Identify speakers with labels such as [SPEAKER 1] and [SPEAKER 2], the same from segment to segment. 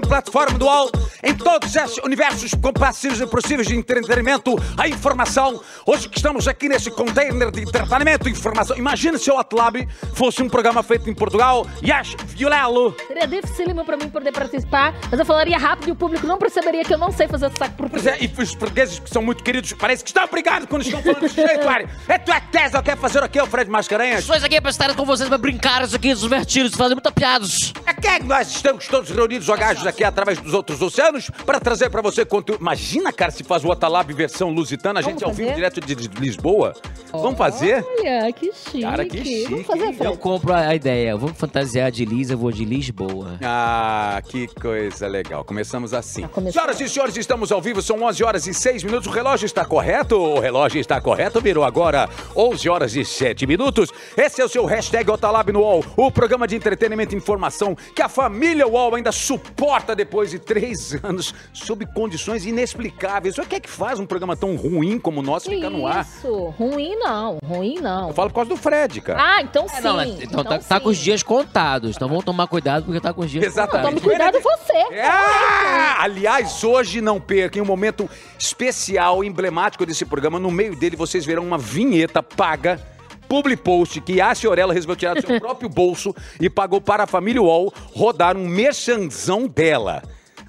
[SPEAKER 1] plataforma do UOL em todos esses universos compassivos e possíveis de entretenimento, a informação. Hoje que estamos aqui nesse container de entretenimento e informação. Imagina se o Atlab fosse um programa feito em Portugal. Yes, Violelo.
[SPEAKER 2] Seria dificílimo pra mim poder participar, mas eu falaria rápido e o público não perceberia que eu não sei fazer sotaque
[SPEAKER 1] Pois
[SPEAKER 2] português.
[SPEAKER 1] é, e os portugueses que são muito queridos, parece que estão obrigados quando estão falando desse jeito, Mário. É tua tese, quer fazer o quê, o Fred Mascarenhas?
[SPEAKER 3] Estou aqui para estar com vocês, para brincar aqui, se divertir, se fazer muita piadas.
[SPEAKER 1] Aqui é que nós estamos todos reunidos, jogados aqui através dos outros oceanos, para trazer para você conteúdo. Imagina, cara, se faz o Otalab versão lusitana, a gente
[SPEAKER 2] Vamos
[SPEAKER 1] ao vivo direto de de Lisboa. Vamos fazer?
[SPEAKER 2] Olha, que chique.
[SPEAKER 1] Cara, que chique,
[SPEAKER 2] Vamos fazer,
[SPEAKER 1] hein?
[SPEAKER 3] Eu compro a ideia. Vamos fantasiar de Lisa, eu vou de Lisboa.
[SPEAKER 1] Ah, que coisa legal. Começamos assim.
[SPEAKER 2] Começou.
[SPEAKER 1] Senhoras e senhores, estamos ao vivo, são 11 horas e 6 minutos. O relógio está correto? O relógio está correto, virou agora 11 horas e 7 minutos. Esse é o seu hashtag Otalab no UOL, o programa de entretenimento e informação que a família UOL ainda suporta depois de três anos, sob condições inexplicáveis. O que é que faz um programa tão ruim como o nosso
[SPEAKER 2] Que
[SPEAKER 1] ficar no ar?
[SPEAKER 2] Isso, ruim não, ruim não.
[SPEAKER 1] Eu falo por causa do Fred, cara.
[SPEAKER 2] Ah, então sim.
[SPEAKER 3] É, não, mas- então, tá, tá com os
[SPEAKER 2] sim.
[SPEAKER 3] dias contados. Então vamos tomar cuidado porque tá com os dias
[SPEAKER 1] Exatamente.
[SPEAKER 2] Tome cuidado você.
[SPEAKER 1] Ah, aliás, hoje não perca em um momento especial, emblemático desse programa. No meio dele vocês verão uma vinheta paga. Public post que a Fiorella resolveu tirar do seu próprio bolso e pagou para a família UOL rodar um merchanzão dela.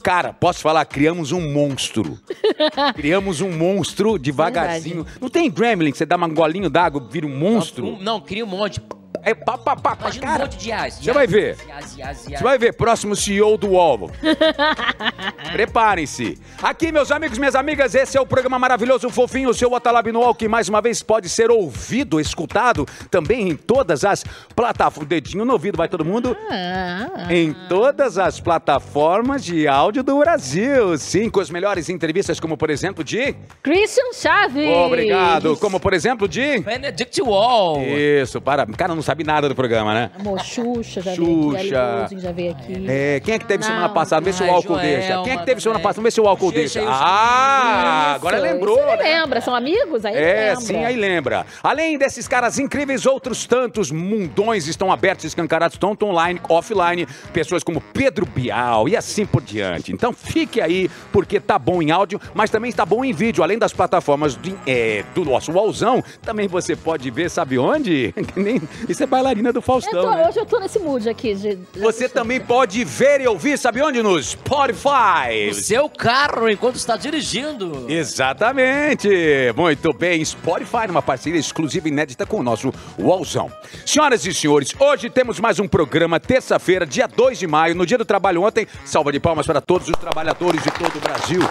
[SPEAKER 1] Cara, posso falar, criamos um monstro. criamos um monstro devagarzinho. Não tem gremlin, que você dá um golinho d'água, vira um monstro?
[SPEAKER 3] Um- Não, cria um monte.
[SPEAKER 1] É pá, pá, pá, pá,
[SPEAKER 3] Imagina um
[SPEAKER 1] cara.
[SPEAKER 3] monte de as.
[SPEAKER 1] Você vai ver. Você vai ver, próximo CEO do UOL. Preparem-se. Aqui, meus amigos, minhas amigas, esse é o programa maravilhoso, fofinho, o seu Otalab no UOL, que mais uma vez pode ser ouvido, escutado, também em todas as plataformas. Dedinho no ouvido, vai todo mundo?
[SPEAKER 2] Ah,
[SPEAKER 1] Em todas as plataformas de áudio do Brasil. Sim, com as melhores entrevistas, como por exemplo de.
[SPEAKER 2] Christian Chaves.
[SPEAKER 1] Obrigado. Como por exemplo de.
[SPEAKER 3] Benedict Wall.
[SPEAKER 1] Isso, para. O cara não sabe nada do programa, né?
[SPEAKER 2] Amor, Xuxa já veio aqui.
[SPEAKER 1] Xuxa.
[SPEAKER 2] Goulding já veio aqui.
[SPEAKER 1] É, quem é que teve
[SPEAKER 2] Não.
[SPEAKER 1] semana passada? Vê se o
[SPEAKER 3] Ah,
[SPEAKER 1] álcool deixa. Quem é que teve semana passada? Vê se o álcool
[SPEAKER 3] Xuxa
[SPEAKER 1] deixa. Ah,
[SPEAKER 2] Isso,
[SPEAKER 1] agora lembrou, né?
[SPEAKER 2] lembra, são amigos? Aí
[SPEAKER 1] É,
[SPEAKER 2] lembra.
[SPEAKER 1] sim, aí lembra. Além desses caras incríveis, outros tantos mundões estão abertos, escancarados, tanto online, offline. Pessoas como Pedro Bial e assim por diante. Então fique aí, porque tá bom em áudio, mas também está bom em vídeo. Além das plataformas de- é, do nosso Wallzão, também você pode ver, sabe onde? Que nem- Isso é bailarina do
[SPEAKER 2] Eu
[SPEAKER 1] Faustão,
[SPEAKER 2] tô-
[SPEAKER 1] né?
[SPEAKER 2] Hoje eu tô nesse mood aqui. De, de
[SPEAKER 1] Você
[SPEAKER 2] assistir.
[SPEAKER 1] também pode ver e ouvir, sabe onde? No Spotify.
[SPEAKER 3] O seu carro enquanto está dirigindo.
[SPEAKER 1] Exatamente! Muito bem, Spotify, numa parceria exclusiva e inédita com o nosso Wallzão. Senhoras e senhores, hoje temos mais um programa, terça-feira, dia 2 de maio, no dia do trabalho ontem. Salva de palmas para todos os trabalhadores de todo o Brasil.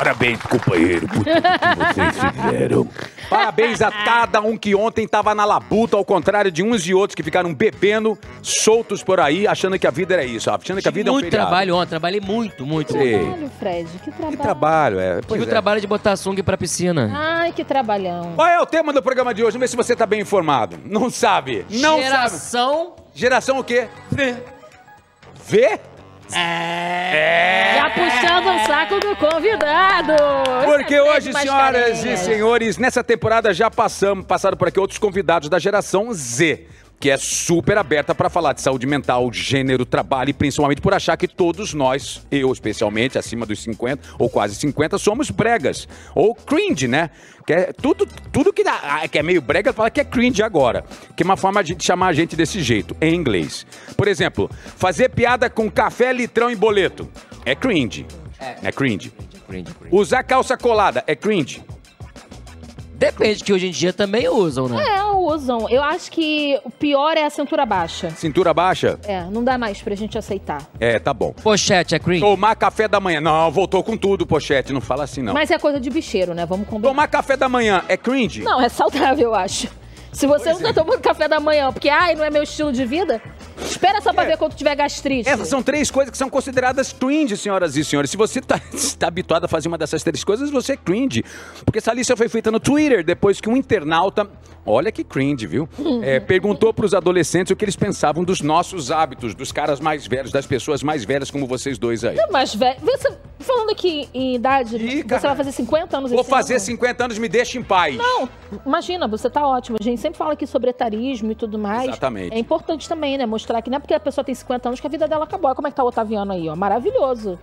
[SPEAKER 1] Parabéns, companheiro, por tudo que vocês fizeram. Parabéns a cada um que ontem estava na labuta, ao contrário de uns e outros que ficaram bebendo, soltos por aí, achando que a vida era isso, achando que a vida é um
[SPEAKER 3] muito
[SPEAKER 1] feriado.
[SPEAKER 3] trabalho ontem, trabalhei muito, muito.
[SPEAKER 1] Sim.
[SPEAKER 2] Trabalho, Fred, que trabalho.
[SPEAKER 1] Que trabalho, é.
[SPEAKER 3] Tive
[SPEAKER 1] Pois
[SPEAKER 3] o
[SPEAKER 1] é.
[SPEAKER 3] trabalho de botar sunga pra piscina.
[SPEAKER 2] Ai, que trabalhão.
[SPEAKER 1] Qual é o tema do programa de hoje? Vamos ver se você tá bem informado. Não sabe? Não sabe.
[SPEAKER 3] Geração
[SPEAKER 1] Geração o quê?
[SPEAKER 3] V.
[SPEAKER 1] V?
[SPEAKER 2] Já puxando o saco do convidado.
[SPEAKER 1] Porque
[SPEAKER 2] é
[SPEAKER 1] hoje, senhoras e senhores, nessa temporada já passamos, passaram por aqui outros convidados da geração Z. Que é super aberta para falar de saúde mental, gênero, trabalho e principalmente por achar que todos nós, eu especialmente, acima dos 50 ou quase 50, somos bregas. Ou cringe, né? Que é tudo, tudo que, dá, ah, que é meio brega, fala que é cringe agora. Que é uma forma de chamar a gente desse jeito, em inglês. Por exemplo, fazer piada com café, litrão e boleto. É cringe. É, cringe.
[SPEAKER 3] Cringe, cringe.
[SPEAKER 1] Usar calça colada é cringe.
[SPEAKER 3] Depende, que hoje em dia também usam, né?
[SPEAKER 2] É, usam. Eu acho que o pior é a cintura baixa.
[SPEAKER 1] Cintura baixa?
[SPEAKER 2] É, não dá mais pra gente aceitar.
[SPEAKER 1] É, tá bom.
[SPEAKER 3] Pochete é cringe.
[SPEAKER 1] Tomar café da manhã. Não, voltou com tudo, pochete. Não fala assim, não.
[SPEAKER 2] Mas é coisa de bicheiro, né? Vamos combinar.
[SPEAKER 1] Tomar café da manhã é cringe?
[SPEAKER 2] Não, é saudável, eu acho. Se você
[SPEAKER 1] Pois
[SPEAKER 2] não
[SPEAKER 1] é.
[SPEAKER 2] tá tomando café da manhã porque, ai, não é meu estilo de vida, Espera só pra ver quando tiver gastrite.
[SPEAKER 1] Essas são três coisas que são consideradas cringe, senhoras e senhores. Se você está tá habituado a fazer uma dessas três coisas, você é cringe. Porque essa lista foi feita no Twitter, depois que um internauta, olha que cringe, viu? É, perguntou para os adolescentes o que eles pensavam dos nossos hábitos, dos caras mais velhos, das pessoas mais velhas como vocês dois aí.
[SPEAKER 2] Mas, velho, você falando aqui em idade,
[SPEAKER 1] Ih,
[SPEAKER 2] você vai fazer 50 anos
[SPEAKER 1] Vou fazer
[SPEAKER 2] ano?
[SPEAKER 1] 50 anos, me deixa em paz.
[SPEAKER 2] Não, imagina, você tá ótimo. A gente sempre fala aqui sobre etarismo e tudo mais.
[SPEAKER 1] Exatamente.
[SPEAKER 2] É importante também, né? Mostrar que não é porque a pessoa tem 50 anos que a vida dela acabou. Olha como é que tá o Otaviano aí, ó. Maravilhoso.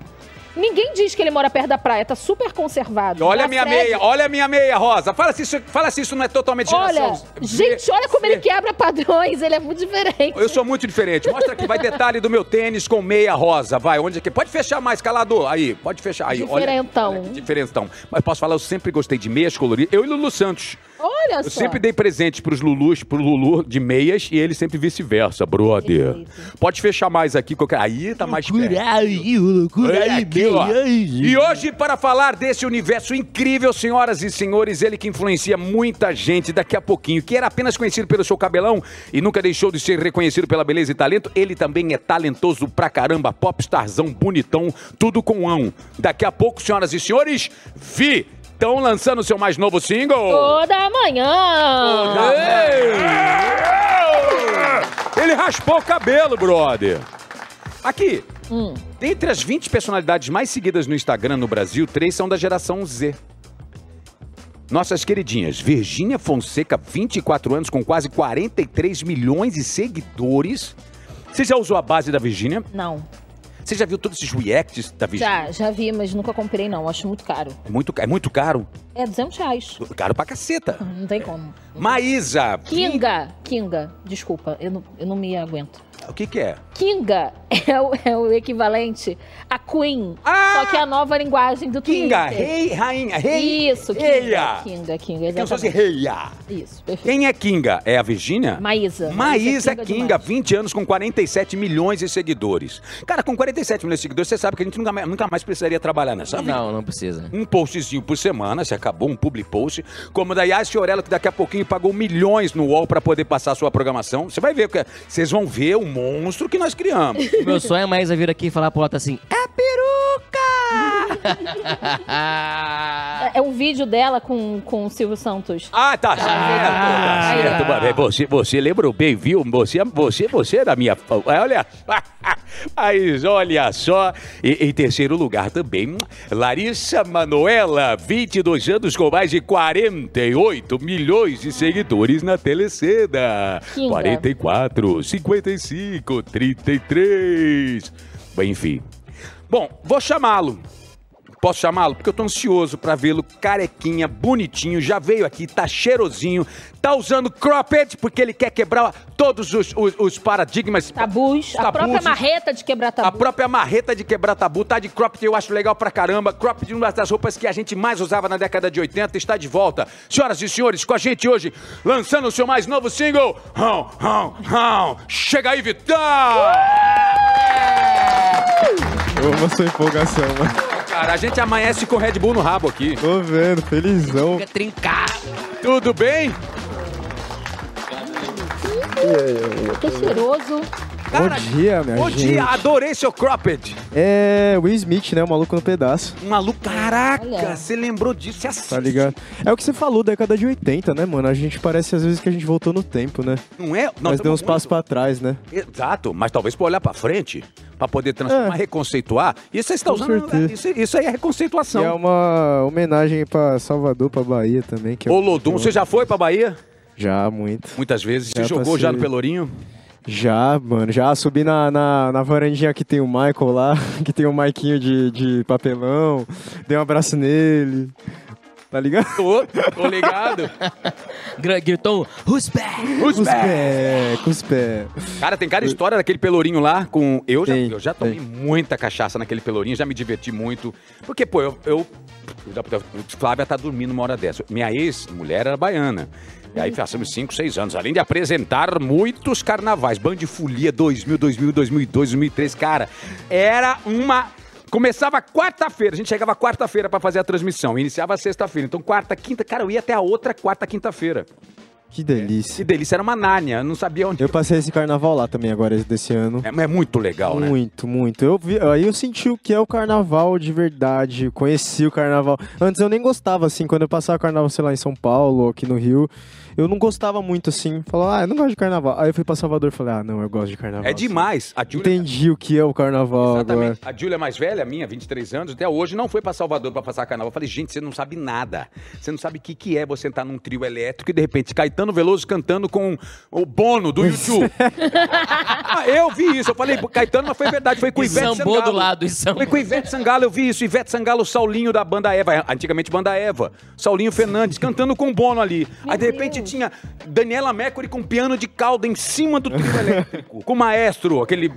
[SPEAKER 2] Ninguém diz que ele mora perto da praia, tá super conservado.
[SPEAKER 1] Olha a minha
[SPEAKER 2] Fred-
[SPEAKER 1] meia, olha a minha meia, Rosa. Fala se isso, fala se isso não é totalmente
[SPEAKER 2] Olha,
[SPEAKER 1] geração
[SPEAKER 2] gente, olha como ele quebra padrões, ele é muito diferente.
[SPEAKER 1] Eu sou muito diferente. Mostra aqui, vai detalhe do meu tênis com meia rosa. Vai, onde é que. Pode fechar mais, calador. Aí, pode fechar. Aí, olha-
[SPEAKER 2] Diferentão.
[SPEAKER 1] Olha, que diferentão. Mas posso falar, eu sempre gostei de meias coloridas. Eu e Lulu Santos.
[SPEAKER 2] Olha
[SPEAKER 1] Eu
[SPEAKER 2] só.
[SPEAKER 1] sempre dei presente pros Lulus, pro Lulu de meias e ele sempre vice-versa, brother.
[SPEAKER 2] Perfeito.
[SPEAKER 1] Pode fechar mais aqui, qualquer... aí tá mais perto.
[SPEAKER 3] loucura
[SPEAKER 1] Olha aqui, ó. E hoje, para falar desse universo incrível, senhoras e senhores, ele que influencia muita gente daqui a pouquinho, que era apenas conhecido pelo seu cabelão e nunca deixou de ser reconhecido pela beleza e talento, ele também é talentoso pra caramba, popstarzão, bonitão, tudo com ão. Daqui a pouco, senhoras e senhores, Vi estão lançando seu mais novo single.
[SPEAKER 2] Toda manhã.
[SPEAKER 1] Ei! Ele raspou o cabelo, brother. Aqui,
[SPEAKER 2] Hum.
[SPEAKER 1] dentre as 20 personalidades mais seguidas no Instagram no Brasil, três são da geração Z. Nossas queridinhas, Virgínia Fonseca, 24 anos, com quase 43 milhões de seguidores. Você já usou a base da Virgínia?
[SPEAKER 2] Não.
[SPEAKER 1] Você já viu todos esses reacts da Virgínia?
[SPEAKER 2] Já, já vi, mas nunca comprei, não. Acho muito caro.
[SPEAKER 1] É muito, é muito caro.
[SPEAKER 2] É 200 reais.
[SPEAKER 1] Caro pra caceta.
[SPEAKER 2] Não tem como.
[SPEAKER 1] Maísa.
[SPEAKER 2] Kinga. Kinga. Desculpa, eu não, eu não me aguento.
[SPEAKER 1] O que que é?
[SPEAKER 2] Kinga é o, é o equivalente a Queen.
[SPEAKER 1] Ah!
[SPEAKER 2] Só que é a nova linguagem do
[SPEAKER 1] Kinga,
[SPEAKER 2] Twitter.
[SPEAKER 1] rei, rainha, rei.
[SPEAKER 2] Isso,
[SPEAKER 1] Reia.
[SPEAKER 2] Kinga. Kinga, Kinga.
[SPEAKER 1] Como se fosse
[SPEAKER 2] exatamente.
[SPEAKER 1] reia.
[SPEAKER 2] Isso, perfeito.
[SPEAKER 1] Quem é Kinga? É a Virgínia?
[SPEAKER 2] Maísa.
[SPEAKER 1] Maísa
[SPEAKER 2] Kinga
[SPEAKER 1] Kinga,
[SPEAKER 2] demais.
[SPEAKER 1] 20 anos com 47 milhões de seguidores. Cara, com 47 milhões de seguidores, você sabe que a gente nunca mais, nunca mais precisaria trabalhar nessa vida.
[SPEAKER 3] Não, não precisa.
[SPEAKER 1] Um postzinho por semana, se acabou, um public post. Como da Yas Fiorello, que daqui a pouquinho pagou milhões no UOL pra poder passar a sua programação. Você vai ver, vocês vão ver o monstro que nós criamos.
[SPEAKER 3] O meu sonho é a Maísa vir aqui e falar pro Otto assim: É peruca!
[SPEAKER 2] É um vídeo dela com, com o Silvio Santos.
[SPEAKER 1] Ah, tá certo, tá
[SPEAKER 2] Aí,
[SPEAKER 1] certo.
[SPEAKER 2] ó.
[SPEAKER 1] Mas Você, você lembrou bem, viu? Você, você, você é da minha... Olha, aí, olha só. E, em terceiro lugar também, Larissa Manoela, 22 anos com mais de 48 milhões de seguidores na Telecena.
[SPEAKER 2] Kinga.
[SPEAKER 1] 44, 55, 33. Bem, enfim. Bom, vou chamá-lo. Posso chamá-lo? Porque eu tô ansioso pra vê-lo carequinha, bonitinho, já veio aqui, tá cheirosinho, tá usando cropped porque ele quer quebrar todos os, os- os paradigmas.
[SPEAKER 2] Tabus. A
[SPEAKER 1] Tabus.
[SPEAKER 2] própria marreta de quebrar
[SPEAKER 1] A
[SPEAKER 2] tabu.
[SPEAKER 1] própria marreta de quebrar tabu tá de cropped, eu acho legal pra caramba. Cropped, uma das roupas que a gente mais usava na década de 80, está de volta. Senhoras e senhores, com a gente hoje, lançando o seu mais novo single. Hum, hum, hum. Chega aí, Vitão!
[SPEAKER 4] Eu amo a sua empolgação, mano.
[SPEAKER 1] Cara, a gente amanhece com Red Bull no rabo aqui.
[SPEAKER 4] Tô vendo, felizão.
[SPEAKER 3] Fica trincado.
[SPEAKER 1] Tudo bem?
[SPEAKER 2] Que cheiroso.
[SPEAKER 4] Bom dia, minha
[SPEAKER 1] Bom
[SPEAKER 4] gente.
[SPEAKER 1] dia, adorei seu cropped.
[SPEAKER 4] É Will Smith, né? O maluco no pedaço,
[SPEAKER 1] Maluco, caraca, você lembrou disso, você assiste.
[SPEAKER 4] tá ligado? É o que você falou, década de 80, né, mano? A gente parece às vezes que a gente voltou no tempo, né?
[SPEAKER 1] Não é? Não,
[SPEAKER 4] Mas deu uns passos pra trás, né?
[SPEAKER 1] Exato, mas talvez pra olhar pra frente, pra poder transformar,
[SPEAKER 4] É.
[SPEAKER 1] reconceituar. Isso você está usando,
[SPEAKER 4] certeza.
[SPEAKER 1] isso, isso aí é
[SPEAKER 4] E
[SPEAKER 1] reconceituação.
[SPEAKER 4] é uma homenagem pra Salvador, pra Bahia também. Que é
[SPEAKER 1] Ô
[SPEAKER 4] um-
[SPEAKER 1] Lodum, você já foi pra Bahia?
[SPEAKER 4] Já, muito.
[SPEAKER 1] Muitas vezes. Você
[SPEAKER 4] Já
[SPEAKER 1] jogou já no
[SPEAKER 4] passei.
[SPEAKER 1] Pelourinho?
[SPEAKER 4] Já, mano. Já subi na, na, na varandinha que tem o Michael lá, que tem o Maiquinho de, de papelão. Dei um abraço nele. Tá ligado?
[SPEAKER 1] Tô, tô ligado.
[SPEAKER 3] Gra- Gritou: Who's back?
[SPEAKER 1] Who's back? Cara, tem cada história daquele pelourinho lá com. Eu já,
[SPEAKER 4] Tem,
[SPEAKER 1] eu já tomei
[SPEAKER 4] tem.
[SPEAKER 1] muita cachaça naquele pelourinho, já me diverti muito. Porque, pô, eu. eu já- Flávia tá dormindo uma hora dessa. Minha ex-mulher era baiana. E aí passamos 5, 6 anos. Além de apresentar muitos carnavais. Band Folia 2000, 2000, 2002, 2003. Cara, era uma. Começava quarta-feira, a gente chegava quarta-feira pra fazer a transmissão, iniciava sexta-feira. Então, quarta, quinta, cara, eu ia até a outra quarta, quinta-feira.
[SPEAKER 4] Que delícia.
[SPEAKER 1] Que delícia, era uma Nárnia, eu não sabia onde.
[SPEAKER 4] Eu passei esse carnaval lá também agora, esse desse ano.
[SPEAKER 1] É, é muito legal, né?
[SPEAKER 4] Muito, muito. Eu vi, aí eu senti o que é o carnaval de verdade. Conheci o carnaval. Antes eu nem gostava, assim, quando eu passava carnaval, sei lá, em São Paulo aqui no Rio, eu não gostava muito, assim. Falava, ah, eu não gosto de carnaval. Aí eu fui pra Salvador e falei, ah, não, eu gosto de carnaval.
[SPEAKER 1] É demais. A Júlia
[SPEAKER 4] Entendi o que é o carnaval agora.
[SPEAKER 1] Exatamente. A Júlia é mais velha, minha, 23 anos, até hoje não foi pra Salvador pra passar carnaval. Eu falei, gente, você não sabe nada. Você não sabe o que, que é você entrar num trio elétrico e de repente Caetano Veloso cantando com o Bono do YouTube. ah, eu vi isso. Eu falei, Caetano, mas foi verdade. Foi com o
[SPEAKER 3] E
[SPEAKER 1] Ivete
[SPEAKER 3] sambou
[SPEAKER 1] Sangalo.
[SPEAKER 3] do lado, e sambou.
[SPEAKER 1] Foi com o Ivete Sangalo, eu vi isso. Ivete Sangalo, Saulinho da banda Eva, antigamente banda Eva. Saulinho Fernandes cantando com o Bono ali. Aí de repente. Tinha Daniela Mercury com piano de cauda em cima do trio elétrico. com o maestro, aquele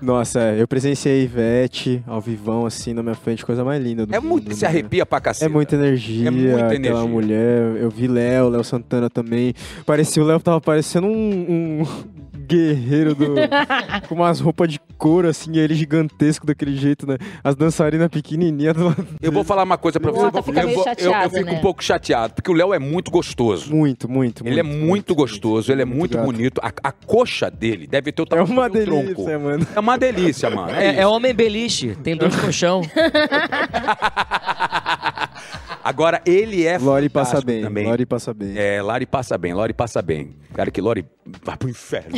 [SPEAKER 4] Nossa, eu presenciei Ivete ao vivão, assim, na minha frente, coisa mais linda do
[SPEAKER 1] É muito,
[SPEAKER 4] mundo,
[SPEAKER 1] se
[SPEAKER 4] né?
[SPEAKER 1] arrepia pra cacete.
[SPEAKER 4] É muita energia,
[SPEAKER 1] É muita
[SPEAKER 4] aquela
[SPEAKER 1] energia.
[SPEAKER 4] mulher. Eu vi Léo, Léo Santana também. Parecia, o Léo tava parecendo um, um guerreiro do, com umas roupas de couro, assim, ele gigantesco daquele jeito, né? As dançarinas pequenininhas do lado.
[SPEAKER 1] Eu vou falar uma coisa pra você. Eu,
[SPEAKER 2] fica
[SPEAKER 1] eu vou- eu- eu fico
[SPEAKER 2] né?
[SPEAKER 1] um pouco chateado, porque o Léo é muito gostoso.
[SPEAKER 4] Muito, muito,
[SPEAKER 1] Ele é muito gostoso, ele é muito bonito. A, a coxa dele deve ter o
[SPEAKER 4] É
[SPEAKER 1] tamanho
[SPEAKER 4] uma
[SPEAKER 1] do tronco.
[SPEAKER 4] delícia, mano.
[SPEAKER 1] É uma delícia, mano. É,
[SPEAKER 3] É, é homem beliche, tem dor de colchão.
[SPEAKER 1] Agora, ele é
[SPEAKER 4] Lori passa bem,
[SPEAKER 1] também.
[SPEAKER 4] Lori passa bem.
[SPEAKER 1] É, Lori passa bem, Lori passa bem. Cara, que Lori vai pro inferno.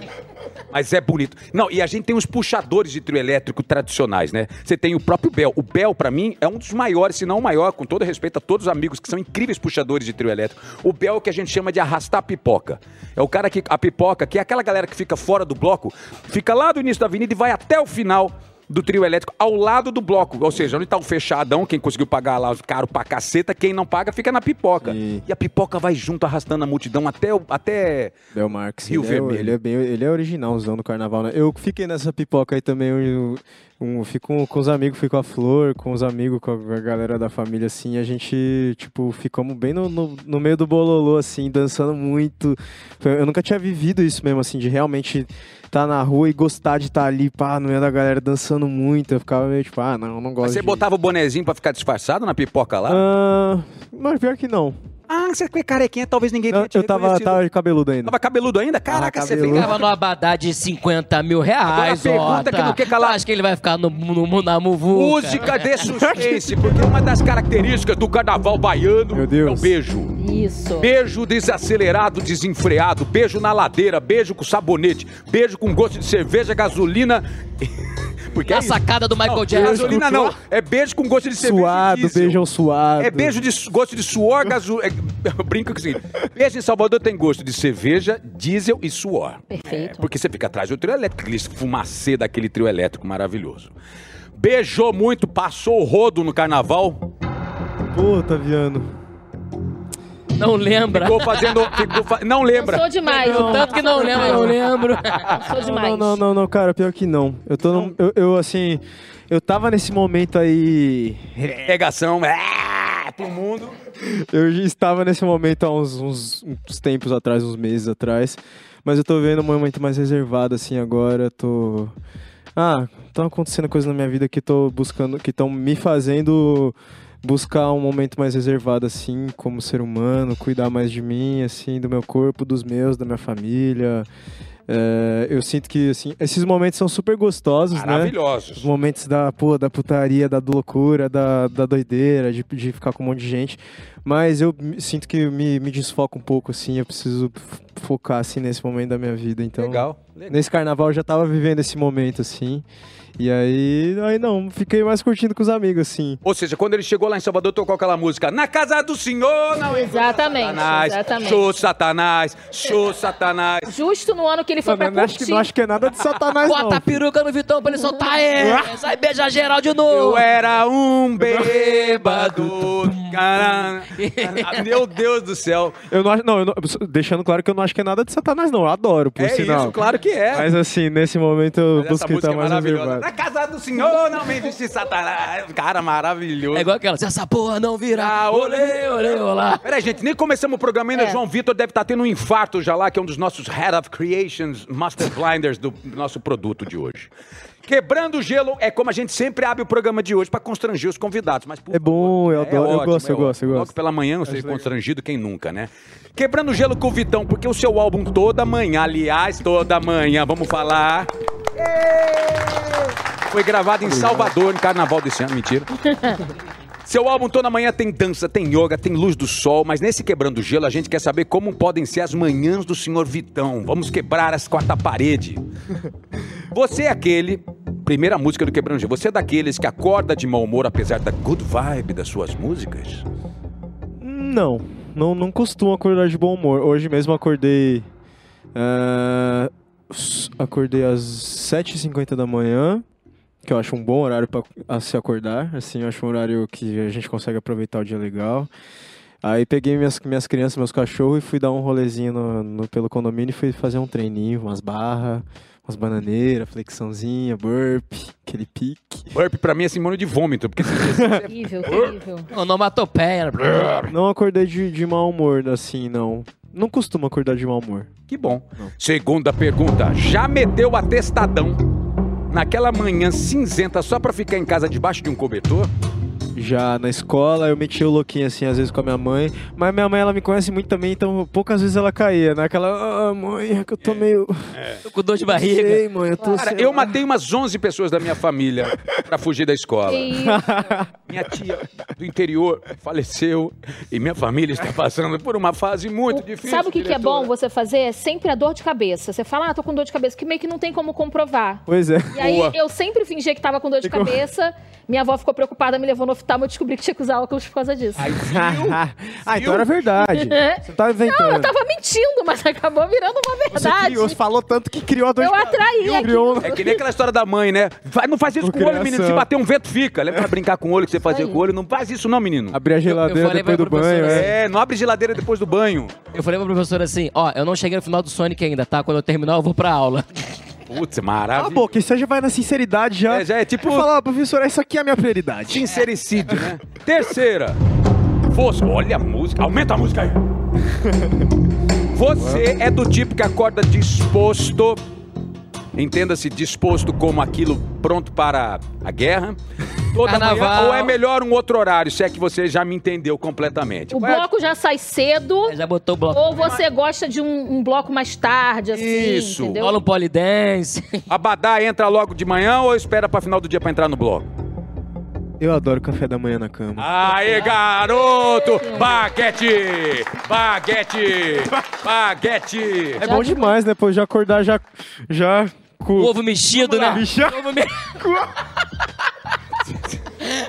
[SPEAKER 1] Mas é bonito. Não, e a gente tem os puxadores de trio elétrico tradicionais, né? Você tem o próprio Bel. O Bel, pra mim, é um dos maiores, se não o maior, com todo respeito a todos os amigos que são incríveis puxadores de trio elétrico. O Bel é o que a gente chama de arrastar pipoca. É o cara que. A pipoca, que é aquela galera que fica fora do bloco, fica lá do início da avenida e vai até o final do trio elétrico ao lado do bloco. Ou seja, onde tá o fechadão, quem conseguiu pagar lá caro pra caceta, quem não paga fica na pipoca.
[SPEAKER 4] Sim.
[SPEAKER 1] E a pipoca vai junto arrastando a multidão até. o- até... Rio
[SPEAKER 4] ele, é,
[SPEAKER 1] Vermelho.
[SPEAKER 4] ele é bem, ele é originalzão do carnaval, né? Eu fiquei nessa pipoca aí também, eu, um, fico com, com os amigos, fui com a Flor, com os amigos, com a galera da família, assim, a gente, tipo, ficamos bem no, no, no meio do bololô, assim, dançando muito. Eu nunca tinha vivido isso mesmo, assim, de realmente estar na rua e gostar de estar ali, pá, no meio da galera dançando muito. Eu ficava meio tipo, ah, não, não gosto
[SPEAKER 1] Mas você
[SPEAKER 4] de...
[SPEAKER 1] botava o bonezinho pra ficar disfarçado na pipoca lá?
[SPEAKER 4] Ah, mas pior que não.
[SPEAKER 1] Ah, você é carequinha, talvez ninguém
[SPEAKER 4] Eu,
[SPEAKER 1] tenha te
[SPEAKER 4] eu tava,
[SPEAKER 1] reconhecido.
[SPEAKER 4] tava de cabeludo ainda.
[SPEAKER 1] Tava cabeludo ainda? Caraca, você
[SPEAKER 4] cabeludo.
[SPEAKER 1] ficava...
[SPEAKER 3] Ficava no abadá de 50 mil reais,
[SPEAKER 1] Agora a pergunta
[SPEAKER 3] Ota.
[SPEAKER 1] que não quer calar.
[SPEAKER 3] Acho que ele vai ficar no, no, na muvuca.
[SPEAKER 1] Música de suspense, porque uma das características do carnaval baiano
[SPEAKER 4] Meu Deus.
[SPEAKER 1] é o beijo.
[SPEAKER 2] Isso.
[SPEAKER 1] Beijo desacelerado, desenfreado, beijo na ladeira, beijo com sabonete, beijo com gosto de cerveja, gasolina. Porque é
[SPEAKER 3] A
[SPEAKER 1] isso.
[SPEAKER 3] sacada do Michael
[SPEAKER 1] Não,
[SPEAKER 3] Jackson.
[SPEAKER 1] gasolina não, é beijo com gosto de cerveja.
[SPEAKER 4] Suado, beijão suado.
[SPEAKER 1] É beijo de gosto de suor, gasolina. Eu brinco com o seguinte: beijo em Salvador tem gosto de cerveja, diesel e suor.
[SPEAKER 2] Perfeito.
[SPEAKER 1] É, porque você fica atrás do trio elétrico, aquele fumacê daquele trio elétrico maravilhoso. Beijou muito, passou o rodo no carnaval,
[SPEAKER 4] Puta, Viano.
[SPEAKER 3] Não lembra.
[SPEAKER 1] ficou fazendo. ficou fa- Não lembra.
[SPEAKER 2] Sou demais.
[SPEAKER 3] Tanto que não lembra, eu lembro.
[SPEAKER 2] Sou demais.
[SPEAKER 4] Não, não, não, não, cara, pior que não. Eu tô num, eu, eu, assim, eu tava nesse momento aí.
[SPEAKER 1] Regação, é, pro mundo.
[SPEAKER 4] Eu estava nesse momento há uns, uns, uns tempos atrás, uns meses atrás. Mas eu tô vendo um momento mais reservado, assim, agora. Tô. Ah, estão acontecendo coisas na minha vida que tô buscando, que estão me fazendo buscar um momento mais reservado, assim, como ser humano, cuidar mais de mim, assim, do meu corpo, dos meus, da minha família. É, eu sinto que, assim, esses momentos são super gostosos, né? Os
[SPEAKER 1] Maravilhosos.
[SPEAKER 4] momentos da, pô, da putaria, da loucura, da, da doideira, de, de ficar com um monte de gente. Mas eu sinto que me, me desfoca um pouco, assim. Eu preciso focar, assim, nesse momento da minha vida. Então,
[SPEAKER 1] Legal. legal.
[SPEAKER 4] nesse carnaval eu já tava vivendo esse momento, assim. E aí, aí não, fiquei mais curtindo com os amigos, assim.
[SPEAKER 1] Ou seja, quando ele chegou lá em Salvador, tocou aquela música Na casa do senhor, não é
[SPEAKER 2] Exatamente,
[SPEAKER 1] Satanás,
[SPEAKER 2] exatamente.
[SPEAKER 1] show Satanás, show Satanás.
[SPEAKER 2] Justo no ano que ele foi pra
[SPEAKER 4] Mano, não, acho que,
[SPEAKER 2] curtir.
[SPEAKER 4] não acho que é nada de satanás, não.
[SPEAKER 3] Bota a peruca no Vitão pra ele soltar ele. Sai beijar geral de novo.
[SPEAKER 1] Eu era um bêbado. Caramba. Meu Deus do céu.
[SPEAKER 4] Eu não acho, não, eu não- deixando claro que eu não acho que é nada de satanás, não. Eu adoro, por
[SPEAKER 1] É
[SPEAKER 4] sinal.
[SPEAKER 1] isso, claro que é.
[SPEAKER 4] Mas assim, nesse momento eu
[SPEAKER 1] Mas
[SPEAKER 4] busquei estar
[SPEAKER 1] é
[SPEAKER 4] mais reservado.
[SPEAKER 1] Na casa do senhor, não me existe Satanás. Cara, maravilhoso.
[SPEAKER 3] É igual aquela. Se essa porra não virar,
[SPEAKER 1] Ah,
[SPEAKER 3] olê, olê, olá.
[SPEAKER 1] Peraí, gente, nem começamos o programa ainda.
[SPEAKER 2] É.
[SPEAKER 1] João Vitor deve estar tendo um infarto já lá, que é um dos nossos Head of Creations, Master Blinders do nosso produto de hoje. Quebrando o gelo é como a gente sempre abre o programa de hoje pra constranger os convidados. Mas, por
[SPEAKER 4] É bom, eu
[SPEAKER 1] é
[SPEAKER 4] adoro, eu
[SPEAKER 1] ótimo,
[SPEAKER 4] gosto,
[SPEAKER 1] é
[SPEAKER 4] eu gosto, eu gosto.
[SPEAKER 1] Logo pela manhã, você constrangido, quem nunca, né? Quebrando o gelo com o Vitão, porque o seu álbum toda manhã, aliás, toda manhã, vamos falar. Foi gravado em Salvador, no carnaval desse ano, mentira. Seu álbum toda manhã tem dança, tem yoga, tem luz do sol, mas nesse quebrando gelo a gente quer saber como podem ser as manhãs do senhor Vitão. Vamos quebrar as quarta parede. Você é aquele, primeira música do Quebrando Gelo, você é daqueles que acorda de mau humor apesar da good vibe das suas músicas?
[SPEAKER 4] Não, não, não costumo acordar de bom humor. Hoje mesmo acordei. s- acordei às 7h50 da manhã, que eu acho um bom horário para se acordar. Assim, eu acho um horário que a gente consegue aproveitar o dia legal. Aí peguei minhas, minhas crianças, meus cachorros e fui dar um rolezinho no, no- pelo condomínio e fui fazer um treininho, umas barras, umas bananeiras, flexãozinha, burp, aquele pique.
[SPEAKER 1] Burp pra mim é sinônimo de vômito, porque
[SPEAKER 2] Terrível, terrível.
[SPEAKER 3] Onomatopeia.
[SPEAKER 4] Não acordei de, de mau humor, assim, não. Não costumo acordar de mau humor.
[SPEAKER 1] Que bom. Segunda pergunta. Já meteu a testadão naquela manhã cinzenta só pra ficar em casa debaixo de um cobertor?
[SPEAKER 4] Já na escola eu metia o louquinho assim, às vezes com a minha mãe. Mas minha mãe, ela me conhece muito também, então poucas vezes ela caía, né? Aquela, ah, mãe, é que eu tô meio.
[SPEAKER 3] Tô com dor de barriga.
[SPEAKER 4] sei, mãe, eu tô
[SPEAKER 1] Cara, eu
[SPEAKER 4] lá."
[SPEAKER 1] matei umas 11 pessoas da minha família pra fugir da escola. Minha tia do interior faleceu e minha família está passando por uma fase muito difícil.
[SPEAKER 2] Sabe o que, que é bom você fazer? É sempre a dor de cabeça. Você fala, ah, tô com dor de cabeça, que meio que não tem como comprovar.
[SPEAKER 4] Pois é.
[SPEAKER 2] E aí
[SPEAKER 1] Boa.
[SPEAKER 2] eu sempre fingia que tava com dor de
[SPEAKER 4] Ficou-
[SPEAKER 2] cabeça. Minha avó ficou preocupada, me levou no oftalmo, eu descobri que tinha que usar óculos por causa disso.
[SPEAKER 1] Viu?
[SPEAKER 4] ah, então era verdade. Você tá inventando.
[SPEAKER 2] Não, eu tava mentindo, mas acabou virando uma
[SPEAKER 4] Você
[SPEAKER 2] verdade.
[SPEAKER 4] criou, você falou tanto que criou a dor
[SPEAKER 2] Eu
[SPEAKER 4] de cabeça.
[SPEAKER 2] atraí
[SPEAKER 4] Criou.
[SPEAKER 1] É que nem aquela história da mãe, né? Vai, não faz isso com o olho, menino. Se bater um vento, fica. Lembra pra brincar com o olho que você fazia com o olho? Não faz isso não, menino.
[SPEAKER 4] Abrir a geladeira
[SPEAKER 3] falei
[SPEAKER 4] depois
[SPEAKER 3] pra
[SPEAKER 4] do banho,
[SPEAKER 3] professora
[SPEAKER 4] é.
[SPEAKER 1] É, não abre geladeira depois do banho.
[SPEAKER 3] Eu falei pra professora assim, ó, eu não cheguei no final do Sonic ainda, tá? Quando eu terminar, eu vou pra aula.
[SPEAKER 1] Putz,
[SPEAKER 4] Ah,
[SPEAKER 1] maravilha.
[SPEAKER 4] pô, que você já vai na sinceridade já.
[SPEAKER 1] É, já é tipo-
[SPEAKER 4] Falar, professora, isso aqui é a minha prioridade.
[SPEAKER 1] Sincericídio, né? Terceira. Você, olha a música. Aumenta a música aí. Você é do tipo que acorda disposto. Entenda-se disposto como aquilo pronto para a guerra. Toda manhã,
[SPEAKER 3] Carnaval.
[SPEAKER 1] ou é melhor um outro horário, se é que você já me entendeu completamente.
[SPEAKER 2] O
[SPEAKER 1] Qual é-
[SPEAKER 2] bloco já sai cedo.
[SPEAKER 3] Já botou o bloco.
[SPEAKER 2] Ou você gosta de um, um bloco mais tarde, assim,
[SPEAKER 1] Isso.
[SPEAKER 2] entendeu?
[SPEAKER 3] Rola um polidense.
[SPEAKER 1] Abadá entra logo de manhã ou espera para final do dia para entrar no bloco?
[SPEAKER 4] Eu adoro café da manhã na cama.
[SPEAKER 1] Aê, garoto! Baguete! Baguete! Baguete!
[SPEAKER 4] É bom demais, né? Pô, já acordar já. Já. Com...
[SPEAKER 3] O ovo mexido, né?
[SPEAKER 4] Bicha.
[SPEAKER 3] Ovo me-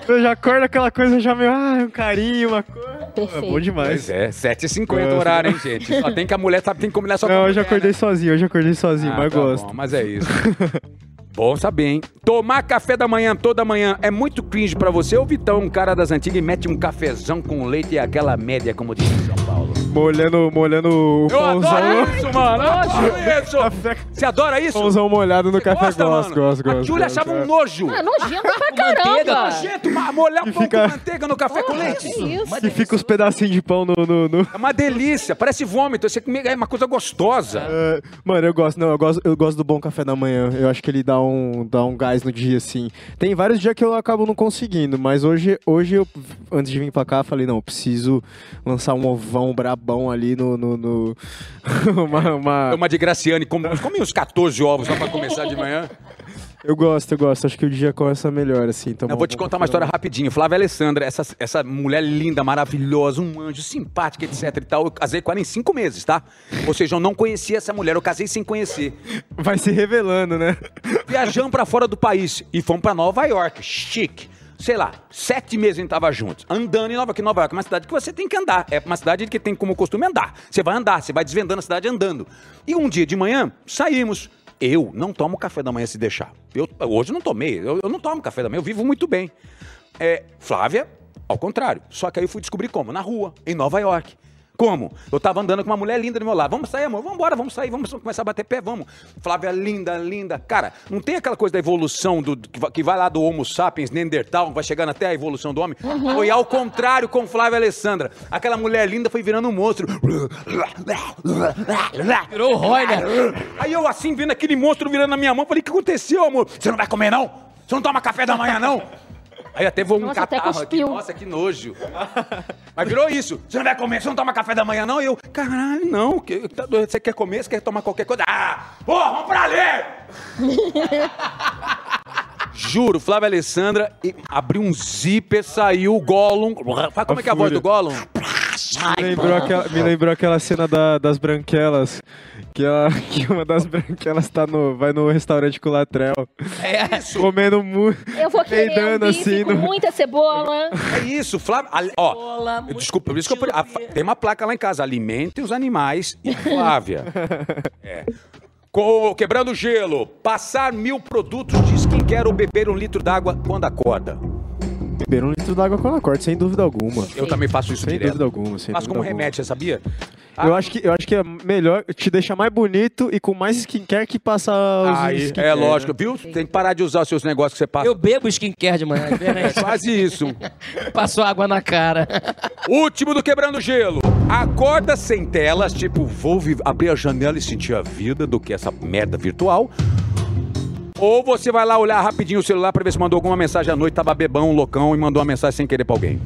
[SPEAKER 4] Eu já acordo aquela coisa já meio. Ah, um carinho, uma coisa. É bom demais.
[SPEAKER 1] Pois é, 7h50 o horário, hein, gente? Só tem que a mulher sabe, tem que combinar só com
[SPEAKER 4] Não, eu
[SPEAKER 1] mulher,
[SPEAKER 4] já acordei
[SPEAKER 1] né?
[SPEAKER 4] sozinho, hoje acordei sozinho,
[SPEAKER 1] Ah,
[SPEAKER 4] mas
[SPEAKER 1] tá
[SPEAKER 4] gosto.
[SPEAKER 1] Bom, mas é isso. bom saber, hein? Tomar café da manhã toda manhã é muito cringe pra você ou Vitão, um cara das antigas, e mete um cafezão com leite e aquela média, como diz em São Paulo?
[SPEAKER 4] Molhando, molhando o
[SPEAKER 1] Eu
[SPEAKER 4] pãozão.
[SPEAKER 1] adoro isso, mano! Eu adoro isso!
[SPEAKER 4] Café,
[SPEAKER 1] Você adora isso?
[SPEAKER 4] pãozão molhado no
[SPEAKER 1] Você
[SPEAKER 4] café,
[SPEAKER 1] gosta,
[SPEAKER 4] gosto,
[SPEAKER 1] mano?
[SPEAKER 4] gosto, gosto.
[SPEAKER 1] A Júlia
[SPEAKER 4] gosto,
[SPEAKER 1] achava um
[SPEAKER 4] gosto.
[SPEAKER 1] nojo.
[SPEAKER 2] Ah, nojento pra
[SPEAKER 3] manteiga,
[SPEAKER 2] caramba.
[SPEAKER 1] Nojento, ma- molhar pão
[SPEAKER 4] fica-
[SPEAKER 1] com manteiga no café com leite.
[SPEAKER 2] Que isso?
[SPEAKER 4] E fica os pedacinhos de pão no. no, no-
[SPEAKER 1] É uma delícia, parece vômito. Você come- é uma coisa gostosa.
[SPEAKER 4] É, mano, eu gosto, não, eu gosto, eu gosto do bom café da manhã. Eu acho que ele dá um, dá um gás no dia, assim. Tem vários dias que eu acabo não conseguindo, mas hoje, hoje eu, antes de vir pra cá, falei, não, eu preciso lançar um ovão brabão ali no. no, no- uma, uma-
[SPEAKER 1] Uma de Graciane, come, come uns 14 ovos só pra começar de manhã.
[SPEAKER 4] Eu gosto, eu gosto. Acho que o dia começa melhor, assim. tomar
[SPEAKER 1] Eu vou te contar uma história rapidinho. Flávia Alessandra, essa, essa mulher linda, maravilhosa, um anjo, simpática, etc e tal. Eu casei com ela em cinco meses, tá? Ou seja, eu não conhecia essa mulher, eu casei sem conhecer.
[SPEAKER 4] Vai se revelando, né?
[SPEAKER 1] Viajamos pra fora do país e fomos pra Nova York. Chique. Sei lá, sete meses a gente tava juntos. Andando em Nova York. Nova York é uma cidade que você tem que andar. É uma cidade que tem como costume andar. Você vai andar, você vai desvendando a cidade andando. E um dia de manhã, saímos. Eu não tomo café da manhã se deixar. Eu, hoje não tomei. Eu, eu não tomo café da manhã, eu vivo muito bem. É, Flávia, ao contrário. Só que aí eu fui descobrir como? Na rua, em Nova York. Como? Eu tava andando com uma mulher linda do meu lado. Vamos sair, amor? Vamos embora, vamos sair, vamos começar a bater pé, vamos. Flávia, linda, linda. Cara, não tem aquela coisa da evolução do, que vai- lá do Homo sapiens, Neandertal, vai chegando até a evolução do homem? Foi ao contrário com Flávia Alessandra. Aquela mulher linda foi virando um monstro.
[SPEAKER 3] Virou o Roy, né?
[SPEAKER 1] Aí eu assim, vendo aquele monstro virando na minha mão, falei, o que aconteceu, amor? Você não vai comer, não? Você não toma café da manhã, não? Aí até vou um
[SPEAKER 2] Nossa, até
[SPEAKER 1] catarro aqui.
[SPEAKER 2] cuspiu.
[SPEAKER 1] Nossa, que nojo. Mas virou isso. Você não vai comer, você não toma café da manhã, não? E eu, caralho, não. que- tá doido? Você quer comer, você quer tomar qualquer coisa? Ah, pô, vamos pra ali! Juro, Flávia Alessandra e- abriu um zíper, saiu o Gollum. Fala como é que é a voz do Gollum?
[SPEAKER 4] Me lembrou aquela, me lembrou aquela cena da- das branquelas. Que, ela, que uma das branquelas tá no, vai no restaurante com o Latrell.
[SPEAKER 3] É.
[SPEAKER 4] Comendo muito.
[SPEAKER 2] Eu vou querer um
[SPEAKER 4] assim
[SPEAKER 2] com
[SPEAKER 4] no-
[SPEAKER 2] muita cebola.
[SPEAKER 1] É isso, Flávia. ali- Ó,
[SPEAKER 3] Bola, muito
[SPEAKER 1] desculpa, por isso que eu, a- tem uma placa lá em casa. Alimente os animais e Flávia. É. Co- quebrando gelo. Passar mil produtos de skincare ou beber um litro d'água quando acorda.
[SPEAKER 4] Beber um litro d'água quando acorda, sem dúvida alguma.
[SPEAKER 1] Eu também faço isso
[SPEAKER 4] Sem
[SPEAKER 1] direto.
[SPEAKER 4] dúvida alguma. Sem
[SPEAKER 1] Faço
[SPEAKER 4] dúvida
[SPEAKER 1] como
[SPEAKER 4] alguma.
[SPEAKER 1] remédio, você sabia?
[SPEAKER 4] Eu acho, que, eu acho que é melhor te deixar mais bonito e com mais skincare que passar os
[SPEAKER 1] Aí,
[SPEAKER 4] skincare,
[SPEAKER 1] é lógico,
[SPEAKER 4] né?
[SPEAKER 1] viu? Tem que parar de usar os seus negócios que você passa.
[SPEAKER 3] Eu bebo skincare de manhã, é diferente.
[SPEAKER 1] quase isso.
[SPEAKER 3] Passou água na cara.
[SPEAKER 1] Último do Quebrando Gelo. Acorda sem telas, tipo, vou abrir a janela e sentir a vida do que essa merda virtual. Ou você vai lá olhar rapidinho o celular pra ver se mandou alguma mensagem à noite, tava bebão, loucão e mandou uma mensagem sem querer pra alguém.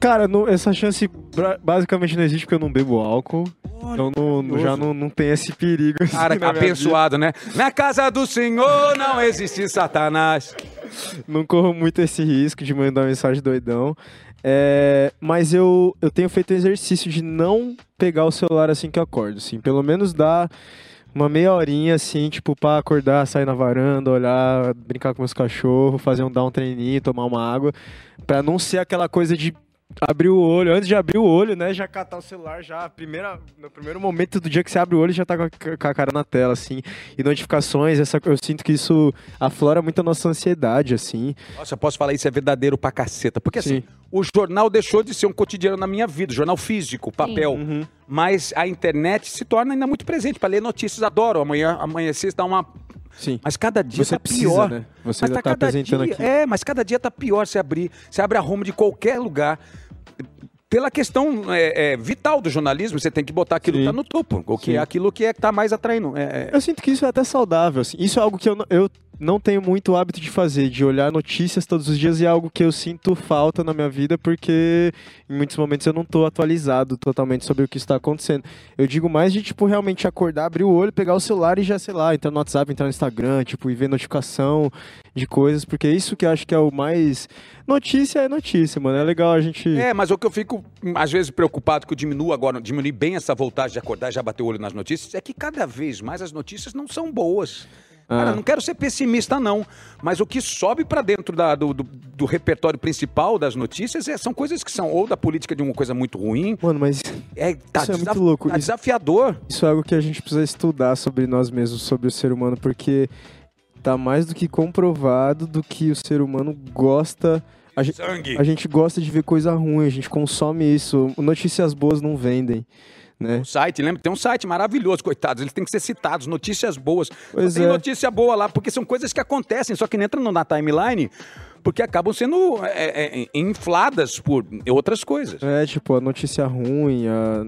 [SPEAKER 4] Cara, não- essa chance bra- basicamente não existe porque eu não bebo álcool. Então não- já não, não tem esse perigo. assim,
[SPEAKER 1] Cara,
[SPEAKER 4] na minha
[SPEAKER 1] abençoado, né? Na casa do Senhor não existe Satanás.
[SPEAKER 4] vida. Não corro muito esse risco de mandar mensagem doidão. É, mas eu, eu tenho feito o exercício de não pegar o celular assim que eu acordo. Assim, pelo menos dar uma meia horinha assim, tipo, pra acordar, sair na varanda, olhar, brincar com meus cachorros, fazer um dar um treininho, tomar uma água. Pra não ser aquela coisa de abrir o olho, antes de abrir o olho, né, já catar o celular, já, a primeira, no primeiro momento do dia que você abre o olho, já tá com a, com a cara na tela, assim, e notificações, essa, eu sinto que isso aflora muito a nossa ansiedade, assim,
[SPEAKER 1] Nossa, eu posso falar isso é verdadeiro pra caceta. Porque assim,
[SPEAKER 4] Sim.
[SPEAKER 1] o jornal deixou de ser um cotidiano na minha vida, jornal físico, papel.
[SPEAKER 4] Uhum.
[SPEAKER 1] Mas a internet se torna ainda muito presente pra ler notícias. Adoro amanhã, amanhecer, dá uma.
[SPEAKER 4] Sim.
[SPEAKER 1] Mas cada dia
[SPEAKER 4] Você
[SPEAKER 1] tá
[SPEAKER 4] precisa,
[SPEAKER 1] pior.
[SPEAKER 4] né? Você
[SPEAKER 1] mas
[SPEAKER 4] tá
[SPEAKER 1] cada
[SPEAKER 4] apresentando
[SPEAKER 1] dia,
[SPEAKER 4] aqui.
[SPEAKER 1] É, mas cada dia tá pior se abrir. Você abre a home de qualquer lugar. Pela questão é, é, vital do jornalismo, você tem que botar aquilo que
[SPEAKER 4] Sim.
[SPEAKER 1] tá no topo. O que
[SPEAKER 4] Sim.
[SPEAKER 1] é aquilo que é que tá mais atraindo. É, é-
[SPEAKER 4] Eu sinto que isso é até saudável, assim. Isso é algo que eu, eu não tenho muito hábito de fazer, de olhar notícias todos os dias e é algo que eu sinto falta na minha vida porque em muitos momentos eu não tô atualizado totalmente sobre o que está acontecendo. Eu digo mais de, tipo, realmente acordar, abrir o olho, pegar o celular e já, sei lá, entrar no WhatsApp, entrar no Instagram, tipo, e ver notificação de coisas, porque é isso que eu acho que é o mais... Notícia é notícia, mano. É legal a gente...
[SPEAKER 1] É, mas o que eu fico, hum, às vezes, preocupado que eu diminuo agora, diminui bem essa voltagem de acordar já bater o olho nas notícias, é que cada vez mais as notícias não são boas. Cara,
[SPEAKER 4] Ah.
[SPEAKER 1] não quero ser pessimista, não. Mas o que sobe pra dentro da- do, do- do repertório principal das notícias é- são coisas que são ou da política de uma coisa muito ruim.
[SPEAKER 4] Mano, mas
[SPEAKER 1] É, tá,
[SPEAKER 4] Isso é muito louco.
[SPEAKER 1] tá
[SPEAKER 4] Isso-
[SPEAKER 1] desafiador.
[SPEAKER 4] Isso é algo que a gente precisa estudar sobre nós mesmos, sobre o ser humano, porque tá mais do que comprovado do que o ser humano gosta. A gente,
[SPEAKER 1] Sangue.
[SPEAKER 4] a gente gosta de ver coisa ruim, a gente consome isso. Notícias boas não vendem, né?
[SPEAKER 1] O site, lembra? Tem um site maravilhoso, coitados. Eles têm que ser citados, notícias boas.
[SPEAKER 4] Pois
[SPEAKER 1] Tem
[SPEAKER 4] é.
[SPEAKER 1] notícia boa lá, porque são coisas que acontecem, só que não entram na timeline, porque acabam sendo é, é, infladas por outras coisas.
[SPEAKER 4] É tipo a notícia ruim, a,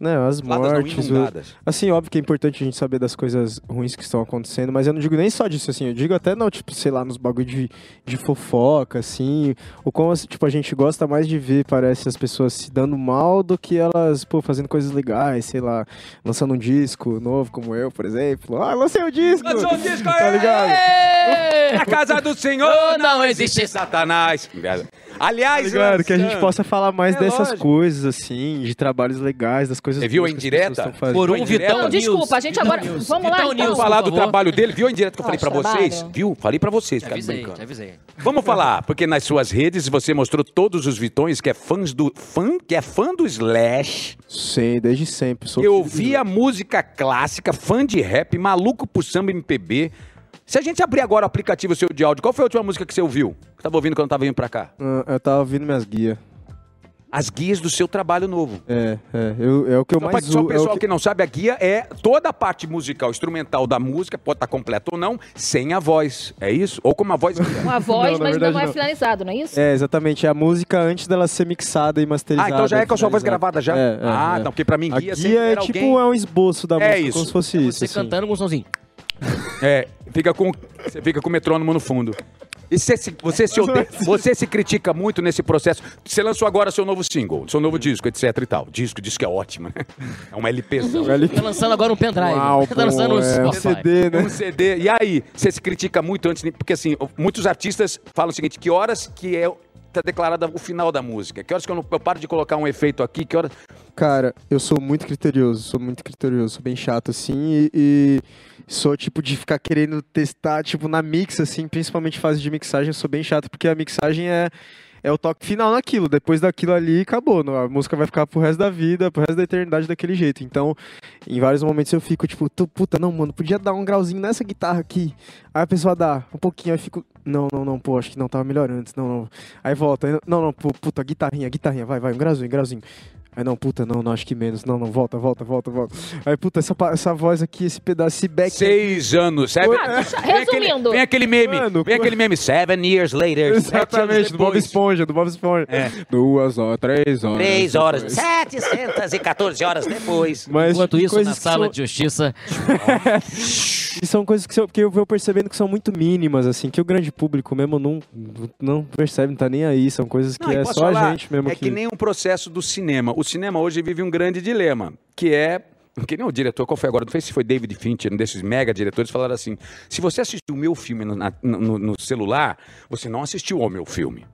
[SPEAKER 4] né, as
[SPEAKER 1] não
[SPEAKER 4] mortes. o-. Assim, óbvio que é importante a gente saber das coisas ruins que estão acontecendo, mas eu não digo nem só disso, assim, eu digo até, não, tipo, sei lá, nos bagulho de, de fofoca, assim, ou como, assim, tipo, a gente gosta mais de ver, parece, as pessoas se dando mal do que elas, pô, fazendo coisas legais, sei lá, lançando um disco novo, como eu, por exemplo. Ah, lancei o disco!
[SPEAKER 1] Lançou o disco,
[SPEAKER 4] Tá ligado?
[SPEAKER 1] Na casa do Senhor não existe Satanás. Aliás,
[SPEAKER 4] Tá ligado? Que a gente possa falar mais
[SPEAKER 1] É
[SPEAKER 4] dessas
[SPEAKER 1] lógico.
[SPEAKER 4] coisas, assim, de trabalhos legais, das coisas
[SPEAKER 1] Você viu a indireta?
[SPEAKER 3] Por um? Vitão
[SPEAKER 2] Não,
[SPEAKER 3] News.
[SPEAKER 2] desculpa, a gente agora-
[SPEAKER 3] News.
[SPEAKER 2] vamos lá,
[SPEAKER 3] Vitão
[SPEAKER 2] então.
[SPEAKER 1] Vamos falar do trabalho dele, viu a indireta que eu falei pra vocês? Viu? Falei pra vocês,
[SPEAKER 3] avisei,
[SPEAKER 1] brincando.
[SPEAKER 3] avisei.
[SPEAKER 1] Vamos falar, porque nas suas redes você mostrou todos os vitões que é fãs do fã, que é fã do Slash.
[SPEAKER 4] Sim, desde sempre. Sou
[SPEAKER 1] Eu
[SPEAKER 4] filho do
[SPEAKER 1] ouvi a música clássica, fã de rap, maluco por samba MPB. Se a gente abrir agora o aplicativo seu de áudio, qual foi a última música que você ouviu? Que tava ouvindo quando tava vindo pra cá?
[SPEAKER 4] Ah, Eu tava ouvindo minhas guias.
[SPEAKER 1] As guias do seu trabalho novo.
[SPEAKER 4] É, é, eu, é o que eu
[SPEAKER 1] Só,
[SPEAKER 4] mais
[SPEAKER 1] pra- só o
[SPEAKER 4] uso. é o
[SPEAKER 1] pessoal
[SPEAKER 4] que-
[SPEAKER 1] que... não sabe, a guia é toda a parte musical, instrumental da música, pode estar completa ou não, sem a voz. É isso? Ou com uma voz guia.
[SPEAKER 2] Uma voz,
[SPEAKER 4] Não,
[SPEAKER 2] mas
[SPEAKER 4] verdade,
[SPEAKER 2] não é
[SPEAKER 4] não.
[SPEAKER 2] finalizado, não é isso?
[SPEAKER 4] É, exatamente. É a música antes dela ser mixada e
[SPEAKER 1] Ah,
[SPEAKER 4] masterizada.
[SPEAKER 1] então já é com a sua voz gravada já?
[SPEAKER 4] É, é,
[SPEAKER 1] ah,
[SPEAKER 4] é.
[SPEAKER 1] então, porque pra mim
[SPEAKER 4] A
[SPEAKER 1] guia,
[SPEAKER 4] guia,
[SPEAKER 1] sempre
[SPEAKER 4] é tipo
[SPEAKER 1] alguém...
[SPEAKER 4] é um esboço da
[SPEAKER 1] É
[SPEAKER 4] música,
[SPEAKER 1] isso.
[SPEAKER 4] como se fosse isso.
[SPEAKER 3] Você
[SPEAKER 4] assim.
[SPEAKER 3] cantando com um somzinho.
[SPEAKER 1] É, fica com, você fica com o metrônomo no fundo. E você se, você, se, odeia- você se critica muito nesse processo. Você lançou agora seu novo single, seu novo disco, etc e tal. Disco, disco é ótimo, né? É uma LPzão.
[SPEAKER 3] Tá lançando agora um pendrive.
[SPEAKER 4] Álbum,
[SPEAKER 3] tá lançando um
[SPEAKER 4] é, um. CD, né?
[SPEAKER 1] Um CD. E aí, você se critica muito antes, porque assim, muitos artistas falam o seguinte: que horas que é tá declarada o final da música? Que horas que eu, não, eu paro de colocar um efeito aqui? Que horas.
[SPEAKER 4] Cara, eu sou muito criterioso, sou muito criterioso, sou bem chato assim e, e sou tipo de ficar querendo testar, tipo na mix assim, principalmente fase de mixagem, eu sou bem chato porque a mixagem é é o toque final naquilo, depois daquilo ali acabou, a música vai ficar pro resto da vida, pro resto da eternidade daquele jeito. Então, em vários momentos eu fico tipo, "Tu- puta, não, mano, podia dar um grauzinho nessa guitarra aqui. Aí a pessoa dá um pouquinho, aí fico, não, não, não, pô, acho que não tava melhor antes, não, não. Aí volta, não, não, pô, puta, guitarrinha, guitarrinha, vai, vai, um grauzinho, grauzinho. Aí não, puta, não, não, acho que menos. Não, não, volta, volta, volta, volta. Aí, puta, essa, essa voz aqui, esse pedaço, esse back.
[SPEAKER 1] Seis anos, sabe?
[SPEAKER 2] Ah, deixa-
[SPEAKER 1] Vem aquele-
[SPEAKER 2] resumindo.
[SPEAKER 1] Vem aquele meme,
[SPEAKER 4] Mano,
[SPEAKER 1] vem aquele meme, seven years later.
[SPEAKER 4] Exatamente, do Bob. Esponja, do Bob Esponja.
[SPEAKER 1] É.
[SPEAKER 4] Duas horas, três horas.
[SPEAKER 5] Três horas,
[SPEAKER 4] depois.
[SPEAKER 5] 714 horas depois.
[SPEAKER 4] Mas
[SPEAKER 3] Enquanto isso, na
[SPEAKER 4] que
[SPEAKER 3] sala
[SPEAKER 4] são-
[SPEAKER 3] de justiça,
[SPEAKER 4] E são coisas que, são- que eu vou percebendo que são muito mínimas, assim, que o grande público mesmo não, não percebe, não tá nem aí. São coisas que
[SPEAKER 1] Não, e
[SPEAKER 4] é só
[SPEAKER 1] falar,
[SPEAKER 4] a gente mesmo
[SPEAKER 1] É que nem um processo do cinema. O cinema hoje vive um grande dilema, que é. Que nem o diretor, qual foi agora? Não sei se foi David Fincher, um desses mega diretores, falaram assim: se você assistiu o meu filme no, na- no- no celular, você não assistiu ao meu filme.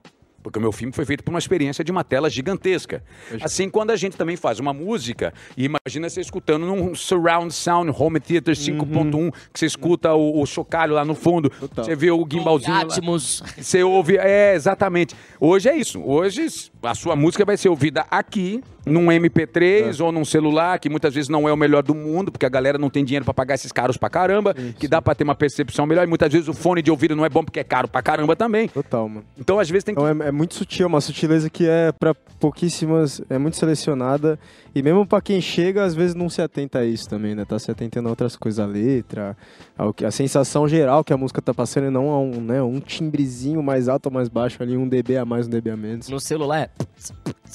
[SPEAKER 1] Porque o meu filme foi feito por uma experiência de uma tela gigantesca. Assim, quando a gente também faz uma música, e imagina você escutando num surround sound home theater 5.1, que você escuta o, o chocalho lá no fundo, você vê o gimbalzinho lá.
[SPEAKER 3] Atmos.
[SPEAKER 1] Você ouve, é, exatamente. Hoje é isso. Hoje a sua música vai ser ouvida aqui, num MP3 ou num celular, que muitas vezes não é o melhor do mundo, porque a galera não tem dinheiro pra pagar esses caros pra caramba, que dá pra ter uma percepção melhor. E muitas vezes o fone de ouvido não é bom porque é caro pra caramba também.
[SPEAKER 4] Total, mano.
[SPEAKER 1] Então, às vezes, tem que.
[SPEAKER 4] Então é, é muito sutil, uma sutileza que é pra pouquíssimas, é muito selecionada. E mesmo pra quem chega, às vezes não se atenta a isso também, né? Tá se atentando a outras coisas, a letra, ao que, a sensação geral que a música tá passando e não a um, né, um timbrezinho mais alto ou mais baixo ali, um dB a mais, um dB a menos.
[SPEAKER 3] No celular é.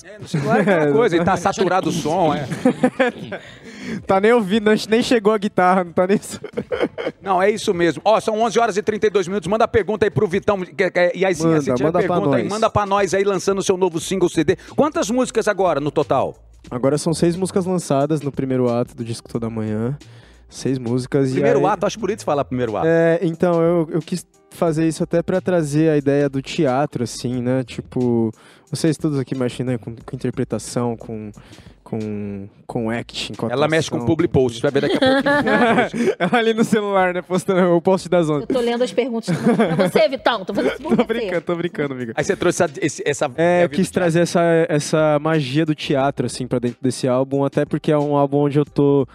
[SPEAKER 1] É, no celular é aquela coisa, e tá saturado o som, é.
[SPEAKER 4] Tá nem ouvindo, nem chegou a guitarra, não tá nem.
[SPEAKER 1] Não, é isso mesmo. Ó, são 11 horas e 32 minutos. Manda a pergunta aí pro Vitão. E aí,
[SPEAKER 4] Manda,
[SPEAKER 1] tiver
[SPEAKER 4] manda
[SPEAKER 1] pergunta aí, manda pra nós aí, lançando o seu novo single CD. Quantas músicas agora no total?
[SPEAKER 4] Agora são seis músicas lançadas no primeiro ato do disco Toda Manhã. Seis músicas.
[SPEAKER 1] Primeiro
[SPEAKER 4] e aí...
[SPEAKER 1] ato, acho bonito falar primeiro ato.
[SPEAKER 4] É, então, eu, eu quis fazer isso até pra trazer a ideia do teatro, assim, né? Tipo, vocês todos aqui mexem né, com, com interpretação, com, com, com acting, com
[SPEAKER 1] Ela mexe com public post, você vai ver daqui a pouquinho.
[SPEAKER 4] Ela ali no celular, né? Postando o post das
[SPEAKER 2] Eu
[SPEAKER 4] ondas.
[SPEAKER 2] tô lendo as perguntas pra você, Vitão. Tô fazendo
[SPEAKER 4] Tô brincando, tô brincando, amiga.
[SPEAKER 1] Aí você trouxe essa. esse- essa
[SPEAKER 4] É, eu quis trazer essa, essa magia do teatro, assim, pra dentro desse álbum, até porque é um álbum onde eu tô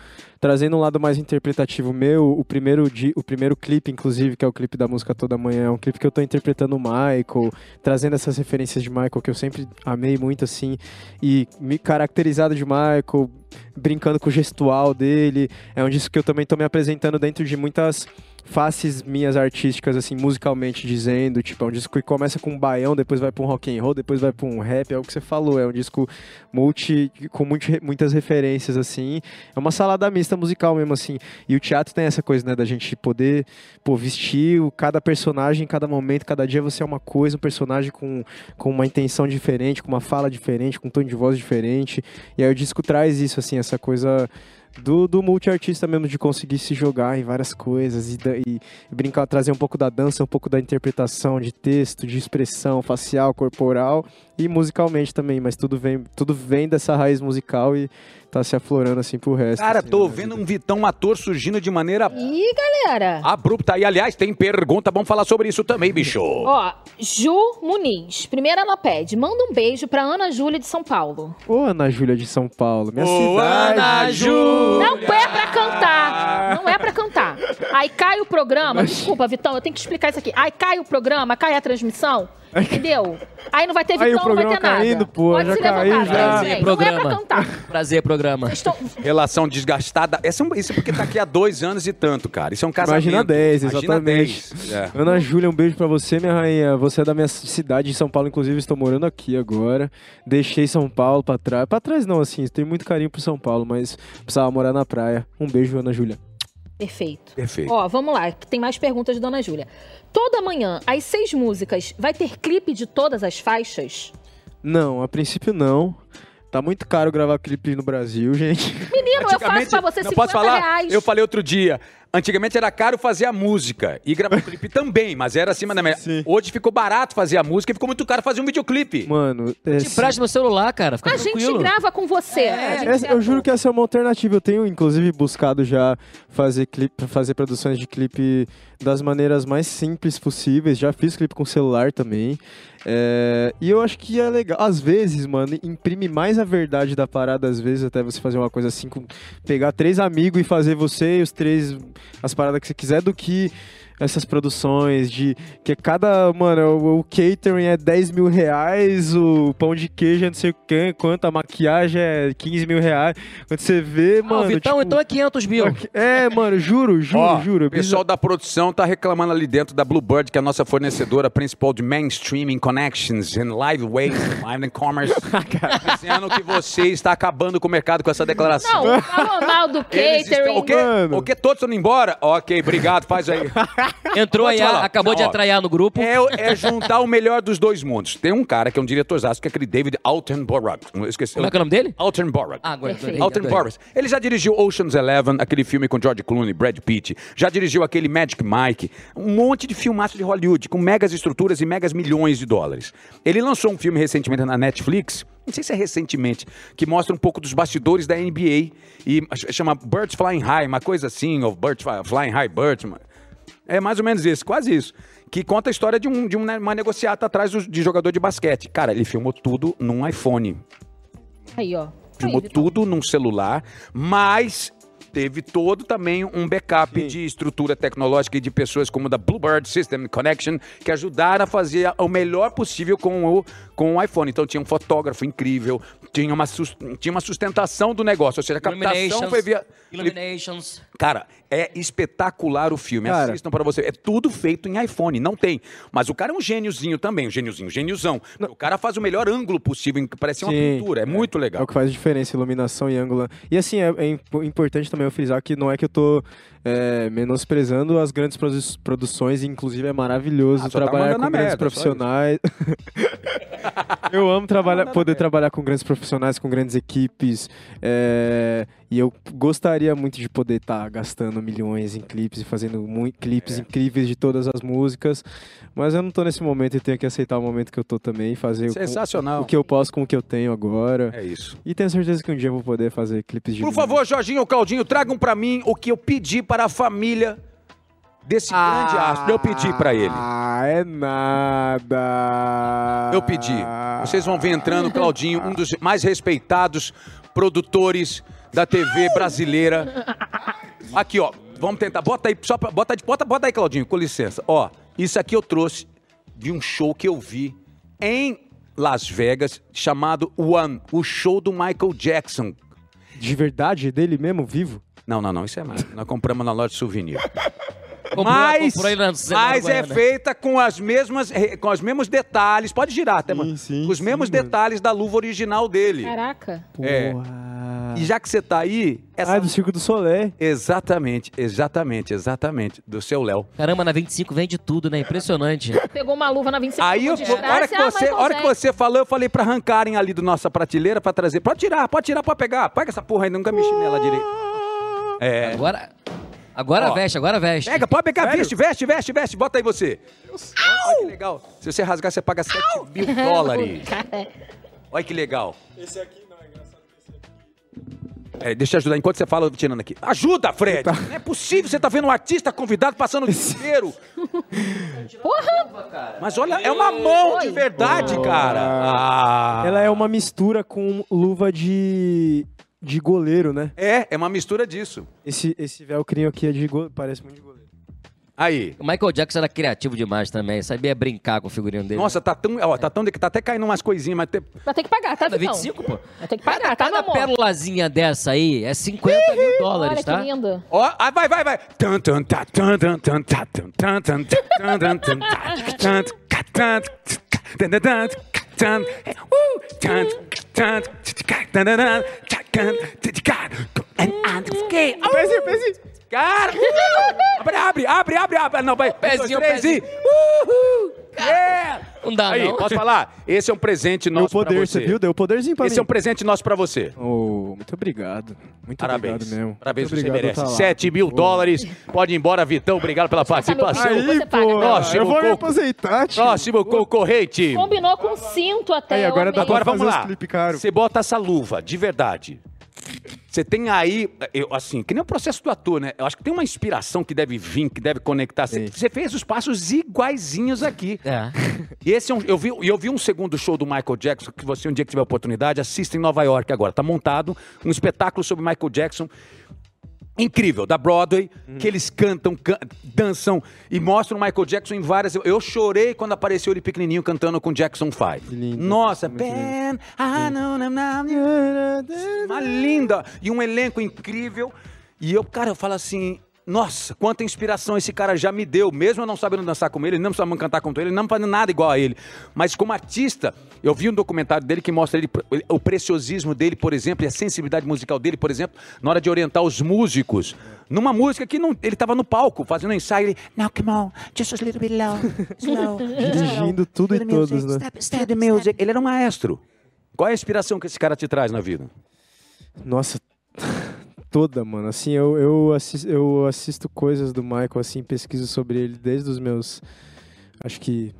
[SPEAKER 4] trazendo um lado mais interpretativo meu. O primeiro, di- o primeiro clipe, inclusive, que é o clipe da música Toda Manhã, é um clipe que eu tô interpretando o Michael, trazendo essas referências de Michael que eu sempre amei muito, assim, e me caracterizado de Michael, brincando com o gestual dele. É um disco que eu também tô me apresentando dentro de muitas faces minhas artísticas, assim, musicalmente dizendo, tipo, é um disco que começa com um baião, depois vai pra um rock and roll, depois vai pra um rap, é o que você falou, é um disco multi, com muitas referências, assim, é uma salada mista musical mesmo, assim, e o teatro tem essa coisa, né, da gente poder, pô, vestir o- cada personagem, cada momento, cada dia você é uma coisa, um personagem com, com uma intenção diferente, com uma fala diferente, com um tom de voz diferente, e aí o disco traz isso, assim, essa coisa do, do multiartista mesmo, de conseguir se jogar em várias coisas e, e brincar, trazer um pouco da dança, um pouco da interpretação de texto, de expressão facial, corporal e musicalmente também, mas tudo vem, tudo vem dessa raiz musical e tá se aflorando assim pro resto.
[SPEAKER 1] Cara,
[SPEAKER 4] assim,
[SPEAKER 1] tô
[SPEAKER 4] né?
[SPEAKER 1] vendo um Vitão ator surgindo de maneira
[SPEAKER 2] Ih, galera.
[SPEAKER 1] abrupta. E, aliás, tem pergunta, vamos falar sobre isso também, bicho.
[SPEAKER 2] Ó, Ju Muniz. Primeiro ela pede, manda um beijo pra Ana Júlia de São Paulo.
[SPEAKER 4] Ô, Ana Júlia de São Paulo, minha
[SPEAKER 1] Ô,
[SPEAKER 4] cidade.
[SPEAKER 1] Ana Júlia!
[SPEAKER 2] Não é pra cantar. Não é pra cantar. Aí cai o programa. Desculpa, Vitão, eu tenho que explicar isso aqui. Aí cai o programa, cai a transmissão. Entendeu? Aí não vai ter
[SPEAKER 4] Aí o
[SPEAKER 2] Vitão, não vai ter
[SPEAKER 4] programa
[SPEAKER 2] nada.
[SPEAKER 4] caindo, pô,
[SPEAKER 2] Pode
[SPEAKER 4] já
[SPEAKER 2] se
[SPEAKER 4] caiu,
[SPEAKER 2] levantar,
[SPEAKER 4] já.
[SPEAKER 3] Prazer,
[SPEAKER 2] Não é pra
[SPEAKER 3] programa.
[SPEAKER 2] cantar.
[SPEAKER 3] Prazer, programa.
[SPEAKER 2] Estou...
[SPEAKER 1] Relação desgastada. Essa é um- Isso é porque tá aqui há dois anos e tanto, cara. Isso é um casamento.
[SPEAKER 4] Imagina 10,
[SPEAKER 1] Imagina
[SPEAKER 4] exatamente.
[SPEAKER 1] 10. É.
[SPEAKER 4] Ana Júlia, um beijo pra você, minha rainha. Você é da minha cidade, em São Paulo, inclusive estou morando aqui agora. Deixei São Paulo pra trás. Pra trás não, assim, tenho muito carinho por São Paulo, mas precisava morar na praia. Um beijo, Ana Júlia.
[SPEAKER 2] Perfeito.
[SPEAKER 1] Perfeito.
[SPEAKER 2] Ó, vamos lá, que tem mais perguntas de Dona Júlia. Toda manhã, as seis músicas, vai ter clipe de todas as faixas?
[SPEAKER 4] Não, a princípio não. Tá muito caro gravar clipe no Brasil, gente.
[SPEAKER 2] Menino, eu faço pra você
[SPEAKER 1] não
[SPEAKER 2] 50
[SPEAKER 1] posso falar?
[SPEAKER 2] reais.
[SPEAKER 1] Eu falei outro dia. Antigamente era caro fazer a música e gravar o clipe também, mas era acima da média.
[SPEAKER 4] Sim.
[SPEAKER 1] Hoje ficou barato fazer a música e ficou muito caro fazer um videoclipe.
[SPEAKER 4] Mano, é,
[SPEAKER 3] Te presta no celular, cara. Fica
[SPEAKER 2] A gente
[SPEAKER 3] tranquilo.
[SPEAKER 2] grava com você. Gente
[SPEAKER 4] Essa-
[SPEAKER 2] é
[SPEAKER 4] eu juro que essa é uma alternativa. Eu tenho, inclusive, buscado já fazer clipe, fazer produções de clipe das maneiras mais simples possíveis. Já fiz clipe com celular também. É, e eu acho que é legal. Às vezes, mano, imprime mais a verdade da parada, às vezes, até você fazer uma coisa assim, com pegar três amigos e fazer você e os três as paradas que você quiser, do que essas produções de que cada, mano, o, o catering é 10 mil reais, o pão de queijo é não sei o que, quanto, a maquiagem é 15 mil reais. Quando você vê,
[SPEAKER 3] Ah,
[SPEAKER 4] mano.
[SPEAKER 3] Vitão,
[SPEAKER 4] tipo,
[SPEAKER 3] então é 500 mil.
[SPEAKER 4] É, mano, juro, juro,
[SPEAKER 1] Ó,
[SPEAKER 4] juro.
[SPEAKER 1] o pessoal da produção tá reclamando ali dentro da Bluebird, que é a nossa fornecedora principal de mainstreaming connections and live ways, live and commerce, dizendo que você está acabando com o mercado com essa declaração.
[SPEAKER 2] Não, falou mal do
[SPEAKER 1] Eles estão,
[SPEAKER 2] catering.
[SPEAKER 1] o quê?
[SPEAKER 4] Mano.
[SPEAKER 1] O quê? Todos estão indo embora? Ok, obrigado, faz aí.
[SPEAKER 3] Entrou aí, acabou
[SPEAKER 1] Não,
[SPEAKER 3] de
[SPEAKER 1] ó.
[SPEAKER 3] atraiar no grupo.
[SPEAKER 1] É, é juntar o melhor dos dois mundos. Tem um cara que é um diretorzaço, que é aquele David Altenborough. Eu esqueci.
[SPEAKER 3] Como é que é o nome dele?
[SPEAKER 1] Altenborough.
[SPEAKER 3] Ah, agora.
[SPEAKER 2] Perfeito.
[SPEAKER 1] Boris. Ele já dirigiu Ocean's Eleven, aquele filme com George Clooney, Brad Pitt. Já dirigiu aquele Magic Mike. Um monte de filmaço de Hollywood, com megas estruturas e megas milhões de dólares. Ele lançou um filme recentemente na Netflix, não sei se é recentemente, que mostra um pouco dos bastidores da NBA. E chama Birds Flying High, uma coisa assim, ou Birds Fly- Flying High Birds. É mais ou menos isso, quase isso. Que conta a história de, um, de uma, uma negociata atrás de jogador de basquete. Cara, ele filmou tudo num iPhone.
[SPEAKER 2] Aí, ó.
[SPEAKER 1] Filmou
[SPEAKER 2] Aí,
[SPEAKER 1] tudo num celular, mas teve todo também um backup de estrutura tecnológica e de pessoas como da Bluebird System Connection que ajudaram a fazer o melhor possível com o, com o iPhone. Então tinha um fotógrafo incrível, tinha uma, tinha uma sustentação do negócio, ou seja, a captação foi via...
[SPEAKER 3] Illuminations.
[SPEAKER 1] Cara, é espetacular o filme.
[SPEAKER 4] Cara.
[SPEAKER 1] Assistam para você. É tudo feito em iPhone, não tem. Mas o cara é um gêniozinho também, um gêniozinho, gêniozão. O cara faz o melhor ângulo possível, parece uma
[SPEAKER 4] Sim.
[SPEAKER 1] pintura. É muito
[SPEAKER 4] É
[SPEAKER 1] legal.
[SPEAKER 4] o que faz diferença, iluminação e ângulo. E assim, é, é impo- importante também eu frisar que não é que eu tô é, menosprezando as grandes produ- produções, inclusive é maravilhoso
[SPEAKER 1] Ah, tá
[SPEAKER 4] trabalhar
[SPEAKER 1] mandando
[SPEAKER 4] com grandes
[SPEAKER 1] merda,
[SPEAKER 4] profissionais. eu amo trabalhar, poder trabalhar com grandes profissionais, com grandes equipes. é, e eu gostaria muito de poder estar gastando milhões em clipes e fazendo clipes incríveis de todas as músicas. Mas eu não tô nesse momento e tenho que aceitar o momento que eu tô também e fazer o-
[SPEAKER 1] Sensacional.
[SPEAKER 4] o que eu posso com o que eu tenho agora.
[SPEAKER 1] É isso.
[SPEAKER 4] E tenho certeza que um dia eu vou poder fazer clipes de
[SPEAKER 1] Por
[SPEAKER 4] mim.
[SPEAKER 1] favor, Jorginho ou Claudinho, tragam pra mim o que eu pedi para a família desse grande astro. Eu pedi pra ele.
[SPEAKER 4] Ah, é nada.
[SPEAKER 1] Eu pedi. Vocês vão ver entrando, Claudinho, um dos mais respeitados produtores da TV brasileira. Aqui, ó. Vamos tentar. Bota aí, só pra, bota, bota, bota aí, Claudinho, com licença. Ó, isso aqui eu trouxe de um show que eu vi em Las Vegas, chamado One, o show do Michael Jackson.
[SPEAKER 4] De verdade? Dele mesmo, vivo?
[SPEAKER 1] Não, não, não, isso é mais. Nós compramos na loja de souvenir.
[SPEAKER 3] Comprou,
[SPEAKER 1] mas
[SPEAKER 3] comprou
[SPEAKER 1] mas é feita com as mesmas com os mesmos detalhes. Pode girar, até, mano.
[SPEAKER 4] sim,
[SPEAKER 1] com os mesmos
[SPEAKER 4] sim, mano.
[SPEAKER 1] detalhes da luva original dele.
[SPEAKER 2] Caraca.
[SPEAKER 1] É.
[SPEAKER 4] Porra.
[SPEAKER 1] E já que você tá aí, essa
[SPEAKER 4] Ah, é do Circo do Solé.
[SPEAKER 1] Exatamente, exatamente, exatamente. Do seu Léo.
[SPEAKER 3] Caramba, na 25 vende tudo, né? Impressionante.
[SPEAKER 2] Pegou uma luva na 25
[SPEAKER 1] Aí, eu, a hora que você,
[SPEAKER 2] ah,
[SPEAKER 1] a hora que você falou, eu falei pra arrancarem ali do nossa prateleira pra trazer. Pode tirar, pode tirar, pode pegar. Pega essa porra aí, nunca mexi nela direito. É.
[SPEAKER 3] Agora, agora
[SPEAKER 1] Ó.
[SPEAKER 3] veste, agora veste.
[SPEAKER 1] Pega, pode pegar, veste, veste, veste, veste. Bota aí você. Olha que legal. Se você rasgar, você paga 7 mil dólares. Olha que legal. Esse aqui não é engraçado É, deixa eu ajudar. Enquanto você fala, eu vou tirando aqui. Ajuda, Fred! Não é possível, você tá vendo um artista convidado passando o dia inteiro.
[SPEAKER 2] Porra!
[SPEAKER 1] Mas olha, é uma mão de verdade, cara. Ah.
[SPEAKER 4] Ela é uma mistura com luva de, de goleiro, né?
[SPEAKER 1] É, é uma mistura disso.
[SPEAKER 4] Esse, esse velcrinho aqui é de goleiro. Parece muito de goleiro.
[SPEAKER 1] Aí.
[SPEAKER 3] O Michael Jackson era criativo demais também, sabia brincar com o figurino dele.
[SPEAKER 1] Nossa, tá tão, ó, tá tão que tá até caindo umas coisinhas, mas tem-
[SPEAKER 2] Vai ter que pagar, tá,
[SPEAKER 3] Cada
[SPEAKER 2] Vitão?
[SPEAKER 3] 25, pô.
[SPEAKER 2] Vai ter que pagar, tá, meu
[SPEAKER 3] Cada
[SPEAKER 2] amor?
[SPEAKER 3] pérolazinha dessa aí é 50 mil dólares,
[SPEAKER 2] Olha
[SPEAKER 3] tá?
[SPEAKER 2] que lindo.
[SPEAKER 1] Ó, ah, vai, vai, vai.
[SPEAKER 4] Pezinho, pezinho.
[SPEAKER 1] Cara! Abre, abre, abre, abre. Não, vai.
[SPEAKER 3] Pezinho, pezinho.
[SPEAKER 1] Uhul! Yeah!
[SPEAKER 3] Não dá,
[SPEAKER 1] Aí,
[SPEAKER 3] não.
[SPEAKER 1] posso falar? Esse é um presente
[SPEAKER 4] Deu
[SPEAKER 1] nosso pra
[SPEAKER 4] poder,
[SPEAKER 1] você.
[SPEAKER 4] você viu? Deu poderzinho pra
[SPEAKER 1] Esse
[SPEAKER 4] mim.
[SPEAKER 1] é um presente nosso pra você.
[SPEAKER 4] Oh, muito obrigado. Muito
[SPEAKER 1] Parabéns.
[SPEAKER 4] obrigado mesmo.
[SPEAKER 1] Parabéns,
[SPEAKER 4] Muito
[SPEAKER 1] você
[SPEAKER 4] obrigado
[SPEAKER 1] merece.
[SPEAKER 4] tá lá.
[SPEAKER 1] 7 mil dólares. Pode ir embora, Vitão. Obrigado pela participação.
[SPEAKER 4] Aí,
[SPEAKER 2] Você paga,
[SPEAKER 4] pô,
[SPEAKER 2] né?
[SPEAKER 1] Próximo,
[SPEAKER 4] eu vou me
[SPEAKER 1] Coco.
[SPEAKER 4] aposentar, tio.
[SPEAKER 1] Próximo concorrente.
[SPEAKER 2] Combinou com cinto até.
[SPEAKER 4] Aí, agora dá.
[SPEAKER 1] Agora
[SPEAKER 4] pra
[SPEAKER 1] vamos
[SPEAKER 4] fazer
[SPEAKER 1] lá.
[SPEAKER 4] os clipes caros.
[SPEAKER 1] Você bota essa luva, de verdade. Você tem aí, eu, assim, que nem o processo do ator, né? Eu acho que tem uma inspiração que deve vir, que deve conectar. Você, fez os passos iguaizinhos aqui.
[SPEAKER 3] É.
[SPEAKER 1] E esse é um, eu vi, eu vi um segundo show do Michael Jackson que você um dia que tiver oportunidade assista em Nova York agora. Tá montado um espetáculo sobre Michael Jackson incrível da Broadway
[SPEAKER 4] Uhum.
[SPEAKER 1] que eles cantam, can- dançam e mostram o Michael Jackson em várias. Eu chorei quando apareceu ele pequenininho cantando com Jackson 5.
[SPEAKER 4] lindo.
[SPEAKER 1] Nossa. Ben, I know, know, know, uma linda e um elenco incrível. E eu, cara, eu falo assim, nossa, quanta inspiração esse cara já me deu, mesmo eu não sabendo dançar como ele, não sabendo cantar como ele, não fazendo nada igual a ele. Mas como artista, eu vi um documentário dele que mostra ele, o preciosismo dele, por exemplo, e a sensibilidade musical dele, por exemplo, na hora de orientar os músicos. Numa música que não, ele estava no palco fazendo um ensaio, ele,
[SPEAKER 5] Now come on, just a little bit low, slow.
[SPEAKER 4] Dirigindo tudo e todos, né?
[SPEAKER 5] Step,
[SPEAKER 1] "Stay
[SPEAKER 5] step,
[SPEAKER 1] the
[SPEAKER 5] step.
[SPEAKER 1] music. Ele era um maestro. Qual é a inspiração que esse cara te traz na vida?
[SPEAKER 4] Nossa, toda, mano. Assim, eu, eu, assisto, eu assisto coisas do Michael, assim, pesquiso sobre ele desde os meus, acho que,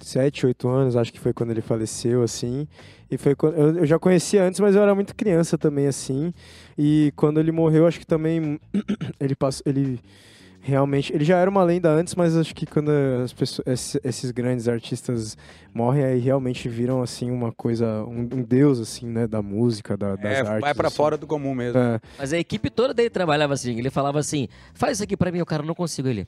[SPEAKER 4] sete, oito anos, acho que foi quando ele faleceu, assim. E foi quando, eu, eu já conhecia antes, mas eu era muito criança também, assim. E quando ele morreu, acho que também ele passou, ele realmente, ele já era uma lenda antes, mas acho que quando as pessoas, esses, grandes artistas morrem, aí realmente viram, assim, uma coisa, um, um deus, assim, né, da música, da, das
[SPEAKER 1] É,
[SPEAKER 4] artes.
[SPEAKER 1] vai pra
[SPEAKER 4] assim.
[SPEAKER 1] fora do comum mesmo.
[SPEAKER 4] É.
[SPEAKER 3] Mas a equipe toda dele trabalhava assim. Ele falava assim: faz isso aqui pra mim, o cara não consigo. Ele.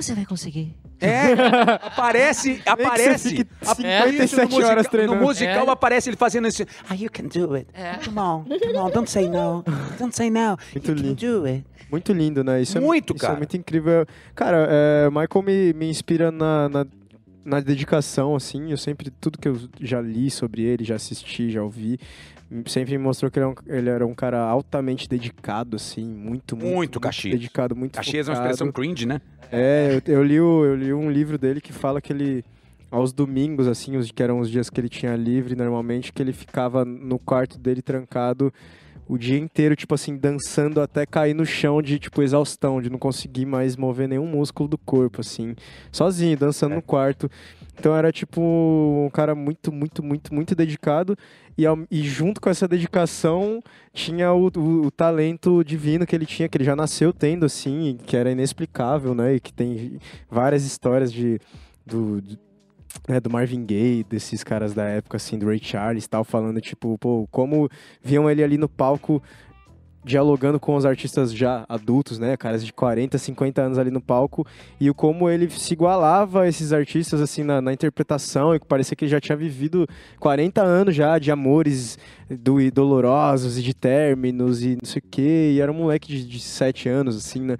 [SPEAKER 3] Você vai conseguir.
[SPEAKER 1] É, aparece, aparece.
[SPEAKER 4] fique
[SPEAKER 1] ap-
[SPEAKER 4] 57
[SPEAKER 1] isso no musical-
[SPEAKER 4] horas treinando.
[SPEAKER 1] No musical
[SPEAKER 3] É.
[SPEAKER 1] aparece ele fazendo isso.
[SPEAKER 5] Ah, you can do it. Come on, come on, don't say no. Don't say no.
[SPEAKER 4] Muito
[SPEAKER 5] you can
[SPEAKER 4] lindo.
[SPEAKER 5] do it.
[SPEAKER 4] Muito lindo, né? Isso é,
[SPEAKER 1] Muito,
[SPEAKER 4] isso
[SPEAKER 1] cara.
[SPEAKER 4] é muito incrível. Cara, é, Michael me, me inspira na, na, na dedicação, assim. Eu sempre, tudo que eu já li sobre ele, já assisti, já ouvi, sempre me mostrou que ele, é um- ele era um cara altamente dedicado, assim. Muito, muito.
[SPEAKER 1] Muito Caxias.
[SPEAKER 4] Dedicado, muito
[SPEAKER 1] Caxias é uma
[SPEAKER 4] focado.
[SPEAKER 1] expressão cringe, né?
[SPEAKER 4] É, eu, eu li o- eu li um livro dele que fala que ele, aos domingos, assim, os, que eram os dias que ele tinha livre, normalmente, que ele ficava no quarto dele trancado o dia inteiro, tipo assim, dançando até cair no chão de, tipo, exaustão, de não conseguir mais mover nenhum músculo do corpo, assim, sozinho, dançando no quarto. Então era, tipo, um cara muito, muito, muito, muito dedicado. E, e junto com essa dedicação, tinha o, o- o talento divino que ele tinha, que ele já nasceu tendo, assim, que era inexplicável, né? E que tem várias histórias de, do, de- né, do Marvin Gaye, desses caras da época, assim, do Ray Charles tal, falando, tipo, pô, como viam ele ali no palco dialogando com os artistas já adultos, né, caras de 40, 50 anos ali no palco, e o como ele se igualava a esses artistas, assim, na, na interpretação, e que parecia que ele já tinha vivido 40 anos já de amores do, e dolorosos e de términos e não sei o quê, e era um moleque de, de 7 anos, assim, né,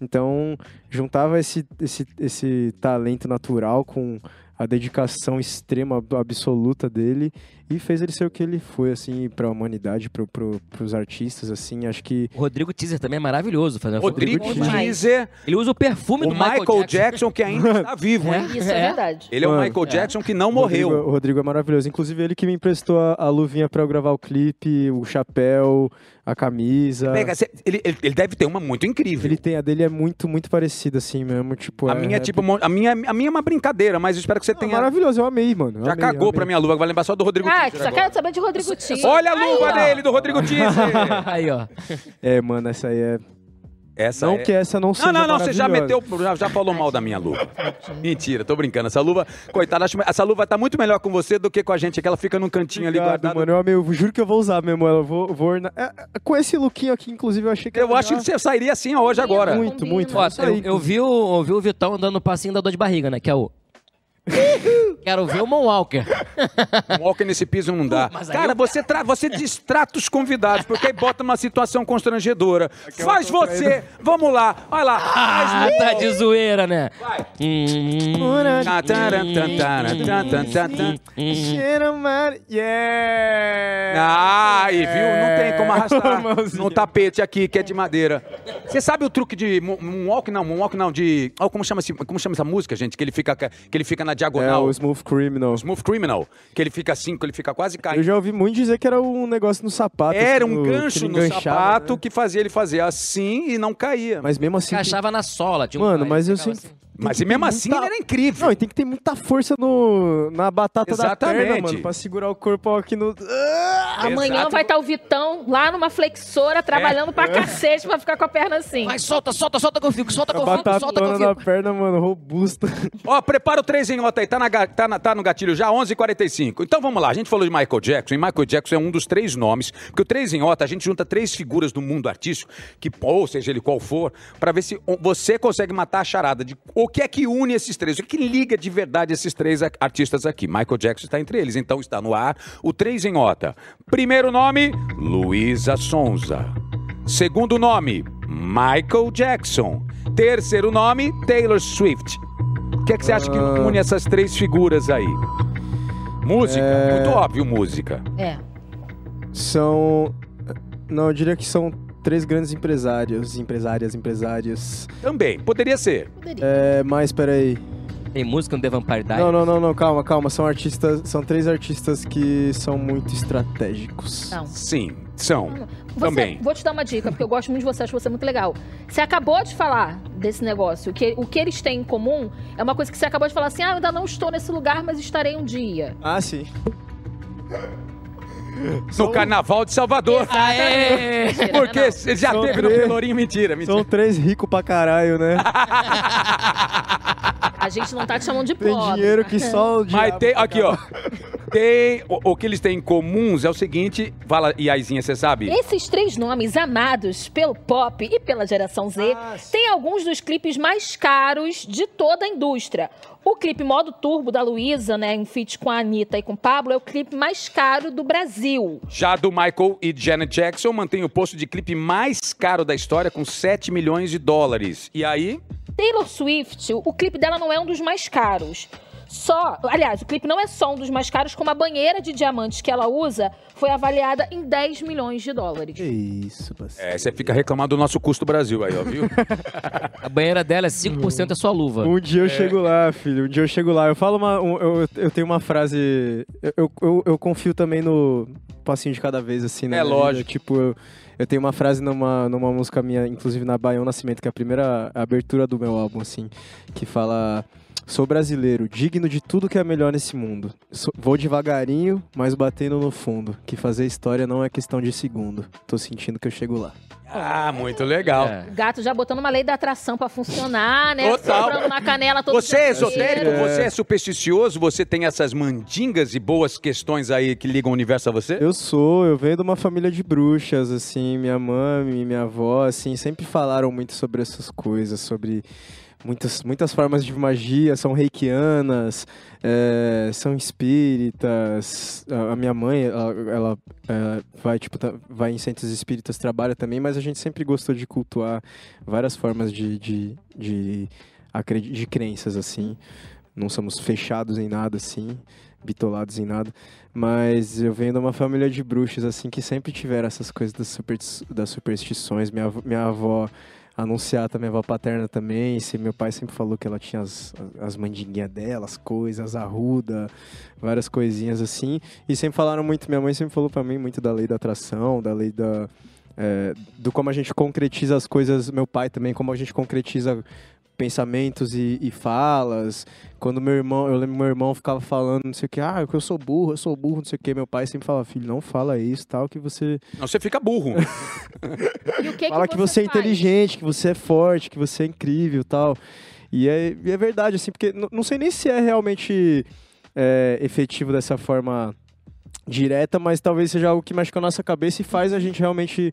[SPEAKER 4] então juntava esse, esse, esse talento natural com a dedicação extrema, ab- absoluta dele e fez ele ser o que ele foi, assim, para a humanidade, pro, pro, pros artistas, assim, acho que
[SPEAKER 3] O Rodrigo Teaser também é maravilhoso. Fazendo
[SPEAKER 1] Rodrigo
[SPEAKER 3] foto demais.
[SPEAKER 1] Teaser,
[SPEAKER 3] Ele usa o perfume
[SPEAKER 1] o
[SPEAKER 3] do
[SPEAKER 1] Michael,
[SPEAKER 3] Michael,
[SPEAKER 1] Jackson. que ainda está vivo, hein?
[SPEAKER 2] Isso é,
[SPEAKER 3] É.
[SPEAKER 2] verdade.
[SPEAKER 1] Ele é o Michael Jackson que não
[SPEAKER 4] o Rodrigo,
[SPEAKER 1] morreu.
[SPEAKER 4] o Rodrigo é maravilhoso, inclusive ele que me emprestou a, a luvinha para eu gravar o clipe, o chapéu, a camisa.
[SPEAKER 1] Pega, cê- ele, ele- ele deve ter uma muito incrível.
[SPEAKER 4] Ele tem, a dele é muito, muito parecida, assim mesmo, tipo...
[SPEAKER 1] a minha é tipo, a minha, a minha é uma brincadeira, mas eu espero que você
[SPEAKER 4] Ah,
[SPEAKER 1] tenha.
[SPEAKER 4] maravilhoso, eu amei, mano. eu
[SPEAKER 1] Já
[SPEAKER 4] amei,
[SPEAKER 1] cagou
[SPEAKER 4] amei.
[SPEAKER 1] pra minha luva, vai lembrar só do Rodrigo
[SPEAKER 2] Ah,
[SPEAKER 1] Teaser
[SPEAKER 2] só quero saber de Rodrigo Tio.
[SPEAKER 1] Olha a luva dele, do Rodrigo Teaser.
[SPEAKER 3] Aí, ó.
[SPEAKER 4] É, mano, essa aí é...
[SPEAKER 1] Essa
[SPEAKER 4] não
[SPEAKER 1] é-
[SPEAKER 4] que essa não seja
[SPEAKER 1] Não, não, não, você já
[SPEAKER 4] maravilhosa.
[SPEAKER 1] meteu, já, já falou mal da minha luva. Mentira, tô brincando. Essa luva, coitada, acho- essa luva tá muito melhor com você do que com a gente, que ela fica num cantinho ali
[SPEAKER 4] Obrigado,
[SPEAKER 1] guardada.
[SPEAKER 4] mano. Eu, amei, eu juro que eu vou usar mesmo ela. Eu vou, vou é, é, com esse lookinho aqui, inclusive, eu achei que
[SPEAKER 1] Eu
[SPEAKER 4] era
[SPEAKER 1] acho que você sairia assim hoje agora.
[SPEAKER 4] Muito, muito.
[SPEAKER 3] Ó,
[SPEAKER 4] Isso
[SPEAKER 3] eu,
[SPEAKER 4] aí,
[SPEAKER 3] eu vi o, eu vi o Vitão andando no passinho da dor de barriga, né? Que é o. Quero ver o Moonwalker.
[SPEAKER 1] Um walker nesse piso não dá. Cara,
[SPEAKER 3] eu-
[SPEAKER 1] você, tra- você distrata os convidados, porque aí bota uma situação constrangedora. Faz você. Vamos lá. Olha lá.
[SPEAKER 3] Ah,
[SPEAKER 1] Faz
[SPEAKER 3] tá de zoeira, né?
[SPEAKER 1] Vai.
[SPEAKER 4] Yeah!
[SPEAKER 1] Ah, aí, viu? Não tem como arrastar no tapete aqui, que é de madeira. Você sabe o truque de moon- moonwalk? Não, moonwalk não, de... Oh, como, chama esse, como chama essa música, gente? Que ele fica, que ele fica na
[SPEAKER 4] É
[SPEAKER 1] diagonal.
[SPEAKER 4] o Smooth Criminal.
[SPEAKER 1] Smooth Criminal. Que ele fica assim, que ele fica quase
[SPEAKER 4] Eu
[SPEAKER 1] caindo.
[SPEAKER 4] já ouvi muito dizer que era um negócio no sapato.
[SPEAKER 1] Era
[SPEAKER 4] assim,
[SPEAKER 1] um
[SPEAKER 4] no- que
[SPEAKER 1] gancho no sapato
[SPEAKER 4] né?
[SPEAKER 1] que fazia ele fazer assim e não caía.
[SPEAKER 4] Mas mesmo assim.
[SPEAKER 3] encaixava na sola. Um
[SPEAKER 4] Mano, mas eu sempre.
[SPEAKER 3] assim.
[SPEAKER 4] Tem
[SPEAKER 1] Mas
[SPEAKER 4] que
[SPEAKER 1] e mesmo assim
[SPEAKER 4] muita-
[SPEAKER 1] ele era incrível.
[SPEAKER 4] Não, e tem que ter muita força no, na batata da perna,
[SPEAKER 1] Exatamente.
[SPEAKER 4] mano, pra segurar o corpo aqui no. Ah!
[SPEAKER 2] Amanhã
[SPEAKER 1] Exato.
[SPEAKER 2] vai estar o Vitão lá numa flexora trabalhando
[SPEAKER 1] É.
[SPEAKER 2] pra cacete pra ficar com a perna assim.
[SPEAKER 3] Vai, solta, solta, solta que eu fico, solta que
[SPEAKER 4] A
[SPEAKER 3] eu fico, solta que eu
[SPEAKER 4] batatona da
[SPEAKER 3] fico.
[SPEAKER 4] perna, mano, robusta.
[SPEAKER 1] Ó, prepara o 3 em nota aí, tá, na tá, na- tá no gatilho já, 11h45. Então vamos lá, a gente falou de Michael Jackson, e Michael Jackson é um dos três nomes, porque o 3 em Ota, a gente junta três figuras do mundo artístico, que, ou seja ele qual for, pra ver se você consegue matar a charada de o que é que une esses três, o que liga de verdade esses três artistas aqui. Michael Jackson está entre eles, então está no ar o 3 em Ota. Primeiro nome, Luísa Sonza. Segundo nome, Michael Jackson. Terceiro nome, Taylor Swift. O que, é que você acha que
[SPEAKER 4] Ah.
[SPEAKER 1] une essas três figuras aí? Música,
[SPEAKER 4] É.
[SPEAKER 1] muito óbvio música.
[SPEAKER 2] É.
[SPEAKER 4] São. Não, eu diria que são três grandes empresários, empresárias, empresárias.
[SPEAKER 1] Também, poderia ser.
[SPEAKER 2] Poderia.
[SPEAKER 4] É, mas peraí.
[SPEAKER 3] Tem música no The Vampire Diaries?
[SPEAKER 4] Não, não, não, não, calma, calma. São artistas. São três artistas que são muito estratégicos.
[SPEAKER 2] Não.
[SPEAKER 1] Sim, são.
[SPEAKER 2] Você-
[SPEAKER 1] Também.
[SPEAKER 2] Vou te dar uma dica, porque eu gosto muito de você, acho você muito legal. Você acabou de falar desse negócio. O que, o que eles têm em comum é uma coisa que você acabou de falar assim: ah, eu ainda não estou nesse lugar, mas estarei um dia.
[SPEAKER 4] Ah, sim.
[SPEAKER 1] No Carnaval de Salvador.
[SPEAKER 3] Aê!
[SPEAKER 1] Porque já
[SPEAKER 4] São
[SPEAKER 1] teve no
[SPEAKER 4] três.
[SPEAKER 1] Pelourinho, mentira, mentira.
[SPEAKER 4] São três ricos pra caralho, né?
[SPEAKER 2] A gente não tá te chamando de
[SPEAKER 4] Tem
[SPEAKER 2] pobre.
[SPEAKER 4] dinheiro que só o
[SPEAKER 1] Mas tem, aqui ó, tem, o, o que eles têm em comuns é o seguinte, fala, Iaizinha, você sabe?
[SPEAKER 2] Esses três nomes amados pelo pop e pela geração Z
[SPEAKER 4] Ah,
[SPEAKER 2] têm alguns dos clipes mais caros de toda a indústria. O clipe Modo Turbo da Luísa, né, em feat com a Anitta e com o Pablo, é o clipe mais caro do Brasil.
[SPEAKER 1] Já do Michael e Janet Jackson mantém o posto de clipe mais caro da história com 7 milhões de dólares. E aí,
[SPEAKER 2] Taylor Swift, o clipe dela não é um dos mais caros. Só, aliás, o clipe não é só um dos mais caros, como a banheira de diamantes que ela usa foi avaliada em 10 milhões de dólares.
[SPEAKER 4] Que isso, parceiro.
[SPEAKER 1] é, você fica reclamando do nosso custo Brasil aí, ó, viu?
[SPEAKER 3] A banheira dela é 5% é sua luva.
[SPEAKER 4] Um dia eu chego lá, filho. Um dia eu chego lá. Eu falo uma. um- eu, eu tenho uma frase. Eu, eu, eu- eu confio também no passinho de cada vez, assim, né?
[SPEAKER 1] É lógico.
[SPEAKER 4] Tipo, eu, eu tenho uma frase numa, numa música minha, inclusive na Baião Nascimento, que é a primeira abertura do meu álbum, assim, que fala. Sou brasileiro, digno de tudo que é melhor nesse mundo. Sou- vou devagarinho, mas batendo no fundo. Que fazer história não é questão de segundo. Tô sentindo que eu chego lá.
[SPEAKER 1] Ah, muito legal.
[SPEAKER 3] É.
[SPEAKER 2] Gato já botando uma lei da atração pra funcionar, né?
[SPEAKER 1] Total.
[SPEAKER 2] Na canela todo
[SPEAKER 1] Você é esotérico?
[SPEAKER 2] inteiro.
[SPEAKER 1] Você é supersticioso? Você tem essas mandingas e boas questões aí que ligam o universo a você?
[SPEAKER 4] Eu sou, eu venho de uma família de bruxas, assim, minha mãe e minha avó, assim, sempre falaram muito sobre essas coisas, sobre muitas, muitas formas de magia, são reikianas, é, são espíritas, a, a minha mãe, ela, ela, é, vai, tipo, tá- vai em centros espíritas, trabalha também, mas a gente sempre gostou de cultuar várias formas de, de, de, de crenças, assim, não somos fechados em nada, assim, bitolados em nada. Mas eu venho de uma família de bruxas, assim, que sempre tiveram essas coisas das, super, das superstições. Minha, minha avó, anunciata, minha avó paterna também. Se meu pai sempre falou que ela tinha as, as mandinguinhas dela, as coisas, arruda, várias coisinhas assim. E sempre falaram muito, minha mãe sempre falou pra mim muito da lei da atração, da lei da. é, do como a gente concretiza as coisas, meu pai também, como a gente concretiza pensamentos e, e falas. Quando meu irmão, eu lembro meu irmão ficava falando, não sei o que, ah, eu sou burro, eu sou burro, não sei o que. Meu pai sempre fala, filho, não fala isso, tal, que você.
[SPEAKER 1] Não, você fica burro.
[SPEAKER 2] E o que
[SPEAKER 4] fala que você, é
[SPEAKER 2] faz?
[SPEAKER 4] inteligente, que você é forte, que você é incrível tal. E é, e é verdade, assim, porque não sei nem se é realmente é, efetivo dessa forma direta, mas talvez seja algo que mexe com a nossa cabeça e faz a gente realmente,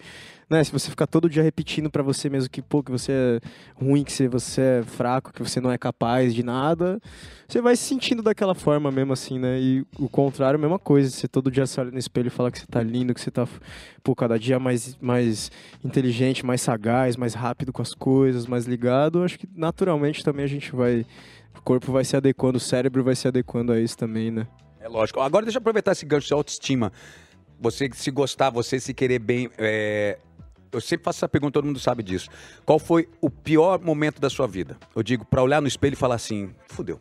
[SPEAKER 4] né, se você ficar todo dia repetindo pra você mesmo que, pô, que você é ruim, que você- é fraco, que você não é capaz de nada, você vai se sentindo daquela forma mesmo assim, né, e o contrário, mesma coisa, você todo dia se olha no espelho e fala que você tá lindo, que você tá, pô, cada dia mais, mais inteligente, mais sagaz, mais rápido com as coisas, mais ligado, acho que naturalmente também a gente vai, o corpo vai se adequando, o cérebro vai se adequando a isso também, né.
[SPEAKER 1] É lógico. Agora deixa eu aproveitar esse gancho de autoestima. Você se gostar, você se querer bem. é, Eu sempre faço essa pergunta, todo mundo sabe disso. Qual foi o pior momento da sua vida? Eu digo, pra olhar no espelho e falar assim, fudeu.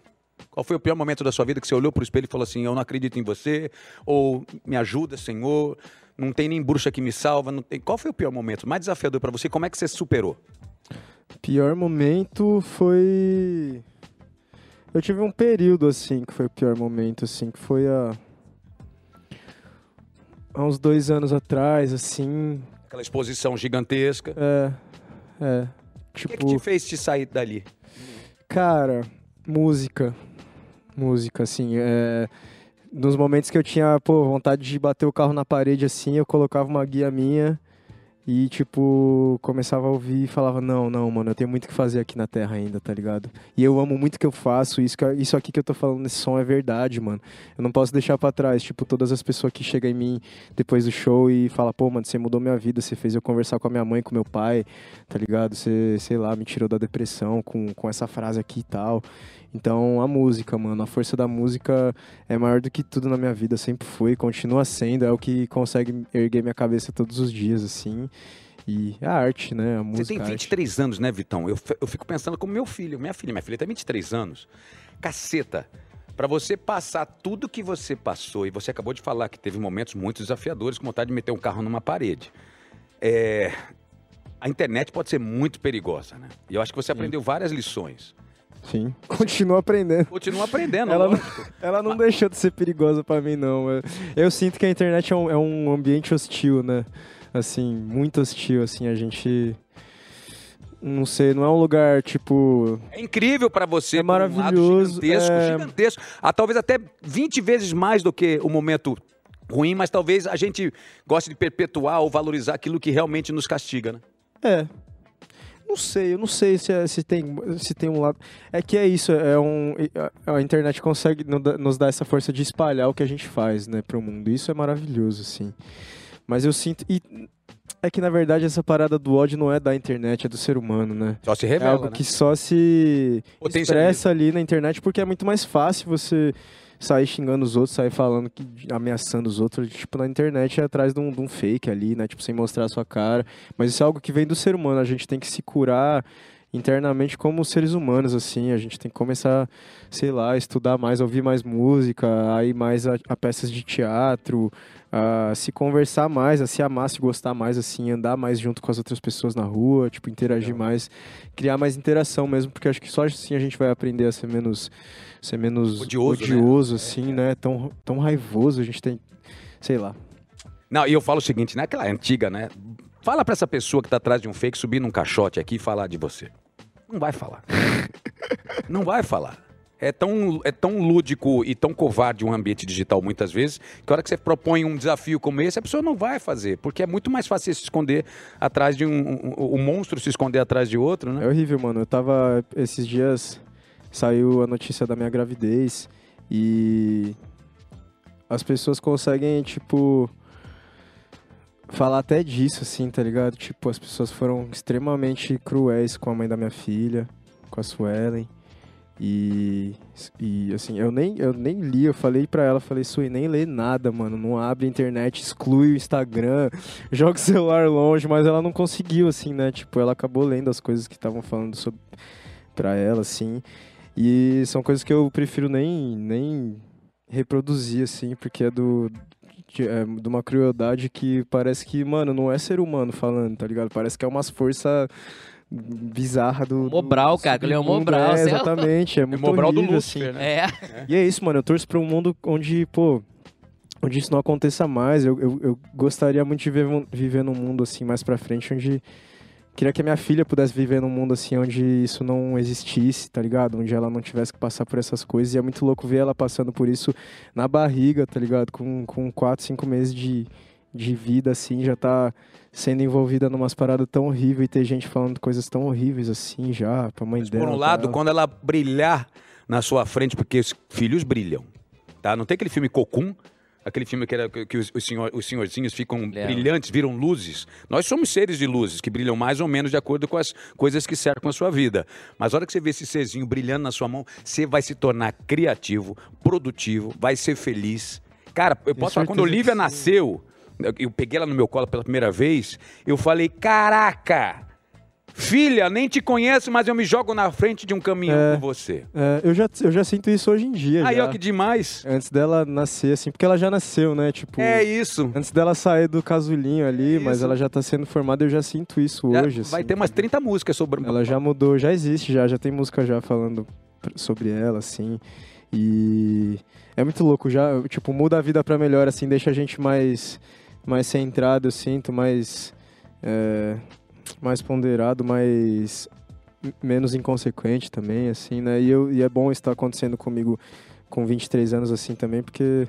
[SPEAKER 1] Qual foi o pior momento da sua vida que você olhou pro espelho e falou assim, eu não acredito em você, ou me ajuda, Senhor, não tem nem bruxa que me salva, não tem... Qual foi o pior momento, mais desafiador pra você? Como é que você superou?
[SPEAKER 4] Pior momento foi. Eu tive um período assim que foi o pior momento, assim, que foi há. Há uns dois anos atrás, assim.
[SPEAKER 1] Aquela exposição gigantesca.
[SPEAKER 4] É. É.
[SPEAKER 1] O que,
[SPEAKER 4] Tipo,
[SPEAKER 1] que te fez te sair dali?
[SPEAKER 4] cara, música. Música, assim. É... Nos momentos que eu tinha, pô, vontade de bater o carro na parede, assim, eu colocava uma guia minha e, tipo, começava a ouvir e falava, não, não, mano, eu tenho muito que fazer aqui na Terra ainda, tá ligado? E eu amo muito o que eu faço, isso, isso aqui que eu tô falando nesse som é verdade, mano. Eu não posso deixar pra trás, tipo, todas as pessoas que chegam em mim depois do show e falam, pô, mano, você mudou minha vida, você fez eu conversar com a minha mãe, com meu pai, tá ligado? Você, sei lá, me tirou da depressão com, com essa frase aqui e tal. Então, a música, mano, a força da música é maior do que tudo na minha vida, sempre foi, continua sendo, é o que consegue erguer minha cabeça todos os dias, assim. E a arte, né? A música.
[SPEAKER 1] Você tem
[SPEAKER 4] a arte.
[SPEAKER 1] 23 anos, né, Vitão? Eu, eu fico pensando como meu filho. Minha filha, minha filha tem 23 anos. Caceta. Pra você passar tudo que você passou, e você acabou de falar que teve momentos muito desafiadores, com vontade de meter um carro numa parede. É, A internet pode ser muito perigosa, né? E eu acho que você aprendeu várias lições.
[SPEAKER 4] Sim. Continua aprendendo.
[SPEAKER 1] Continua aprendendo,
[SPEAKER 4] Ela não-. Ela não deixou de ser perigosa pra mim, não. Eu, eu sinto que a internet é um, é um ambiente hostil, né? Assim, muito hostil, assim, a gente. Não sei, não é um lugar tipo.
[SPEAKER 1] É incrível pra você.
[SPEAKER 4] É
[SPEAKER 1] por um lado
[SPEAKER 4] maravilhoso,
[SPEAKER 1] gigantesco,
[SPEAKER 4] é.
[SPEAKER 1] gigantesco. Ah, talvez até 20 vezes mais do que o momento ruim, mas talvez a gente goste de perpetuar ou valorizar aquilo que realmente nos castiga, né?
[SPEAKER 4] É. Não sei, eu não sei se, é- se, tem, se tem um lado. É que é isso, é um. A, a internet consegue nos dar essa força de espalhar o que a gente faz, né, pro mundo. Isso é maravilhoso, assim. Mas eu sinto. E é que na verdade essa parada do ódio não é da internet, é do ser humano, né?
[SPEAKER 1] Só se
[SPEAKER 4] É
[SPEAKER 1] revela,
[SPEAKER 4] algo
[SPEAKER 1] né?
[SPEAKER 4] que só se expressa ali na internet porque é muito mais fácil você sair xingando os outros, sair falando, que, ameaçando os outros. Tipo, na internet é atrás de um, de um fake ali, né? Tipo, sem mostrar a sua cara. Mas isso é algo que vem do ser humano. A gente tem que se curar internamente como seres humanos, assim. A gente tem que começar, sei lá, a estudar mais, ouvir mais música, a ir mais a, a peças de teatro, a se conversar mais, a se amar, se gostar mais, assim, andar mais junto com as outras pessoas na rua, tipo, interagir mais, criar mais interação mesmo, porque acho que só assim a gente vai aprender a ser menos, ser menos
[SPEAKER 1] Odioso, né?
[SPEAKER 4] odioso assim, né? Tão, tão raivoso, a gente tem, sei lá.
[SPEAKER 1] Não, e eu falo o seguinte, né? Aquela antiga, né? Fala pra essa pessoa que tá atrás de um fake subir num caixote aqui e falar de você. Não vai falar. Não vai falar. É tão, é tão lúdico e tão covarde um ambiente digital muitas vezes, que a hora que você propõe um desafio como esse, a pessoa não vai fazer, porque é muito mais fácil se esconder atrás de um, um- o monstro se esconder atrás de outro, né?
[SPEAKER 4] É horrível, mano. Eu tava. Esses dias saiu a notícia da minha gravidez e as pessoas conseguem, tipo. Falar até disso, assim, tá ligado? Tipo, as pessoas foram extremamente cruéis com a mãe da minha filha, com a Suelen. E, e assim, eu nem, eu nem li, eu falei pra ela, falei, Sui, nem lê nada, mano. Não abre internet, exclui o Instagram, joga o celular longe, mas ela não conseguiu, assim, né? Tipo, ela acabou lendo as coisas que estavam falando sobre pra ela, assim. E são coisas que eu prefiro nem, nem reproduzir, assim, porque é do. De, é de uma crueldade que parece que, mano, não é ser humano falando, tá ligado? Parece que é umas forças bizarra do.
[SPEAKER 3] Mobral,
[SPEAKER 4] do
[SPEAKER 3] cara, ele é
[SPEAKER 4] submundo.
[SPEAKER 3] Mobral,
[SPEAKER 4] É, exatamente. É muito
[SPEAKER 1] Mobral do
[SPEAKER 4] horrível,
[SPEAKER 1] Lúcifer,
[SPEAKER 4] assim.
[SPEAKER 1] né?
[SPEAKER 3] É.
[SPEAKER 4] E é isso, mano. Eu torço pra um mundo onde, pô, onde isso não aconteça mais. Eu, eu, eu gostaria muito de viver, viver num mundo assim mais pra frente, onde. Queria que a minha filha pudesse viver num mundo assim onde isso não existisse, tá ligado? Onde ela não tivesse que passar por essas coisas. E é muito louco ver ela passando por isso na barriga, tá ligado? Com, com 4, 5 meses de, de vida, assim, já tá sendo envolvida numas paradas tão horríveis e ter gente falando coisas tão horríveis assim já, pra mãe
[SPEAKER 1] Mas,
[SPEAKER 4] dela.
[SPEAKER 1] por um lado,
[SPEAKER 4] ela.
[SPEAKER 1] quando ela brilhar na sua frente, porque os filhos brilham, tá? Não tem aquele filme Cocum, aquele filme que, era, que- que os, os, senhor- os senhorzinhos ficam brilhantes, viram luzes. Nós somos seres de luzes, que brilham mais ou menos de acordo com as coisas que cercam a sua vida. Mas a hora que você vê esse serzinho brilhando na sua mão, você vai se tornar criativo, produtivo, vai ser feliz. Cara, eu posso falar, quando Olivia nasceu, eu- eu peguei ela no meu colo pela primeira vez, eu falei, caraca... Filha, nem te conheço, mas eu me jogo na frente de um caminhão
[SPEAKER 4] É.
[SPEAKER 1] com você.
[SPEAKER 4] É, eu, já, eu já sinto isso hoje em dia.
[SPEAKER 1] Aí,
[SPEAKER 4] já.
[SPEAKER 1] ó, que demais.
[SPEAKER 4] Antes dela nascer, assim, porque ela já nasceu, né? Tipo,
[SPEAKER 1] É isso.
[SPEAKER 4] antes dela sair do casulinho ali, mas
[SPEAKER 1] Isso.
[SPEAKER 4] ela já tá sendo formada, eu já sinto isso
[SPEAKER 1] Já
[SPEAKER 4] hoje.
[SPEAKER 1] vai
[SPEAKER 4] assim.
[SPEAKER 1] ter umas 30 músicas sobre.
[SPEAKER 4] Ela já mudou, já existe, já, já tem música já falando sobre ela, assim. E é muito louco, já, tipo, muda a vida pra melhor, assim, deixa a gente mais, mais centrado, eu sinto, mais, é, mais ponderado, mais menos inconsequente também, assim, né? E, eu, e é bom estar acontecendo comigo com 23 anos, assim, também, porque...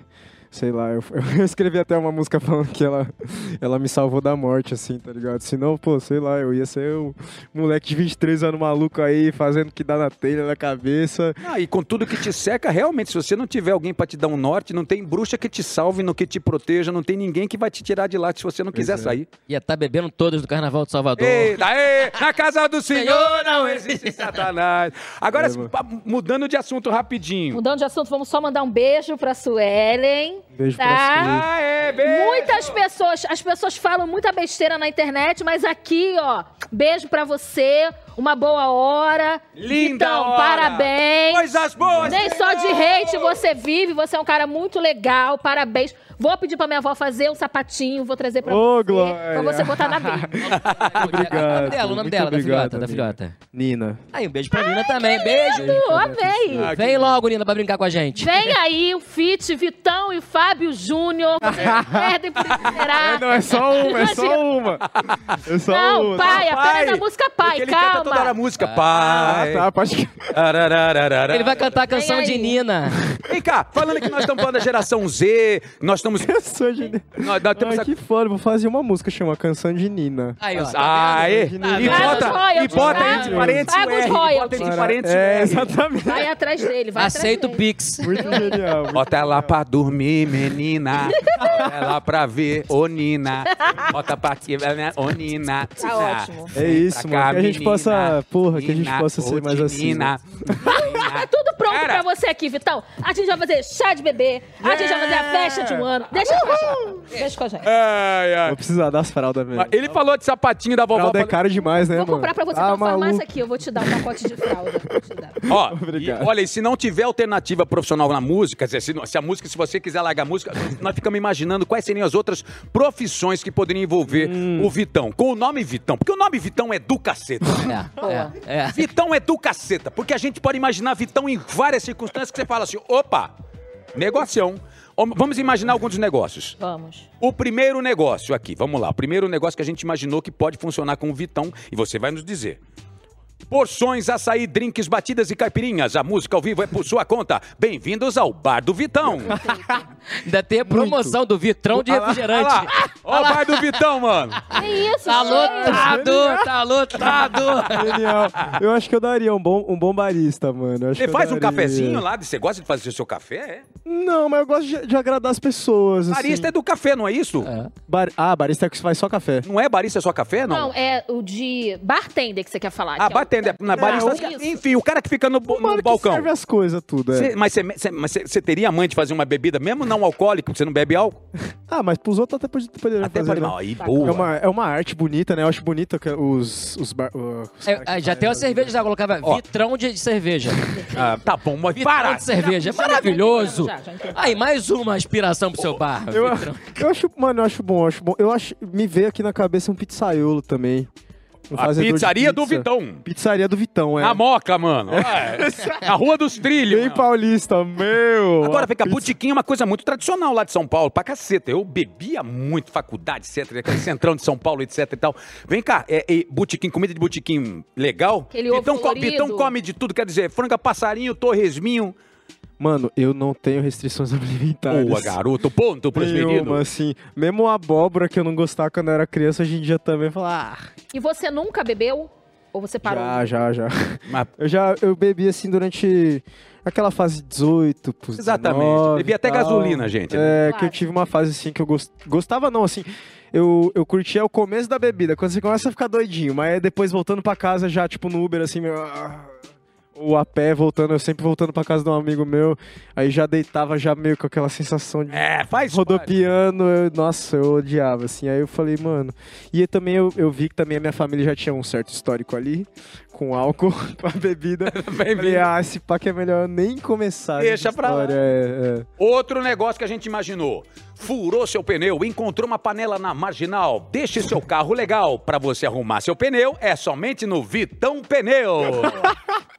[SPEAKER 4] Sei lá, eu, eu escrevi até uma música falando que ela, ela me salvou da morte, assim, tá ligado? Senão, pô, sei lá, eu ia ser um moleque de 23 anos maluco aí, fazendo o que dá na telha, na cabeça.
[SPEAKER 1] Ah, e com tudo que te seca, realmente, se você não tiver alguém pra te dar um norte, não tem bruxa que te salve, no que te proteja, não tem ninguém que vai te tirar de lá se você não quiser
[SPEAKER 4] é.
[SPEAKER 1] sair.
[SPEAKER 3] Ia estar bebendo todas do Carnaval de Salvador.
[SPEAKER 1] Eita, aê, na casa do Senhor não existe Satanás. Agora,
[SPEAKER 4] É,
[SPEAKER 1] mudando de assunto rapidinho.
[SPEAKER 2] Mudando de assunto, vamos só mandar um beijo pra Suelen.
[SPEAKER 4] Beijo
[SPEAKER 2] Tá.
[SPEAKER 4] pra.
[SPEAKER 1] Ah, é, beijo.
[SPEAKER 2] Muitas pessoas, as pessoas falam muita besteira na internet, mas aqui, ó, beijo pra você, uma boa hora.
[SPEAKER 1] Linda
[SPEAKER 2] Vitão,
[SPEAKER 1] hora.
[SPEAKER 2] parabéns.
[SPEAKER 1] Coisas boas.
[SPEAKER 2] Nem só de hate você vive, você é um cara muito legal, parabéns. Vou pedir pra minha avó fazer um sapatinho, vou trazer pra
[SPEAKER 4] Ô,
[SPEAKER 2] você,
[SPEAKER 4] Glória.
[SPEAKER 2] pra você botar na vida.
[SPEAKER 4] Obrigado.
[SPEAKER 3] O nome dela, o nome dela, da
[SPEAKER 4] obrigado,
[SPEAKER 3] filhota, da filhota.
[SPEAKER 4] Nina.
[SPEAKER 3] Aí, um beijo pra Nina também. Beijo.
[SPEAKER 2] Eu amei.
[SPEAKER 1] Ah,
[SPEAKER 3] Vem logo, Nina, pra brincar com a gente.
[SPEAKER 2] Vem aí o feat Vitão e Fábio Júnior. Perdem por esperar.
[SPEAKER 4] É, não, é só uma, é só uma. É só
[SPEAKER 2] Não,
[SPEAKER 4] uma.
[SPEAKER 2] pai,
[SPEAKER 1] Pai,
[SPEAKER 2] apenas a música pai,
[SPEAKER 1] Porque toda hora a música,
[SPEAKER 4] Ah,
[SPEAKER 1] pai.
[SPEAKER 4] tá, pode...
[SPEAKER 1] Ararararara.
[SPEAKER 3] Ele vai cantar a canção de
[SPEAKER 2] aí.
[SPEAKER 3] Nina.
[SPEAKER 1] Vem cá, falando que nós estamos falando da geração Z, nós estamos.
[SPEAKER 4] Canção de Nina.
[SPEAKER 1] Nós, nós temos
[SPEAKER 4] Ai,
[SPEAKER 1] a-
[SPEAKER 4] que foda, vou fazer uma música chama Canção de Nina.
[SPEAKER 3] Aí, ó.
[SPEAKER 1] Ah, Aê!
[SPEAKER 4] Tá
[SPEAKER 1] E bota, e
[SPEAKER 2] royalties,
[SPEAKER 1] bota
[SPEAKER 2] tá?
[SPEAKER 1] entre parênteses o R. Bota entre parênteses
[SPEAKER 4] É, exatamente.
[SPEAKER 2] Vai atrás dele, vai
[SPEAKER 3] Aceita o
[SPEAKER 2] atrás dele.
[SPEAKER 3] Pix.
[SPEAKER 4] Muito genial. muito
[SPEAKER 1] Bota ela pra dormir, menina. Bota ela pra ver, ô Nina. Bota pra aqui, né, ô Nina.
[SPEAKER 2] Tá ótimo.
[SPEAKER 4] É isso, mano. Que a gente
[SPEAKER 1] menina.
[SPEAKER 4] Possa, porra, que a gente possa ser mais assim.
[SPEAKER 1] Nina.
[SPEAKER 2] Tá tudo pronto
[SPEAKER 1] Cara.
[SPEAKER 2] pra você aqui, Vitão. A gente vai fazer chá de bebê, a gente vai fazer a festa de um ano. Deixa com a gente. Deixa com a gente.
[SPEAKER 1] Ai, ai.
[SPEAKER 4] Vou precisar das fraldas mesmo.
[SPEAKER 1] Ele falou de sapatinho da vovó.
[SPEAKER 4] Fralda é caro demais, né,
[SPEAKER 2] Vou
[SPEAKER 4] mano?
[SPEAKER 2] comprar pra você
[SPEAKER 4] ah,
[SPEAKER 2] na farmácia aqui. Eu vou te dar um pacote de fralda. Vou te dar.
[SPEAKER 1] Ó,
[SPEAKER 4] Obrigado.
[SPEAKER 1] e, olha, e se não tiver alternativa profissional na música, se, se a música, se você quiser largar a música, nós ficamos imaginando quais seriam as outras profissões que poderiam envolver
[SPEAKER 4] Hum.
[SPEAKER 1] o Vitão. Com o nome Vitão, porque o nome Vitão é do caceta.
[SPEAKER 3] É, é, é.
[SPEAKER 1] Vitão é do caceta, porque a gente pode imaginar Vitão em várias circunstâncias que você fala assim, opa, negocião. Vamos imaginar alguns negócios.
[SPEAKER 2] Vamos.
[SPEAKER 1] O primeiro negócio aqui, vamos lá. O primeiro negócio que a gente imaginou que pode funcionar com o Vitão, e você vai nos dizer. Porções, açaí, drinks, batidas e caipirinhas. A música ao vivo é por sua conta. Bem-vindos ao Bar do Vitão.
[SPEAKER 3] Ainda tem a promoção do Vitrão de refrigerante.
[SPEAKER 1] olha lá. O Bar do Vitão, mano.
[SPEAKER 2] Que isso,
[SPEAKER 3] Tá
[SPEAKER 2] gente?
[SPEAKER 3] lotado, tá lotado.
[SPEAKER 4] Genial. Eu acho que eu daria um bom, um bom barista, mano. Eu acho
[SPEAKER 1] Você faz um cafezinho lá? Você gosta de fazer o seu café? É.
[SPEAKER 4] Não, mas eu gosto de, de agradar as pessoas. assim.
[SPEAKER 1] Barista é do café, não é isso?
[SPEAKER 4] Bar- Ah, barista é que faz só café.
[SPEAKER 1] Não é barista é só café, não?
[SPEAKER 2] Não, é o de bartender que você quer falar.
[SPEAKER 1] Ah,
[SPEAKER 2] que é o-
[SPEAKER 1] bartender. Na barista,
[SPEAKER 2] isso.
[SPEAKER 1] enfim, o cara que fica no,
[SPEAKER 4] O
[SPEAKER 1] no balcão.
[SPEAKER 4] serve as coisas, tudo, é.
[SPEAKER 1] Cê- mas você teria mãe de fazer uma bebida, mesmo não alcoólica, você não bebe álcool?
[SPEAKER 4] Ah, mas pros outros até pode- poderia
[SPEAKER 1] Até
[SPEAKER 4] fazer,
[SPEAKER 1] pode.
[SPEAKER 4] né?
[SPEAKER 1] Não, aí,
[SPEAKER 2] Tá
[SPEAKER 1] boa.
[SPEAKER 4] É uma, é uma arte bonita, né? Eu acho bonita que os... os, bar, os
[SPEAKER 3] É, já tem uma cerveja, já colocava
[SPEAKER 1] Ó.
[SPEAKER 3] vitrão de, de cerveja.
[SPEAKER 1] Ah, tá bom, mas
[SPEAKER 3] Vitrão
[SPEAKER 1] para!
[SPEAKER 3] de cerveja, maravilhoso.
[SPEAKER 2] Já, já.
[SPEAKER 3] Aí, mais uma inspiração pro seu bar.
[SPEAKER 4] Eu, eu acho, mano, eu acho bom, eu acho bom. Eu acho, me veio aqui na cabeça um pizzaiolo também.
[SPEAKER 1] A pizzaria do
[SPEAKER 4] pizza.
[SPEAKER 1] Vitão.
[SPEAKER 4] Pizzaria do Vitão, é.
[SPEAKER 1] A Moca, mano. É. A Rua dos Trilhos.
[SPEAKER 4] Bem
[SPEAKER 1] mano.
[SPEAKER 4] paulista, meu.
[SPEAKER 1] Agora,
[SPEAKER 4] A
[SPEAKER 1] vem cá, botiquim é uma coisa muito tradicional lá de São Paulo, pra caceta. Eu bebia muito, faculdade, etc, aquele centrão de São Paulo, etc e tal. Vem cá, é, é botiquim, comida de botiquim legal?
[SPEAKER 2] Aquele ovo
[SPEAKER 1] Vitão, co-
[SPEAKER 2] colorido.
[SPEAKER 1] Vitão come de tudo, quer dizer, franga passarinho, torresminho.
[SPEAKER 4] Mano, eu não tenho restrições alimentares.
[SPEAKER 1] Boa, garoto, ponto pros
[SPEAKER 4] Nenhuma,
[SPEAKER 1] meninos.
[SPEAKER 4] assim. Mesmo a abóbora que eu não gostava quando eu era criança, hoje em dia também fala, ah,
[SPEAKER 2] E você nunca bebeu? Ou você parou?
[SPEAKER 4] já, já, já.
[SPEAKER 1] Mas-
[SPEAKER 4] Eu já, eu bebi assim durante aquela fase 18, pros
[SPEAKER 1] Exatamente.
[SPEAKER 4] 19
[SPEAKER 1] Bebi até
[SPEAKER 4] tal.
[SPEAKER 1] gasolina, gente, né?
[SPEAKER 4] É, que eu
[SPEAKER 2] Claro.
[SPEAKER 4] tive uma fase assim que eu gost... gostava não, assim, eu, eu curtia o começo da bebida, quando você começa a ficar doidinho, mas depois voltando pra casa já, tipo, no Uber, assim, meu... Ou a pé, voltando, eu sempre voltando pra casa de um amigo meu, aí já deitava já meio com aquela sensação de
[SPEAKER 1] É, faz
[SPEAKER 4] rodopiando, eu- nossa, eu odiava, assim. Aí eu falei, mano. E também eu, eu vi que também a minha família já tinha um certo histórico ali, com álcool, com a bebida. Falei, ah, esse pá que é melhor nem começar.
[SPEAKER 1] Deixa pra lá.
[SPEAKER 4] É, é.
[SPEAKER 1] Outro negócio que a gente imaginou. Furou seu pneu, encontrou uma panela na marginal. Deixe seu carro legal. Pra você arrumar seu pneu, é somente no Vitão Pneu.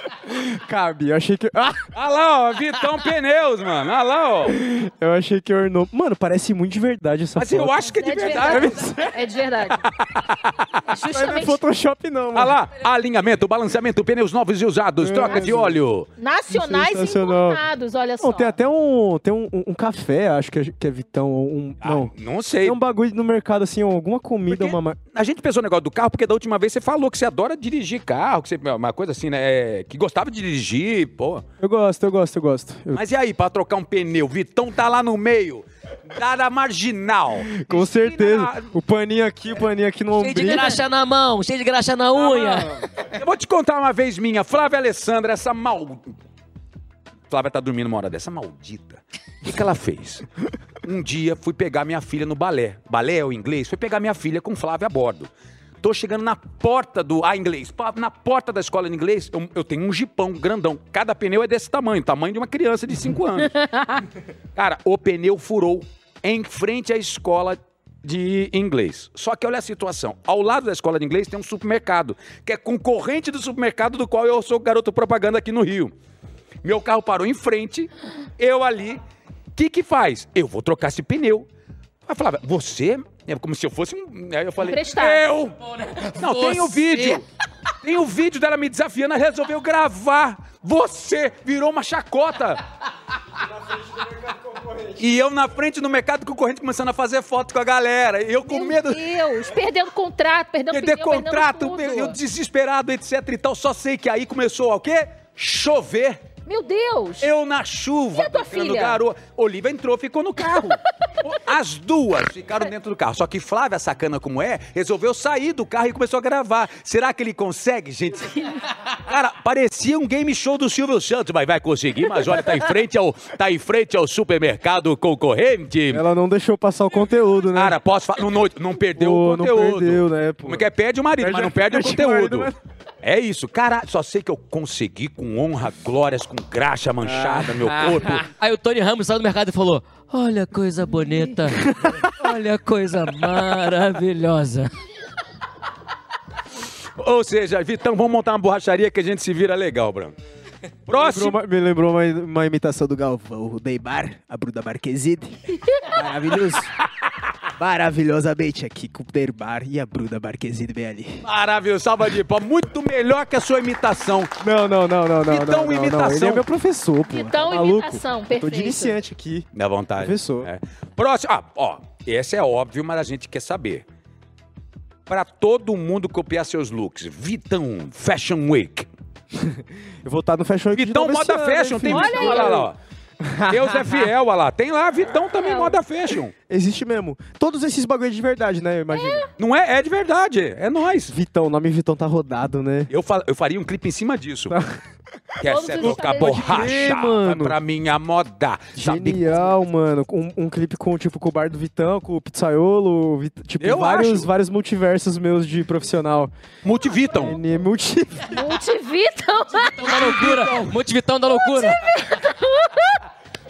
[SPEAKER 4] Cabe, eu achei que. Ah!
[SPEAKER 1] Olha lá, ó, Vitão Pneus, mano. Olha lá, ó.
[SPEAKER 4] Eu achei que ornou. Mano, parece muito de verdade essa
[SPEAKER 1] Mas
[SPEAKER 4] foto.
[SPEAKER 1] eu acho que é de
[SPEAKER 2] É de
[SPEAKER 1] verdade.
[SPEAKER 2] verdade. É de verdade. É
[SPEAKER 4] Não é
[SPEAKER 2] Justamente.
[SPEAKER 4] Photoshop, não,
[SPEAKER 1] Olha
[SPEAKER 4] mano.
[SPEAKER 1] lá, alinhamento, balanceamento, pneus novos e usados, troca de óleo.
[SPEAKER 2] Nacionais e importados, olha só.
[SPEAKER 4] Não, tem até um. Tem um, um- um café, acho que é, que é Vitão. Um,
[SPEAKER 1] Ah,
[SPEAKER 4] não.
[SPEAKER 1] não sei.
[SPEAKER 4] Tem um bagulho no mercado, assim, alguma comida,
[SPEAKER 1] Porque
[SPEAKER 4] uma. ma-
[SPEAKER 1] A gente pensou no negócio do carro porque da última vez você falou que você adora dirigir carro, que você, uma coisa assim, né? Que gostava de dirigir, pô.
[SPEAKER 4] Eu gosto, eu gosto, eu gosto. Eu-
[SPEAKER 1] Mas e aí, pra trocar um pneu? Vitão tá lá no meio, tá na marginal.
[SPEAKER 4] Com
[SPEAKER 1] Esquina
[SPEAKER 4] certeza.
[SPEAKER 1] na-
[SPEAKER 4] O paninho aqui, o paninho aqui no
[SPEAKER 3] Cheio de graxa na mão, cheio de graxa na unha.
[SPEAKER 1] Eu vou te contar uma vez minha. Flávia Alessandra, essa mal... Flávia tá dormindo uma hora dessa, maldita. O que, que ela fez? Um dia fui pegar minha filha no balé. Balé é o inglês? Fui pegar minha filha com Flávia a bordo. Tô chegando na porta do. Ah, inglês. Na porta da escola de inglês, eu, eu tenho um jipão grandão. Cada pneu é desse tamanho, tamanho de uma criança de 5 anos. Cara, o pneu furou em frente à escola de inglês. Só que olha a situação. Ao lado da escola de inglês tem um supermercado, que é concorrente do supermercado do qual eu sou garoto propaganda aqui no Rio. Meu carro parou em frente, eu ali. O que que faz? Eu vou trocar esse pneu. Ela falava, você? É como se eu fosse um. Aí eu falei,
[SPEAKER 2] Emprestado.
[SPEAKER 1] eu! Não, tem o
[SPEAKER 3] Você.
[SPEAKER 1] vídeo. Tem o vídeo dela me desafiando, ela resolveu gravar. Você virou uma chacota. E eu na frente do mercado concorrente começando a fazer foto com a galera. E eu com
[SPEAKER 2] Meu
[SPEAKER 1] medo.
[SPEAKER 2] Deus, perdendo contrato, perdendo
[SPEAKER 1] Perder
[SPEAKER 2] pneu, perdendo
[SPEAKER 1] contrato,
[SPEAKER 2] tudo.
[SPEAKER 1] eu desesperado, etc e tal. Só sei que aí começou o quê? Chover.
[SPEAKER 2] Meu Deus.
[SPEAKER 1] Eu na chuva,
[SPEAKER 2] E a tua filha?
[SPEAKER 1] garoa. Olivia entrou, ficou no carro. As duas ficaram dentro do carro. Só que Flávia, sacana como é, resolveu sair do carro e começou a gravar. Será que ele consegue, gente? Cara, parecia um game show do Silvio Santos, mas vai conseguir. Mas olha, tá em frente ao, tá em frente ao supermercado concorrente.
[SPEAKER 4] Ela não deixou passar o conteúdo, né?
[SPEAKER 1] Cara, posso falar? Não, não, não perdeu
[SPEAKER 4] Pô,
[SPEAKER 1] o
[SPEAKER 4] não
[SPEAKER 1] conteúdo.
[SPEAKER 4] perdeu, né, pô?
[SPEAKER 1] Como é que é? Perde o marido,
[SPEAKER 4] Perde
[SPEAKER 1] mas não perde o
[SPEAKER 4] perde o marido,
[SPEAKER 1] conteúdo.
[SPEAKER 4] mas-
[SPEAKER 1] É isso, cara. Só sei que eu consegui com honra, glórias, com graxa manchada, meu corpo.
[SPEAKER 3] Aí o Tony Ramos saiu do mercado e falou: Olha a coisa bonita, olha a coisa maravilhosa.
[SPEAKER 1] Ou seja, Vitão, vamos montar uma borracharia que a gente se vira legal, Bruno. Próximo.
[SPEAKER 4] Me lembrou uma, uma imitação do Galvão, o Neymar, a Bruna Marquezine. Maravilhoso. Maravilhosamente aqui com o Neymar e a Bruna Marquezine bem ali.
[SPEAKER 1] Maravilhoso, salva de pau. Muito melhor que a sua imitação.
[SPEAKER 4] Não, não, não, não, não.
[SPEAKER 1] Vitão,
[SPEAKER 4] não, não, não.
[SPEAKER 1] imitação.
[SPEAKER 4] Ele é meu professor, pô.
[SPEAKER 2] Vitão,
[SPEAKER 4] tá maluco?
[SPEAKER 2] imitação,
[SPEAKER 4] Tô
[SPEAKER 2] perfeito.
[SPEAKER 4] de iniciante aqui.
[SPEAKER 1] Dá vontade.
[SPEAKER 4] Professor.
[SPEAKER 1] É. Próximo. Ah, ó. Esse é óbvio, mas a gente quer saber. Pra todo mundo copiar seus looks. Vitão Fashion Week.
[SPEAKER 4] Eu vou estar no Fashion Week
[SPEAKER 1] Vitão Moda
[SPEAKER 4] ano,
[SPEAKER 1] Fashion. Tem olha lá, ó. Deus é fiel, olha lá. Tem lá, Vitão também Moda Fashion.
[SPEAKER 4] Existe mesmo. Todos esses bagulhos de verdade, né? Eu imagino.
[SPEAKER 1] Não é? É de verdade. É nós.
[SPEAKER 4] Vitão, o nome Vitão tá rodado, né?
[SPEAKER 1] Eu, fa- eu faria um clipe em cima disso. Quer ser
[SPEAKER 2] os
[SPEAKER 1] tocar
[SPEAKER 2] estabelecimentos.
[SPEAKER 1] borracha?
[SPEAKER 4] Pode crer,
[SPEAKER 1] Vai
[SPEAKER 4] mano.
[SPEAKER 1] pra minha moda. Sabe
[SPEAKER 4] Genial, mano. Um, um clipe com, tipo, com o bar do Vitão, com o pizzaiolo, Vit- tipo,
[SPEAKER 1] Eu
[SPEAKER 4] vários,
[SPEAKER 1] acho.
[SPEAKER 4] vários multiversos meus de profissional.
[SPEAKER 1] Multivitam.
[SPEAKER 4] N- multi...
[SPEAKER 2] Multivitam.
[SPEAKER 3] Da loucura, Multivitão da loucura.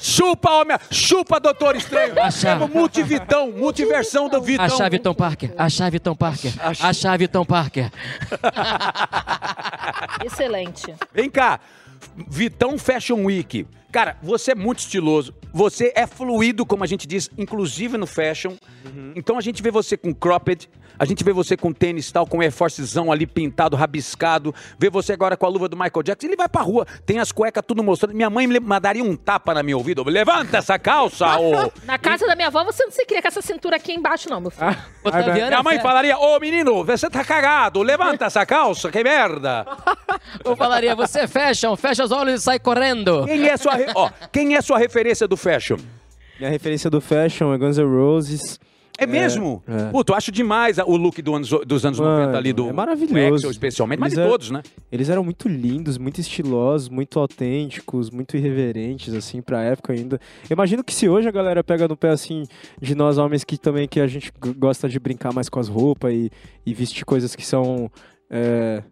[SPEAKER 1] Chupa, homem! Chupa, doutor estranho!
[SPEAKER 3] Achar.
[SPEAKER 1] Chama o multivitão, multiversão do Vitão.
[SPEAKER 3] Achar Vitão Parker. Achar Vitão Parker. Achar Vitão Parker.
[SPEAKER 2] Excelente.
[SPEAKER 1] Vem cá, Vitão Fashion Week. Cara, você é muito estiloso. Você é fluido, como a gente diz, inclusive no fashion. Então a gente vê você com cropped, a gente vê você com tênis tal, com Air Forcezão ali pintado, rabiscado. Vê você agora com a luva do Michael Jackson. Ele vai pra rua, tem as cuecas tudo mostrando. Minha mãe me mandaria um tapa na minha ouvido. Levanta essa calça, ô!
[SPEAKER 2] Na casa da minha avó, você não se cria com essa cintura aqui embaixo, não, meu filho.
[SPEAKER 3] Otaviana
[SPEAKER 1] Minha mãe
[SPEAKER 3] Fe-
[SPEAKER 1] falaria, ô menino, você tá cagado, levanta essa calça, que merda!
[SPEAKER 3] Eu falaria, você é fashion, fecha os olhos e sai correndo.
[SPEAKER 1] Quem é sua, re- ó, quem é sua referência do fashion?
[SPEAKER 4] Minha referência do fashion é Guns N' Roses.
[SPEAKER 1] É mesmo?
[SPEAKER 4] é.
[SPEAKER 1] Puto, eu acho demais o look do anos, dos anos
[SPEAKER 4] Mano,
[SPEAKER 1] 90 ali do
[SPEAKER 4] é maravilhoso.
[SPEAKER 1] Axel, especialmente, mas
[SPEAKER 4] Eles
[SPEAKER 1] de
[SPEAKER 4] é-
[SPEAKER 1] todos, né?
[SPEAKER 4] Eles eram muito lindos, muito estilosos, muito autênticos, muito irreverentes, assim, pra época ainda. Eu imagino que se hoje a galera pega no pé, assim, de nós homens que também que a gente gosta de brincar mais com as roupas e, e vestir coisas que são. É,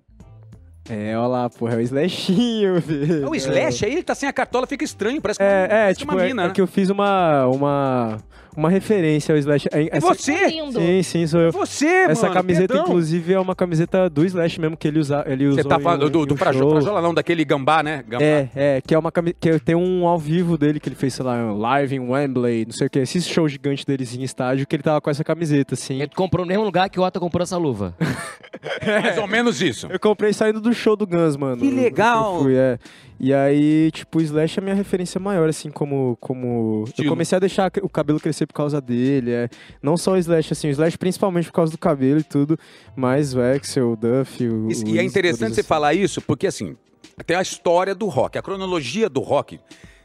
[SPEAKER 4] é olha lá, porra, é o slashinho, velho.
[SPEAKER 1] É o Slash aí, ele tá sem a cartola, fica estranho, parece,
[SPEAKER 4] É, é,
[SPEAKER 1] parece
[SPEAKER 4] tipo,
[SPEAKER 1] uma
[SPEAKER 4] é,
[SPEAKER 1] mina,
[SPEAKER 4] é
[SPEAKER 1] né?
[SPEAKER 4] que eu fiz uma, uma, uma referência ao Slash. É,
[SPEAKER 1] É
[SPEAKER 4] essa-
[SPEAKER 1] você!
[SPEAKER 2] Lindo.
[SPEAKER 4] Sim, sim, sou eu.
[SPEAKER 1] É você,
[SPEAKER 4] Essa
[SPEAKER 1] mano,
[SPEAKER 4] camiseta,
[SPEAKER 1] perdão.
[SPEAKER 4] inclusive, é uma camiseta do Slash mesmo que ele, usa, ele usou.
[SPEAKER 1] Você tá falando do,
[SPEAKER 4] em
[SPEAKER 1] do
[SPEAKER 4] um show.
[SPEAKER 1] Prajola, não, daquele gambá, né? Gambá.
[SPEAKER 4] É, é, que é uma cami- que tem um ao vivo dele que ele fez, sei lá, um live em Wembley, não sei o que, esses shows gigantes deles em estádio, que ele tava com essa camiseta, assim.
[SPEAKER 3] Ele comprou no mesmo lugar que o Otto comprou essa luva.
[SPEAKER 1] Mais ou menos isso.
[SPEAKER 4] Eu comprei saindo do show do Guns, mano.
[SPEAKER 1] Que legal!
[SPEAKER 4] Eu fui, é. E aí, tipo, o Slash é a minha referência maior, assim, como. como...
[SPEAKER 1] Estilo.
[SPEAKER 4] Eu comecei a deixar o cabelo crescer por causa dele. É. Não só o Slash, assim, o Slash principalmente por causa do cabelo e tudo, mas o Axel, o Duff, o.
[SPEAKER 1] Isso-
[SPEAKER 4] o
[SPEAKER 1] e é interessante você
[SPEAKER 4] assim.
[SPEAKER 1] falar isso, porque assim, tem a história do rock, a cronologia do rock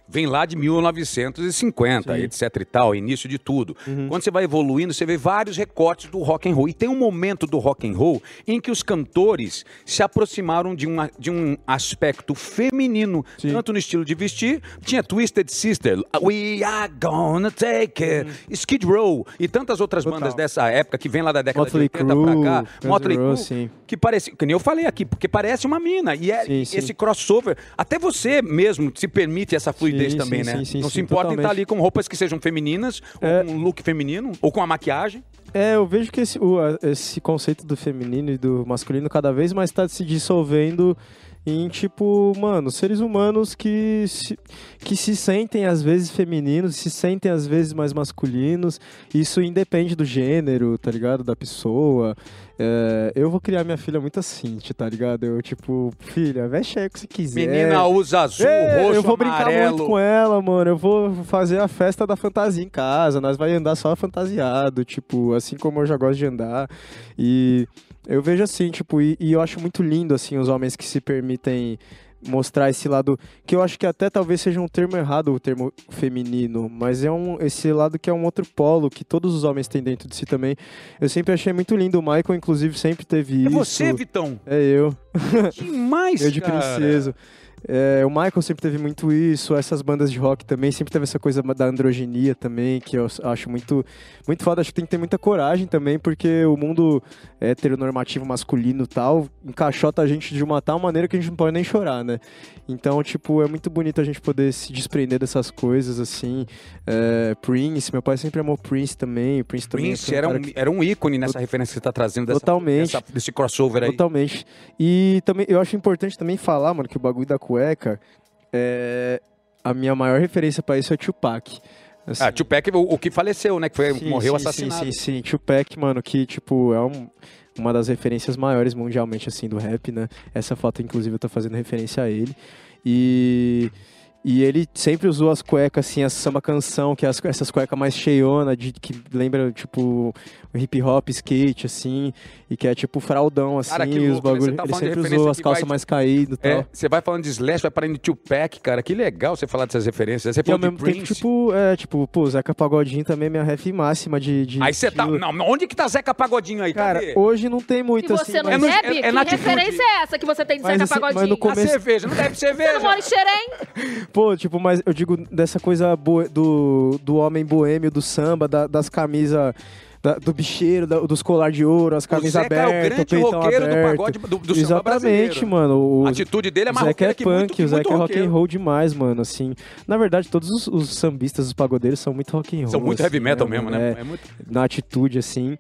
[SPEAKER 1] vem lá de 1950,
[SPEAKER 4] Sim.
[SPEAKER 1] etc e tal, início de tudo.
[SPEAKER 4] Uhum.
[SPEAKER 1] Quando você vai evoluindo, você vê vários recortes do rock and roll. E tem um momento do rock and roll em que os cantores se aproximaram de, uma, de um aspecto feminino,
[SPEAKER 4] Sim.
[SPEAKER 1] tanto no estilo de vestir, tinha Twisted Sister, We Are Gonna Take It, Skid Row e tantas outras
[SPEAKER 4] Uhum. Total.
[SPEAKER 1] bandas dessa época que vem lá da década
[SPEAKER 4] Motley
[SPEAKER 1] de 80 pra
[SPEAKER 4] Crue,
[SPEAKER 1] cá, Motley
[SPEAKER 4] Roses, sim.
[SPEAKER 1] que parece, que nem eu falei aqui, porque parece uma mina. E é
[SPEAKER 4] Sim, sim.
[SPEAKER 1] esse crossover, até você mesmo se permite essa fluidez
[SPEAKER 4] Sim,
[SPEAKER 1] também,
[SPEAKER 4] sim,
[SPEAKER 1] né?
[SPEAKER 4] sim, sim,
[SPEAKER 1] Não se importa em estar
[SPEAKER 4] totalmente.
[SPEAKER 1] ali com roupas que sejam femininas,
[SPEAKER 4] É.
[SPEAKER 1] ou com um look feminino, ou com a maquiagem.
[SPEAKER 4] É, eu vejo que esse, o- esse conceito do feminino e do masculino cada vez mais está se dissolvendo em, tipo, mano, seres humanos que se, que se sentem às vezes femininos, se sentem às vezes mais masculinos. Isso independe do gênero, tá ligado? Da pessoa. É, eu vou criar minha filha muito assim, tá ligado? Eu, tipo, filha, veste aí o que você quiser.
[SPEAKER 1] Menina usa azul,
[SPEAKER 4] É,
[SPEAKER 1] roxo,
[SPEAKER 4] eu vou brincar
[SPEAKER 1] amarelo.
[SPEAKER 4] muito com ela, mano. Eu vou fazer a festa da fantasia em casa. Nós vai andar só fantasiado, tipo, assim como eu já gosto de andar. E eu vejo assim, tipo, e, e eu acho muito lindo, assim, os homens que se permitem mostrar esse lado, que eu acho que até talvez seja um termo errado, o termo feminino, mas é um esse lado que é um outro polo que todos os homens têm dentro de si também. Eu sempre achei muito lindo, o Michael inclusive sempre teve
[SPEAKER 1] É
[SPEAKER 4] isso.
[SPEAKER 1] você, Vitão.
[SPEAKER 4] É eu.
[SPEAKER 1] Demais,
[SPEAKER 4] Eu de
[SPEAKER 1] cara.
[SPEAKER 4] princesa. É, o Michael sempre teve muito isso, essas bandas de rock também, sempre teve essa coisa da androginia também, que eu acho muito, muito foda. Acho que tem que ter muita coragem também, porque o mundo heteronormativo masculino tal encaixota a gente de uma tal maneira que a gente não pode nem chorar, né? Então, tipo, é muito bonito a gente poder se desprender dessas coisas, assim. É, Prince, meu pai sempre amou Prince também. o Prince também
[SPEAKER 1] Prince
[SPEAKER 4] um
[SPEAKER 1] era um,
[SPEAKER 4] que-
[SPEAKER 1] era um ícone nessa referência que você tá trazendo dessa,
[SPEAKER 4] Totalmente.
[SPEAKER 1] dessa- desse crossover aí.
[SPEAKER 4] Totalmente. E também eu acho importante também falar, mano, que o bagulho da cueca é a minha maior referência pra isso é Tupac. Assim,
[SPEAKER 1] Ah, Tupac, o, o que faleceu, né? Que foi,
[SPEAKER 4] sim,
[SPEAKER 1] morreu
[SPEAKER 4] sim,
[SPEAKER 1] assassinado.
[SPEAKER 4] Sim, sim, sim. Tupac, mano, que tipo é um- uma das referências maiores mundialmente assim do rap, né? Essa foto inclusive eu tô fazendo referência a ele. E e ele sempre usou as cuecas assim, a samba canção, que é as, essas cuecas mais cheiona, de que lembra tipo hip hop, skate assim, e que é tipo fraldão assim,
[SPEAKER 1] Cara, que
[SPEAKER 4] e os
[SPEAKER 1] louco, né? Você tá
[SPEAKER 4] ele sempre usou as
[SPEAKER 1] que
[SPEAKER 4] calças
[SPEAKER 1] vai-
[SPEAKER 4] mais caídas e
[SPEAKER 1] É,
[SPEAKER 4] tal.
[SPEAKER 1] você vai falando de Slash, vai parando de Tupac, cara. Que legal você falar dessas referências. Você
[SPEAKER 4] E ao
[SPEAKER 1] falou de
[SPEAKER 4] mesmo tempo, tipo, é, tipo, pô, Zeca Pagodinho também é minha ref máxima de. de
[SPEAKER 1] Aí você tá. Não, onde que tá Zeca Pagodinho aí?
[SPEAKER 4] Cara,
[SPEAKER 1] Cadê?
[SPEAKER 4] hoje não tem
[SPEAKER 2] Se
[SPEAKER 4] muito
[SPEAKER 2] você
[SPEAKER 4] assim.
[SPEAKER 2] não
[SPEAKER 1] é no-
[SPEAKER 2] bebe,
[SPEAKER 1] é- é
[SPEAKER 2] que
[SPEAKER 1] na atitude.
[SPEAKER 2] referência é essa que você tem de
[SPEAKER 4] Mas
[SPEAKER 2] Zeca
[SPEAKER 4] assim, mas
[SPEAKER 2] Pagodinho?
[SPEAKER 4] no
[SPEAKER 1] A
[SPEAKER 4] começo-
[SPEAKER 1] cerveja, não bebe cerveja.
[SPEAKER 2] Você não mora em Xerém?
[SPEAKER 4] Pô, tipo, mas eu digo dessa coisa do, do homem boêmio, do samba, da- das camisas da- do bicheiro, da- dos colar de ouro, as camisas
[SPEAKER 1] Zeca é o
[SPEAKER 4] abertas,
[SPEAKER 1] grande roqueiro do
[SPEAKER 4] aberto.
[SPEAKER 1] pagode do- do
[SPEAKER 4] Exatamente, mano. O
[SPEAKER 1] A atitude dele é mais
[SPEAKER 4] o Zeca é
[SPEAKER 1] que muito-
[SPEAKER 4] punk,
[SPEAKER 1] que
[SPEAKER 4] o Zeca
[SPEAKER 1] muito
[SPEAKER 4] é rock and roll demais, mano, assim. Na verdade, todos os, os sambistas, os pagodeiros são muito rock and roll.
[SPEAKER 1] São muito
[SPEAKER 4] assim,
[SPEAKER 1] heavy metal mesmo,
[SPEAKER 4] mano?
[SPEAKER 1] né?
[SPEAKER 4] É,
[SPEAKER 1] É muito-
[SPEAKER 4] Na atitude, assim.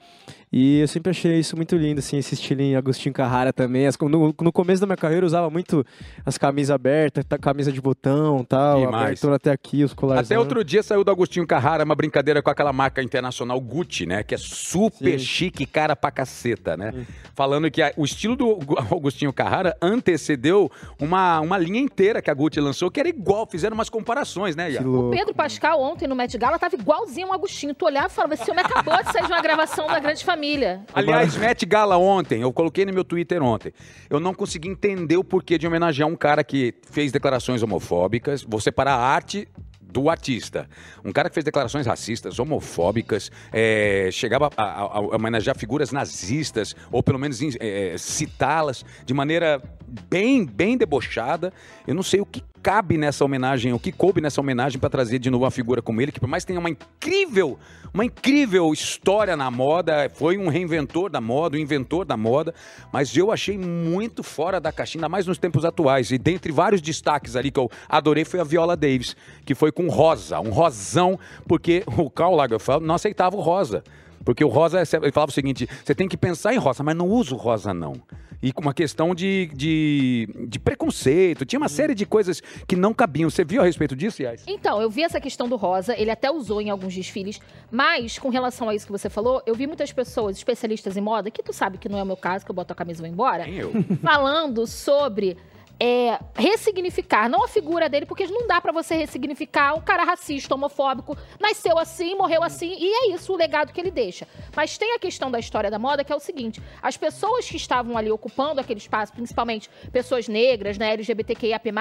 [SPEAKER 4] E eu sempre achei isso muito lindo, assim, esse estilo em Agostinho Carrara também. As- no, no começo da minha carreira eu usava muito as camisas abertas, camisa de botão tal,
[SPEAKER 1] Demais.
[SPEAKER 4] abertura até aqui, os colares.
[SPEAKER 1] Até outro dia saiu do Agostinho Carrara uma brincadeira com aquela marca internacional Gucci, né? Que é super
[SPEAKER 4] Sim.
[SPEAKER 1] chique, cara pra caceta, né? Falando que a- o estilo do Agostinho Carrara antecedeu uma, uma linha inteira que a Gucci lançou, que era igual, fizeram umas comparações, né,
[SPEAKER 4] louco.
[SPEAKER 2] Pedro Pascal, ontem no Met Gala, tava igualzinho um Agostinho. Tu olhava e falava, esse homem acabou de sair de uma gravação da Grande Família.
[SPEAKER 1] Aliás, Met Gala ontem, eu coloquei no meu Twitter ontem. Eu não consegui entender o porquê de homenagear um cara que fez declarações homofóbicas. Vou separar a arte do artista. Um cara que fez declarações racistas, homofóbicas, é, chegava a, a- a homenagear figuras nazistas, ou pelo menos em- é, citá-las de maneira bem, bem debochada. Eu não sei o que cabe nessa homenagem, o que coube nessa homenagem para trazer de novo uma figura como ele, que por mais que tenha uma incrível, uma incrível história na moda, foi um reinventor da moda, um inventor da moda, mas eu achei muito fora da caixinha, ainda mais nos tempos atuais. E dentre vários destaques ali que eu adorei foi a Viola Davis, que foi com rosa, um rosão, porque o Karl Lagerfeld não aceitava o rosa. Porque o rosa, ele falava o seguinte: você tem que pensar em rosa, mas não usa o rosa, não. E com uma questão de, de, de preconceito, tinha uma série de coisas que não cabiam. Você viu a respeito disso, Yas?
[SPEAKER 2] Então, eu vi essa questão do rosa, ele até usou em alguns desfiles, mas com relação a isso que você falou, eu vi muitas pessoas, especialistas em moda, que tu sabe que não é o meu caso, que eu boto a camisa e vou embora,
[SPEAKER 1] Nem eu.
[SPEAKER 2] falando sobre é, ressignificar, não a figura dele, porque não dá pra você ressignificar um cara racista, homofóbico, nasceu assim, morreu assim, e é isso o legado que ele deixa. Mas tem a questão da história da moda, que é o seguinte, as pessoas que estavam ali ocupando aquele espaço, principalmente pessoas negras, né, LGBTQIAP+,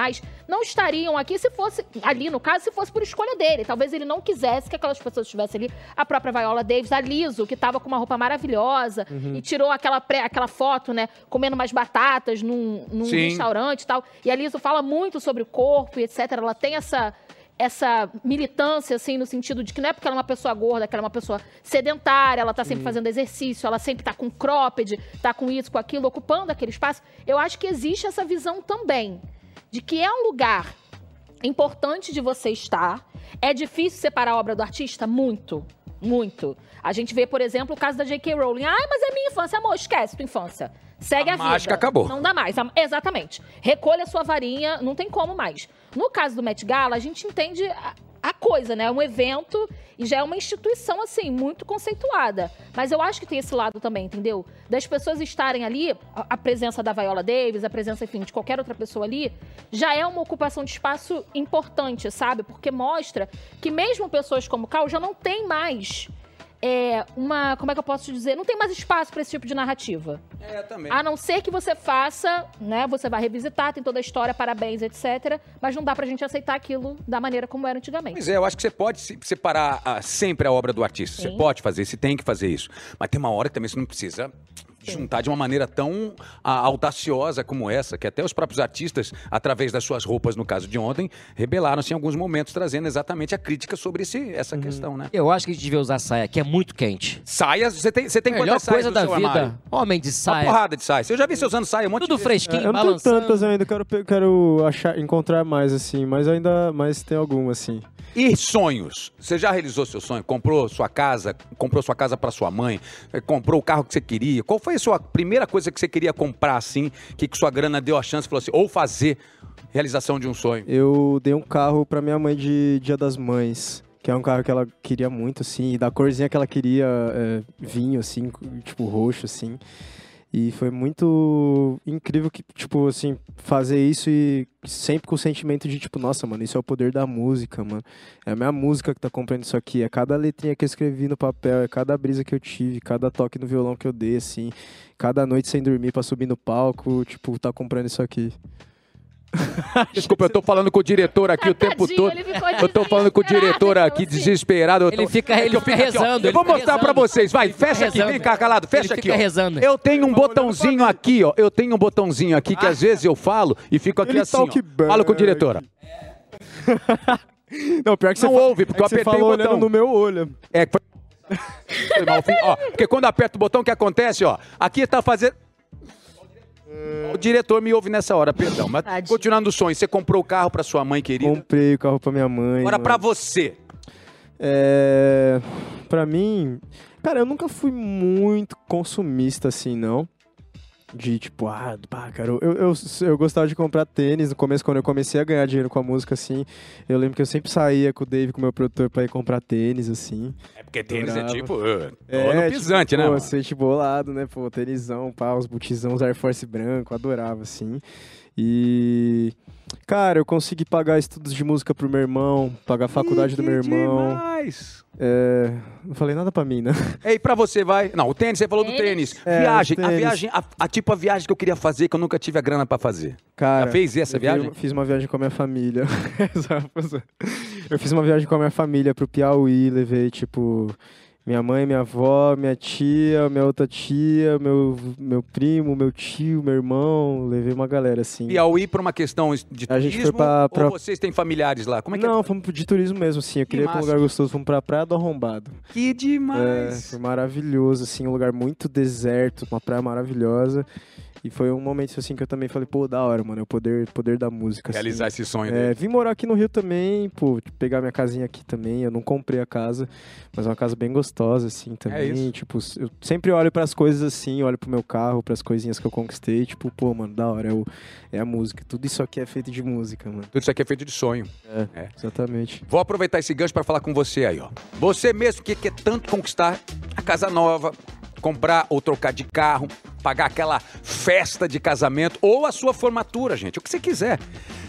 [SPEAKER 2] não estariam aqui se fosse, ali no caso, se fosse por escolha dele. Talvez ele não quisesse que aquelas pessoas estivessem ali. A própria Viola Davis, a Liso, que tava com uma roupa maravilhosa e tirou aquela, pré- aquela foto, né, comendo umas batatas num, num restaurante e tal. E a Liso fala muito sobre o corpo e etc. Ela tem essa essa militância, assim, no sentido de que não é porque ela é uma pessoa gorda, que ela é uma pessoa sedentária, ela tá sempre fazendo exercício, ela sempre tá com cropped, tá com isso, com aquilo, ocupando aquele espaço. Eu acho que existe essa visão também, de que é um lugar importante de você estar. É difícil separar a obra do artista? Muito. Muito. A gente vê, por exemplo, o caso da J.K. Rowling. Ai, mas é minha infância. Amor, esquece tua infância. Segue
[SPEAKER 1] A
[SPEAKER 2] a, vida.
[SPEAKER 1] mágica acabou.
[SPEAKER 2] Não dá mais. Exatamente. Recolha sua varinha, não tem como mais. No caso do Met Gala, a gente entende a, a coisa, né? É um evento e já é uma instituição, assim, muito conceituada. Mas eu acho que tem esse lado também, entendeu? Das pessoas estarem ali, a, a presença da Viola Davis, a presença, enfim, de qualquer outra pessoa ali, já é uma ocupação de espaço importante, sabe? Porque mostra que mesmo pessoas como Cal já não tem mais é, uma. Como é que eu posso te dizer? Não tem mais espaço para esse tipo de narrativa.
[SPEAKER 1] É, também.
[SPEAKER 2] A não ser que você faça, né? Você vai revisitar, tem toda a história, parabéns, etc. Mas não dá pra gente aceitar aquilo da maneira como era antigamente.
[SPEAKER 1] Pois é, eu acho que você pode se- separar ah, sempre a obra do artista. Você
[SPEAKER 2] Sim.
[SPEAKER 1] pode fazer, você tem que fazer isso. Mas tem uma hora que também você não precisa juntar de uma maneira tão ah, audaciosa como essa, que até os próprios artistas, através das suas roupas, no caso de ontem, rebelaram-se em alguns momentos, trazendo exatamente a crítica sobre esse, essa questão, né?
[SPEAKER 3] Eu acho que a gente devia usar saia, que é muito quente.
[SPEAKER 1] Saias, você tem, você tem
[SPEAKER 3] Melhor
[SPEAKER 1] quantas saias
[SPEAKER 3] coisa
[SPEAKER 1] no
[SPEAKER 3] da
[SPEAKER 1] seu
[SPEAKER 3] vida.
[SPEAKER 1] armário?
[SPEAKER 3] Homem de
[SPEAKER 1] Uma
[SPEAKER 3] saia.
[SPEAKER 1] porrada de saias. Eu já vi você usando saia um monte
[SPEAKER 3] Tudo
[SPEAKER 1] de
[SPEAKER 3] fresquinho,
[SPEAKER 4] É, eu não tenho tantas ainda, quero, quero achar, encontrar mais, assim, mas ainda mais tem algumas, assim.
[SPEAKER 1] E sonhos? Você já realizou seu sonho? Comprou sua casa? Comprou sua casa para sua mãe? Comprou o carro que você queria? Qual foi a sua primeira coisa que você queria comprar assim, que com sua grana deu a chance, falou assim, ou fazer realização de um sonho?
[SPEAKER 4] Eu dei um carro pra minha mãe de Dia das Mães, que é um carro que ela queria muito, assim, e da corzinha que ela queria, é, vinho, assim, tipo roxo, assim. E foi muito incrível que, tipo, assim, fazer isso e sempre com o sentimento de, tipo, nossa, mano, isso é o poder da música, mano. É a minha música que tá comprando isso aqui. É cada letrinha que eu escrevi no papel, é cada brisa que eu tive, cada toque no violão que eu dei, assim. Cada noite sem dormir pra subir no palco, tipo, tá comprando isso aqui.
[SPEAKER 1] Desculpa, eu tô falando com o diretor aqui o tempo todo. Eu tô falando com o diretor aqui, desesperado.
[SPEAKER 3] Ele fica-
[SPEAKER 1] É
[SPEAKER 3] ele fica rezando,
[SPEAKER 1] Eu vou mostrar pra
[SPEAKER 3] rezando.
[SPEAKER 1] vocês. Vai, fecha aqui, vem cá, calado. Fecha aqui,
[SPEAKER 3] rezando.
[SPEAKER 1] Eu tenho um botãozinho aqui, ó. Eu tenho um botãozinho aqui que às vezes eu falo e fico aqui assim, ó. Falo com o diretor. ó.
[SPEAKER 4] Não, pior que
[SPEAKER 1] Não
[SPEAKER 4] você fa-
[SPEAKER 1] ouve, porque
[SPEAKER 4] é
[SPEAKER 1] eu apertei o botão.
[SPEAKER 4] no meu olho.
[SPEAKER 1] É, foi-. Ó, porque quando aperta o botão, o que acontece, ó? Aqui tá fazendo. O diretor me ouve nessa hora, perdão. Mas
[SPEAKER 2] Tadinho.
[SPEAKER 1] continuando o sonho, você comprou o carro pra sua mãe querida.
[SPEAKER 4] Comprei o carro pra minha mãe.
[SPEAKER 1] Agora
[SPEAKER 4] mano.
[SPEAKER 1] pra você.
[SPEAKER 4] É. Pra mim. Cara, eu nunca fui muito consumista assim, não. De tipo, ah, pá, cara, eu, eu, eu gostava de comprar tênis. No começo, quando eu comecei a ganhar dinheiro com a música, assim, eu lembro que eu sempre saía com o Dave, com o meu produtor, pra ir comprar tênis, assim.
[SPEAKER 1] É porque tênis é tipo. Uh,
[SPEAKER 4] É,
[SPEAKER 1] é, pisante,
[SPEAKER 4] tipo,
[SPEAKER 1] né?
[SPEAKER 4] Pô,
[SPEAKER 1] mano?
[SPEAKER 4] Sente bolado, né? Pô, tênisão, pá, os botizão, os Air Force branco, adorava, assim. E. Cara, eu consegui pagar estudos de música pro meu irmão, pagar a faculdade do meu irmão.
[SPEAKER 1] demais.
[SPEAKER 4] É. Não falei nada pra mim, né?
[SPEAKER 1] Ei, pra você, vai. Não, o tênis, você falou do
[SPEAKER 2] Tênis?
[SPEAKER 1] tênis.
[SPEAKER 4] É,
[SPEAKER 1] viagem, a
[SPEAKER 4] tênis.
[SPEAKER 1] viagem, a, a tipo a viagem que eu queria fazer, que eu nunca tive a grana pra fazer.
[SPEAKER 4] Cara.
[SPEAKER 1] Já fez essa
[SPEAKER 4] eu
[SPEAKER 1] viagem?
[SPEAKER 4] Fiz uma viagem com a minha família. eu fiz uma viagem com a minha família pro Piauí, levei, tipo. Minha mãe, minha avó, minha tia, minha outra tia, meu, meu primo, meu tio, meu irmão, levei uma galera assim.
[SPEAKER 1] Piauí por uma questão de
[SPEAKER 4] A gente
[SPEAKER 1] turismo
[SPEAKER 4] foi pra- pra-
[SPEAKER 1] ou vocês têm familiares lá? Como é que
[SPEAKER 4] Não,
[SPEAKER 1] é?
[SPEAKER 4] fomos de turismo mesmo, assim. Eu queria ir pra um lugar gostoso, fomos pra Praia do Arrombado.
[SPEAKER 1] Que
[SPEAKER 4] É,
[SPEAKER 1] demais.
[SPEAKER 4] foi maravilhoso, assim, um lugar muito deserto, uma praia maravilhosa. E foi um momento, assim, que eu também falei, pô, da hora, mano, é o poder, poder da música, assim.
[SPEAKER 1] Realizar esse sonho
[SPEAKER 4] É,
[SPEAKER 1] dele.
[SPEAKER 4] vim morar aqui no Rio também, pô, pegar minha casinha aqui também. Eu não comprei a casa, mas é uma casa bem gostosa, assim, também.
[SPEAKER 1] isso.
[SPEAKER 4] Tipo, eu sempre olho pras coisas assim, olho pro meu carro, pras coisinhas que eu conquistei. Tipo, pô, mano, da hora, é, o, é a música. Tudo isso aqui é feito de música, mano.
[SPEAKER 1] Tudo isso aqui é feito de sonho.
[SPEAKER 4] É,
[SPEAKER 1] É.
[SPEAKER 4] exatamente.
[SPEAKER 1] Vou aproveitar esse gancho para falar com você aí, ó. Você mesmo que quer tanto conquistar a casa nova, comprar ou trocar de carro, pagar aquela festa de casamento ou a sua formatura, gente, o que você quiser.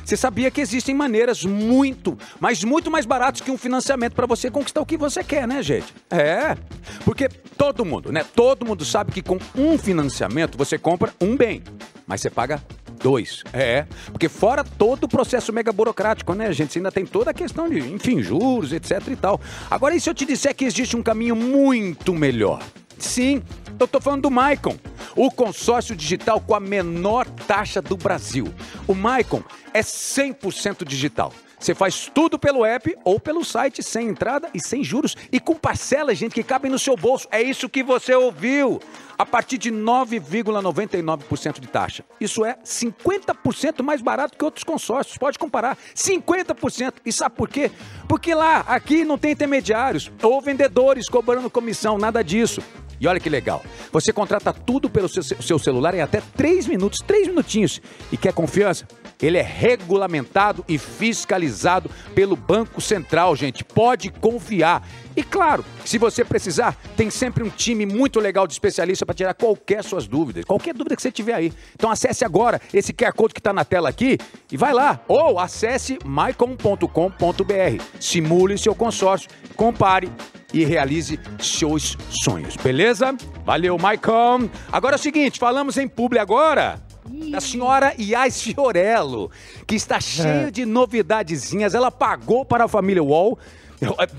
[SPEAKER 1] Você sabia que existem maneiras muito, mas muito mais baratas que um financiamento para você conquistar o que você quer, né, gente? É. Porque todo mundo, né? Todo mundo sabe que com um financiamento você compra um bem, mas você paga Dois. É. Porque fora todo o processo mega burocrático, né, gente? Você ainda tem toda a questão de, enfim, juros, etc e tal. Agora, e se eu te disser que existe um caminho muito melhor? Sim, eu tô falando do Maicon, o consórcio digital com a menor taxa do Brasil. O Maicon é 100% digital. Você faz tudo pelo app ou pelo site, sem entrada e sem juros. E com parcelas, gente, que cabem no seu bolso. É isso que você ouviu. A partir de 9,99% de taxa. Isso é 50% mais barato que outros consórcios. Pode comparar. 50%. E sabe por quê? Porque lá, aqui não tem intermediários ou vendedores cobrando comissão, nada disso. E olha que legal. Você contrata tudo pelo seu, seu celular em até 3 minutos, 3 minutinhos. E quer confiança? Ele é regulamentado e fiscalizado pelo Banco Central, gente. Pode confiar. E claro, se você precisar, tem sempre um time muito legal de especialista para tirar qualquer suas dúvidas, qualquer dúvida que você tiver aí. Então acesse agora esse QR Code que está na tela aqui e vai lá. Ou acesse mycom.com.br. Simule seu consórcio, compare e realize seus sonhos, beleza? Valeu, Maicon. Agora é o seguinte, falamos em publi agora. Da senhora Yas Fiorello, que está cheio de novidadezinhas. Ela pagou para a família Wall,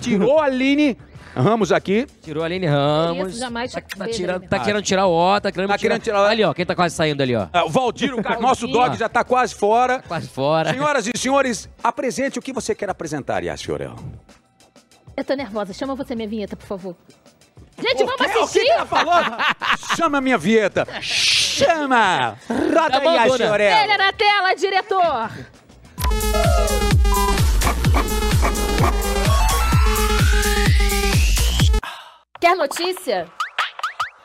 [SPEAKER 1] tirou a Aline Ramos aqui.
[SPEAKER 3] Tirou a Aline Ramos.
[SPEAKER 2] Isso, jamais
[SPEAKER 3] tá, tá tirando- tá querendo tirar o ó, tá querendo,
[SPEAKER 1] Tá querendo tirar o ó.
[SPEAKER 3] Ali, ó, quem tá quase saindo ali, ó.
[SPEAKER 1] Ah, O Valdir, o cara, nosso dog, já está quase fora.
[SPEAKER 3] Quase fora.
[SPEAKER 1] Senhoras e senhores, apresente o que você quer apresentar, Yas Fiorello.
[SPEAKER 2] Eu tô nervosa. Chama você minha vinheta, por favor. Gente,
[SPEAKER 1] O
[SPEAKER 2] vamos
[SPEAKER 1] quê? O que
[SPEAKER 2] assistir?
[SPEAKER 1] que ela falou? Chama a minha vinheta. Chama! Roda
[SPEAKER 3] Tá
[SPEAKER 1] aí,
[SPEAKER 3] Dona.
[SPEAKER 1] Fiorello.
[SPEAKER 2] Ele na tela, diretor! Quer notícia?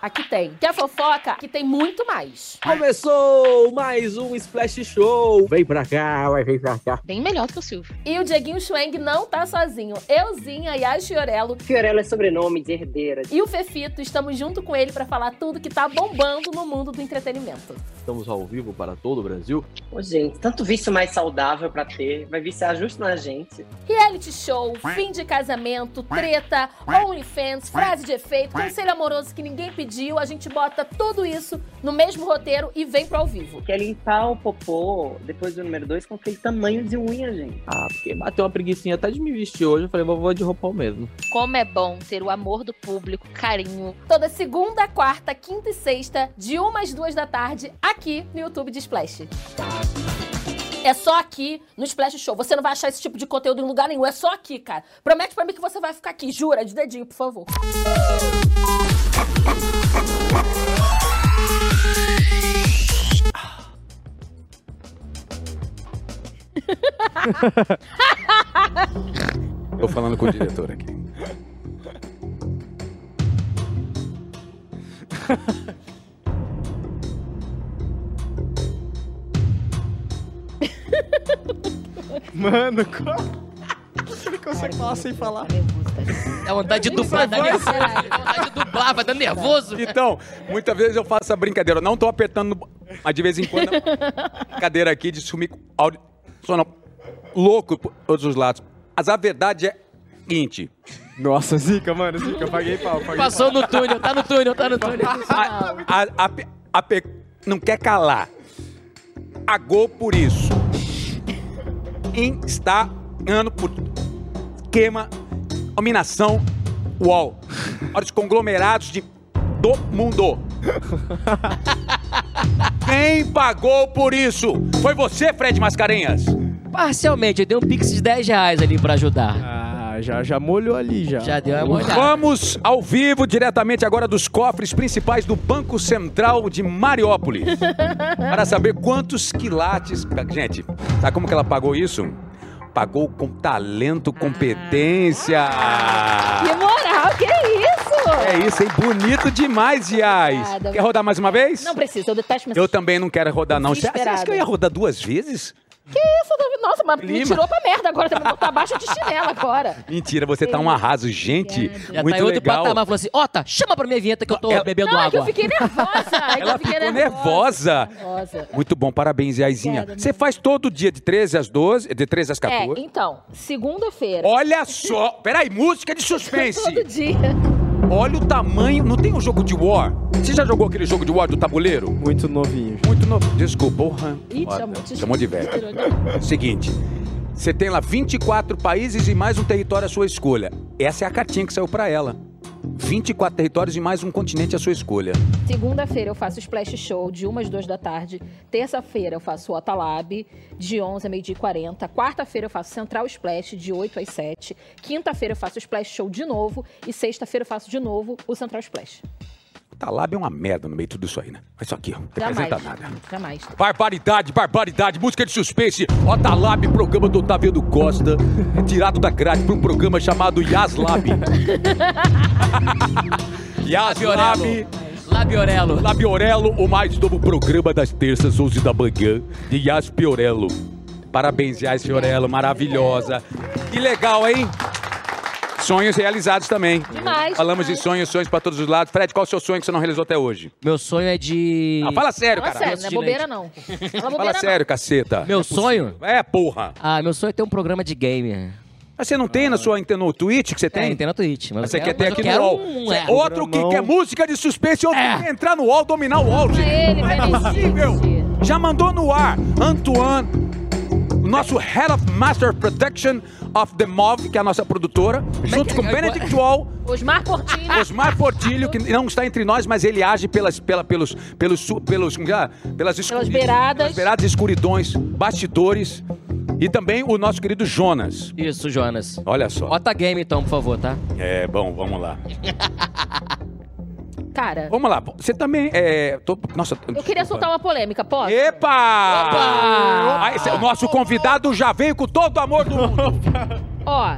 [SPEAKER 2] Aqui tem. Quer fofoca? Aqui tem muito mais.
[SPEAKER 6] Começou mais um Splash Show. Vem pra cá, vai, vem pra cá.
[SPEAKER 7] Bem melhor do que o Silvio.
[SPEAKER 2] E o Dieguinho Schweng não tá sozinho. Euzinha, Yas Fiorello
[SPEAKER 8] Fiorello é sobrenome de herdeira.
[SPEAKER 2] e o Fefito estamos junto com ele pra falar tudo que tá bombando no mundo do entretenimento.
[SPEAKER 6] Estamos ao vivo para todo o Brasil.
[SPEAKER 8] Ô, gente, tanto vício mais saudável pra ter. Vai viciar justo na gente.
[SPEAKER 2] Reality show, fim de casamento, treta, OnlyFans, frase de efeito, conselho amoroso que ninguém pediu. A gente bota tudo isso no mesmo roteiro e vem pro ao vivo.
[SPEAKER 8] Quer limpar o popô depois do número 2 com aquele tamanho de unha, gente.
[SPEAKER 6] Ah, porque bateu uma preguicinha até de me vestir hoje. Eu falei, vou, vou de roupão mesmo.
[SPEAKER 7] Como é bom ter o amor do público, carinho.
[SPEAKER 2] Toda segunda, quarta, quinta e sexta, de 1 às 2 da tarde, aqui no YouTube de Splash.
[SPEAKER 9] É só aqui no Splash Show. Você não vai achar esse tipo de conteúdo em lugar nenhum. É só aqui, cara. Promete pra mim que você vai ficar aqui. Jura? De dedinho, por favor.
[SPEAKER 1] Tô falando com o diretor aqui.
[SPEAKER 4] Mano, como? Ele consegue falar sem falar.
[SPEAKER 3] Dá vontade de dublar, dá nervoso. Dá vontade de dublar, vai dando nervoso.
[SPEAKER 1] Então, muitas vezes eu faço essa brincadeira. Eu não tô apertando, mas de vez em quando, a cadeira aqui de sumir com áudio sonoro louco por todos os lados. Mas a verdade é a seguinte.
[SPEAKER 4] Nossa, Zica, mano, Zica, eu paguei pau. Paguei
[SPEAKER 3] Passou no túnel, tá no túnel, tá no túnel.
[SPEAKER 1] A, a, a, a pe- não quer calar. Pagou por isso. Está ano por esquema, dominação, UOL. Olha os conglomerados de, do mundo. Quem pagou por isso? Foi você, Fred Mascarenhas?
[SPEAKER 3] Parcialmente, eu dei um pix de 10 reais ali pra ajudar.
[SPEAKER 4] Ah, já, já molhou ali, já.
[SPEAKER 3] Já deu uma molhada.
[SPEAKER 1] Vamos ao vivo, diretamente agora dos cofres principais do Banco Central de Mariópolis. para saber quantos quilates. Gente, sabe como que ela pagou isso? Pagou com talento, competência.
[SPEAKER 2] Que moral, que?
[SPEAKER 1] É isso, hein? Bonito demais, Iais.
[SPEAKER 2] Obrigada.
[SPEAKER 1] Quer rodar mais uma vez?
[SPEAKER 2] Não precisa, eu detesto me
[SPEAKER 1] Eu também não quero rodar, não. Você acha que eu ia rodar duas vezes?
[SPEAKER 2] Que isso, Davi? Nossa, mas me
[SPEAKER 1] Clima.
[SPEAKER 2] tirou pra merda agora. Você me abaixo de chinela agora.
[SPEAKER 1] Mentira, você tá um arraso, gente.
[SPEAKER 3] Já
[SPEAKER 1] muito
[SPEAKER 3] tá em outro
[SPEAKER 1] legal.
[SPEAKER 3] patamar. Falou assim, Ota, chama pra minha vinheta que eu tô
[SPEAKER 1] Ela-
[SPEAKER 3] bebendo
[SPEAKER 2] Não, é que eu
[SPEAKER 3] água.
[SPEAKER 2] fiquei nervosa. é que
[SPEAKER 1] Ela
[SPEAKER 2] eu fiquei
[SPEAKER 1] ficou nervosa.
[SPEAKER 2] nervosa.
[SPEAKER 1] Muito bom, parabéns, Iaizinha.
[SPEAKER 2] Obrigada,
[SPEAKER 1] Você faz todo dia de 13 às 12, de 13 às
[SPEAKER 2] É,
[SPEAKER 1] 14.
[SPEAKER 2] então, segunda-feira.
[SPEAKER 1] Olha só, peraí, música de suspense.
[SPEAKER 2] Todo dia.
[SPEAKER 1] Olha o tamanho, não tem um jogo de War? Você já jogou aquele jogo de War do tabuleiro?
[SPEAKER 4] Muito novinho.
[SPEAKER 1] Muito novo. Desculpa, porra.
[SPEAKER 2] Ih, chamou de-
[SPEAKER 1] Chamou de velho. Seguinte, você tem lá 24 países e mais um território à sua escolha. Essa é a cartinha que saiu pra ela. 24 territórios e mais um continente à sua escolha.
[SPEAKER 2] Segunda-feira eu faço Splash Show de 1 às 2 da tarde. Terça-feira eu faço o Otalab de 11 a meio-dia e 40. Quarta-feira eu faço Central Splash de 8 às 7. Quinta-feira eu faço Splash Show de novo. E sexta-feira eu faço de novo o Central Splash.
[SPEAKER 1] Talab é uma merda no meio de tudo isso aí, né? Mas isso aqui, ó, não representa nada.
[SPEAKER 2] Jamais.
[SPEAKER 1] Barbaridade, barbaridade, música de suspense. Otalab, programa do Otaviano Costa, tirado da grade para um programa chamado Yaslab. Yaslab,
[SPEAKER 3] Labiorelo.
[SPEAKER 1] Labiorelo, o mais novo programa das terças, 11 da manhã, de Yas Piorello. Parabéns, Yas Fiorello, maravilhosa. Que legal, hein? Sonhos realizados também.
[SPEAKER 2] Demais,
[SPEAKER 1] Falamos
[SPEAKER 2] demais.
[SPEAKER 1] de sonhos, sonhos para todos os lados. Fred, qual é o seu sonho que você não realizou até hoje?
[SPEAKER 3] Meu sonho é de...
[SPEAKER 1] Ah, fala sério,
[SPEAKER 2] Fala
[SPEAKER 1] cara.
[SPEAKER 2] sério, não é bobeira não. Fala bobeira
[SPEAKER 1] Fala
[SPEAKER 2] não.
[SPEAKER 1] sério, caceta.
[SPEAKER 3] Meu sonho?
[SPEAKER 1] É, porra.
[SPEAKER 3] Ah, meu sonho é ter um programa de game.
[SPEAKER 1] Mas você não tem na sua no Twitch que você
[SPEAKER 3] Tem,
[SPEAKER 1] tem?
[SPEAKER 3] tem na Twitch. Mas
[SPEAKER 1] Você
[SPEAKER 3] eu
[SPEAKER 1] quer ter
[SPEAKER 3] mas
[SPEAKER 1] aqui no UOL.
[SPEAKER 3] um, é.
[SPEAKER 1] Outro que quer música de suspense, outro que quer entrar no UOL, dominar o UOL, gente.
[SPEAKER 2] Ele,
[SPEAKER 1] Não é possível. Já mandou no ar. Antoine, o nosso Head of Master Protection of the MOV, que é a nossa produtora, junto com Benedict Wall,
[SPEAKER 2] Osmar Portinho.
[SPEAKER 1] Osmar Portilho, que não está entre nós, mas ele age pelas, pela, pelos, pelos, pelos, é? pelas, escu-
[SPEAKER 2] Pelas beiradas.
[SPEAKER 1] pelas beiradas, escuridões, bastidores. E também o nosso querido Jonas.
[SPEAKER 3] Isso, Jonas.
[SPEAKER 1] Olha só.
[SPEAKER 3] Bota game então, por favor, tá?
[SPEAKER 1] É, bom, vamos lá.
[SPEAKER 2] Cara,
[SPEAKER 1] Vamos lá. Você também é. tô- nossa.
[SPEAKER 2] eu queria soltar uma polêmica, posso?
[SPEAKER 1] Epa! Ah, esse é o nosso convidado já veio com todo o amor do mundo.
[SPEAKER 2] Ó,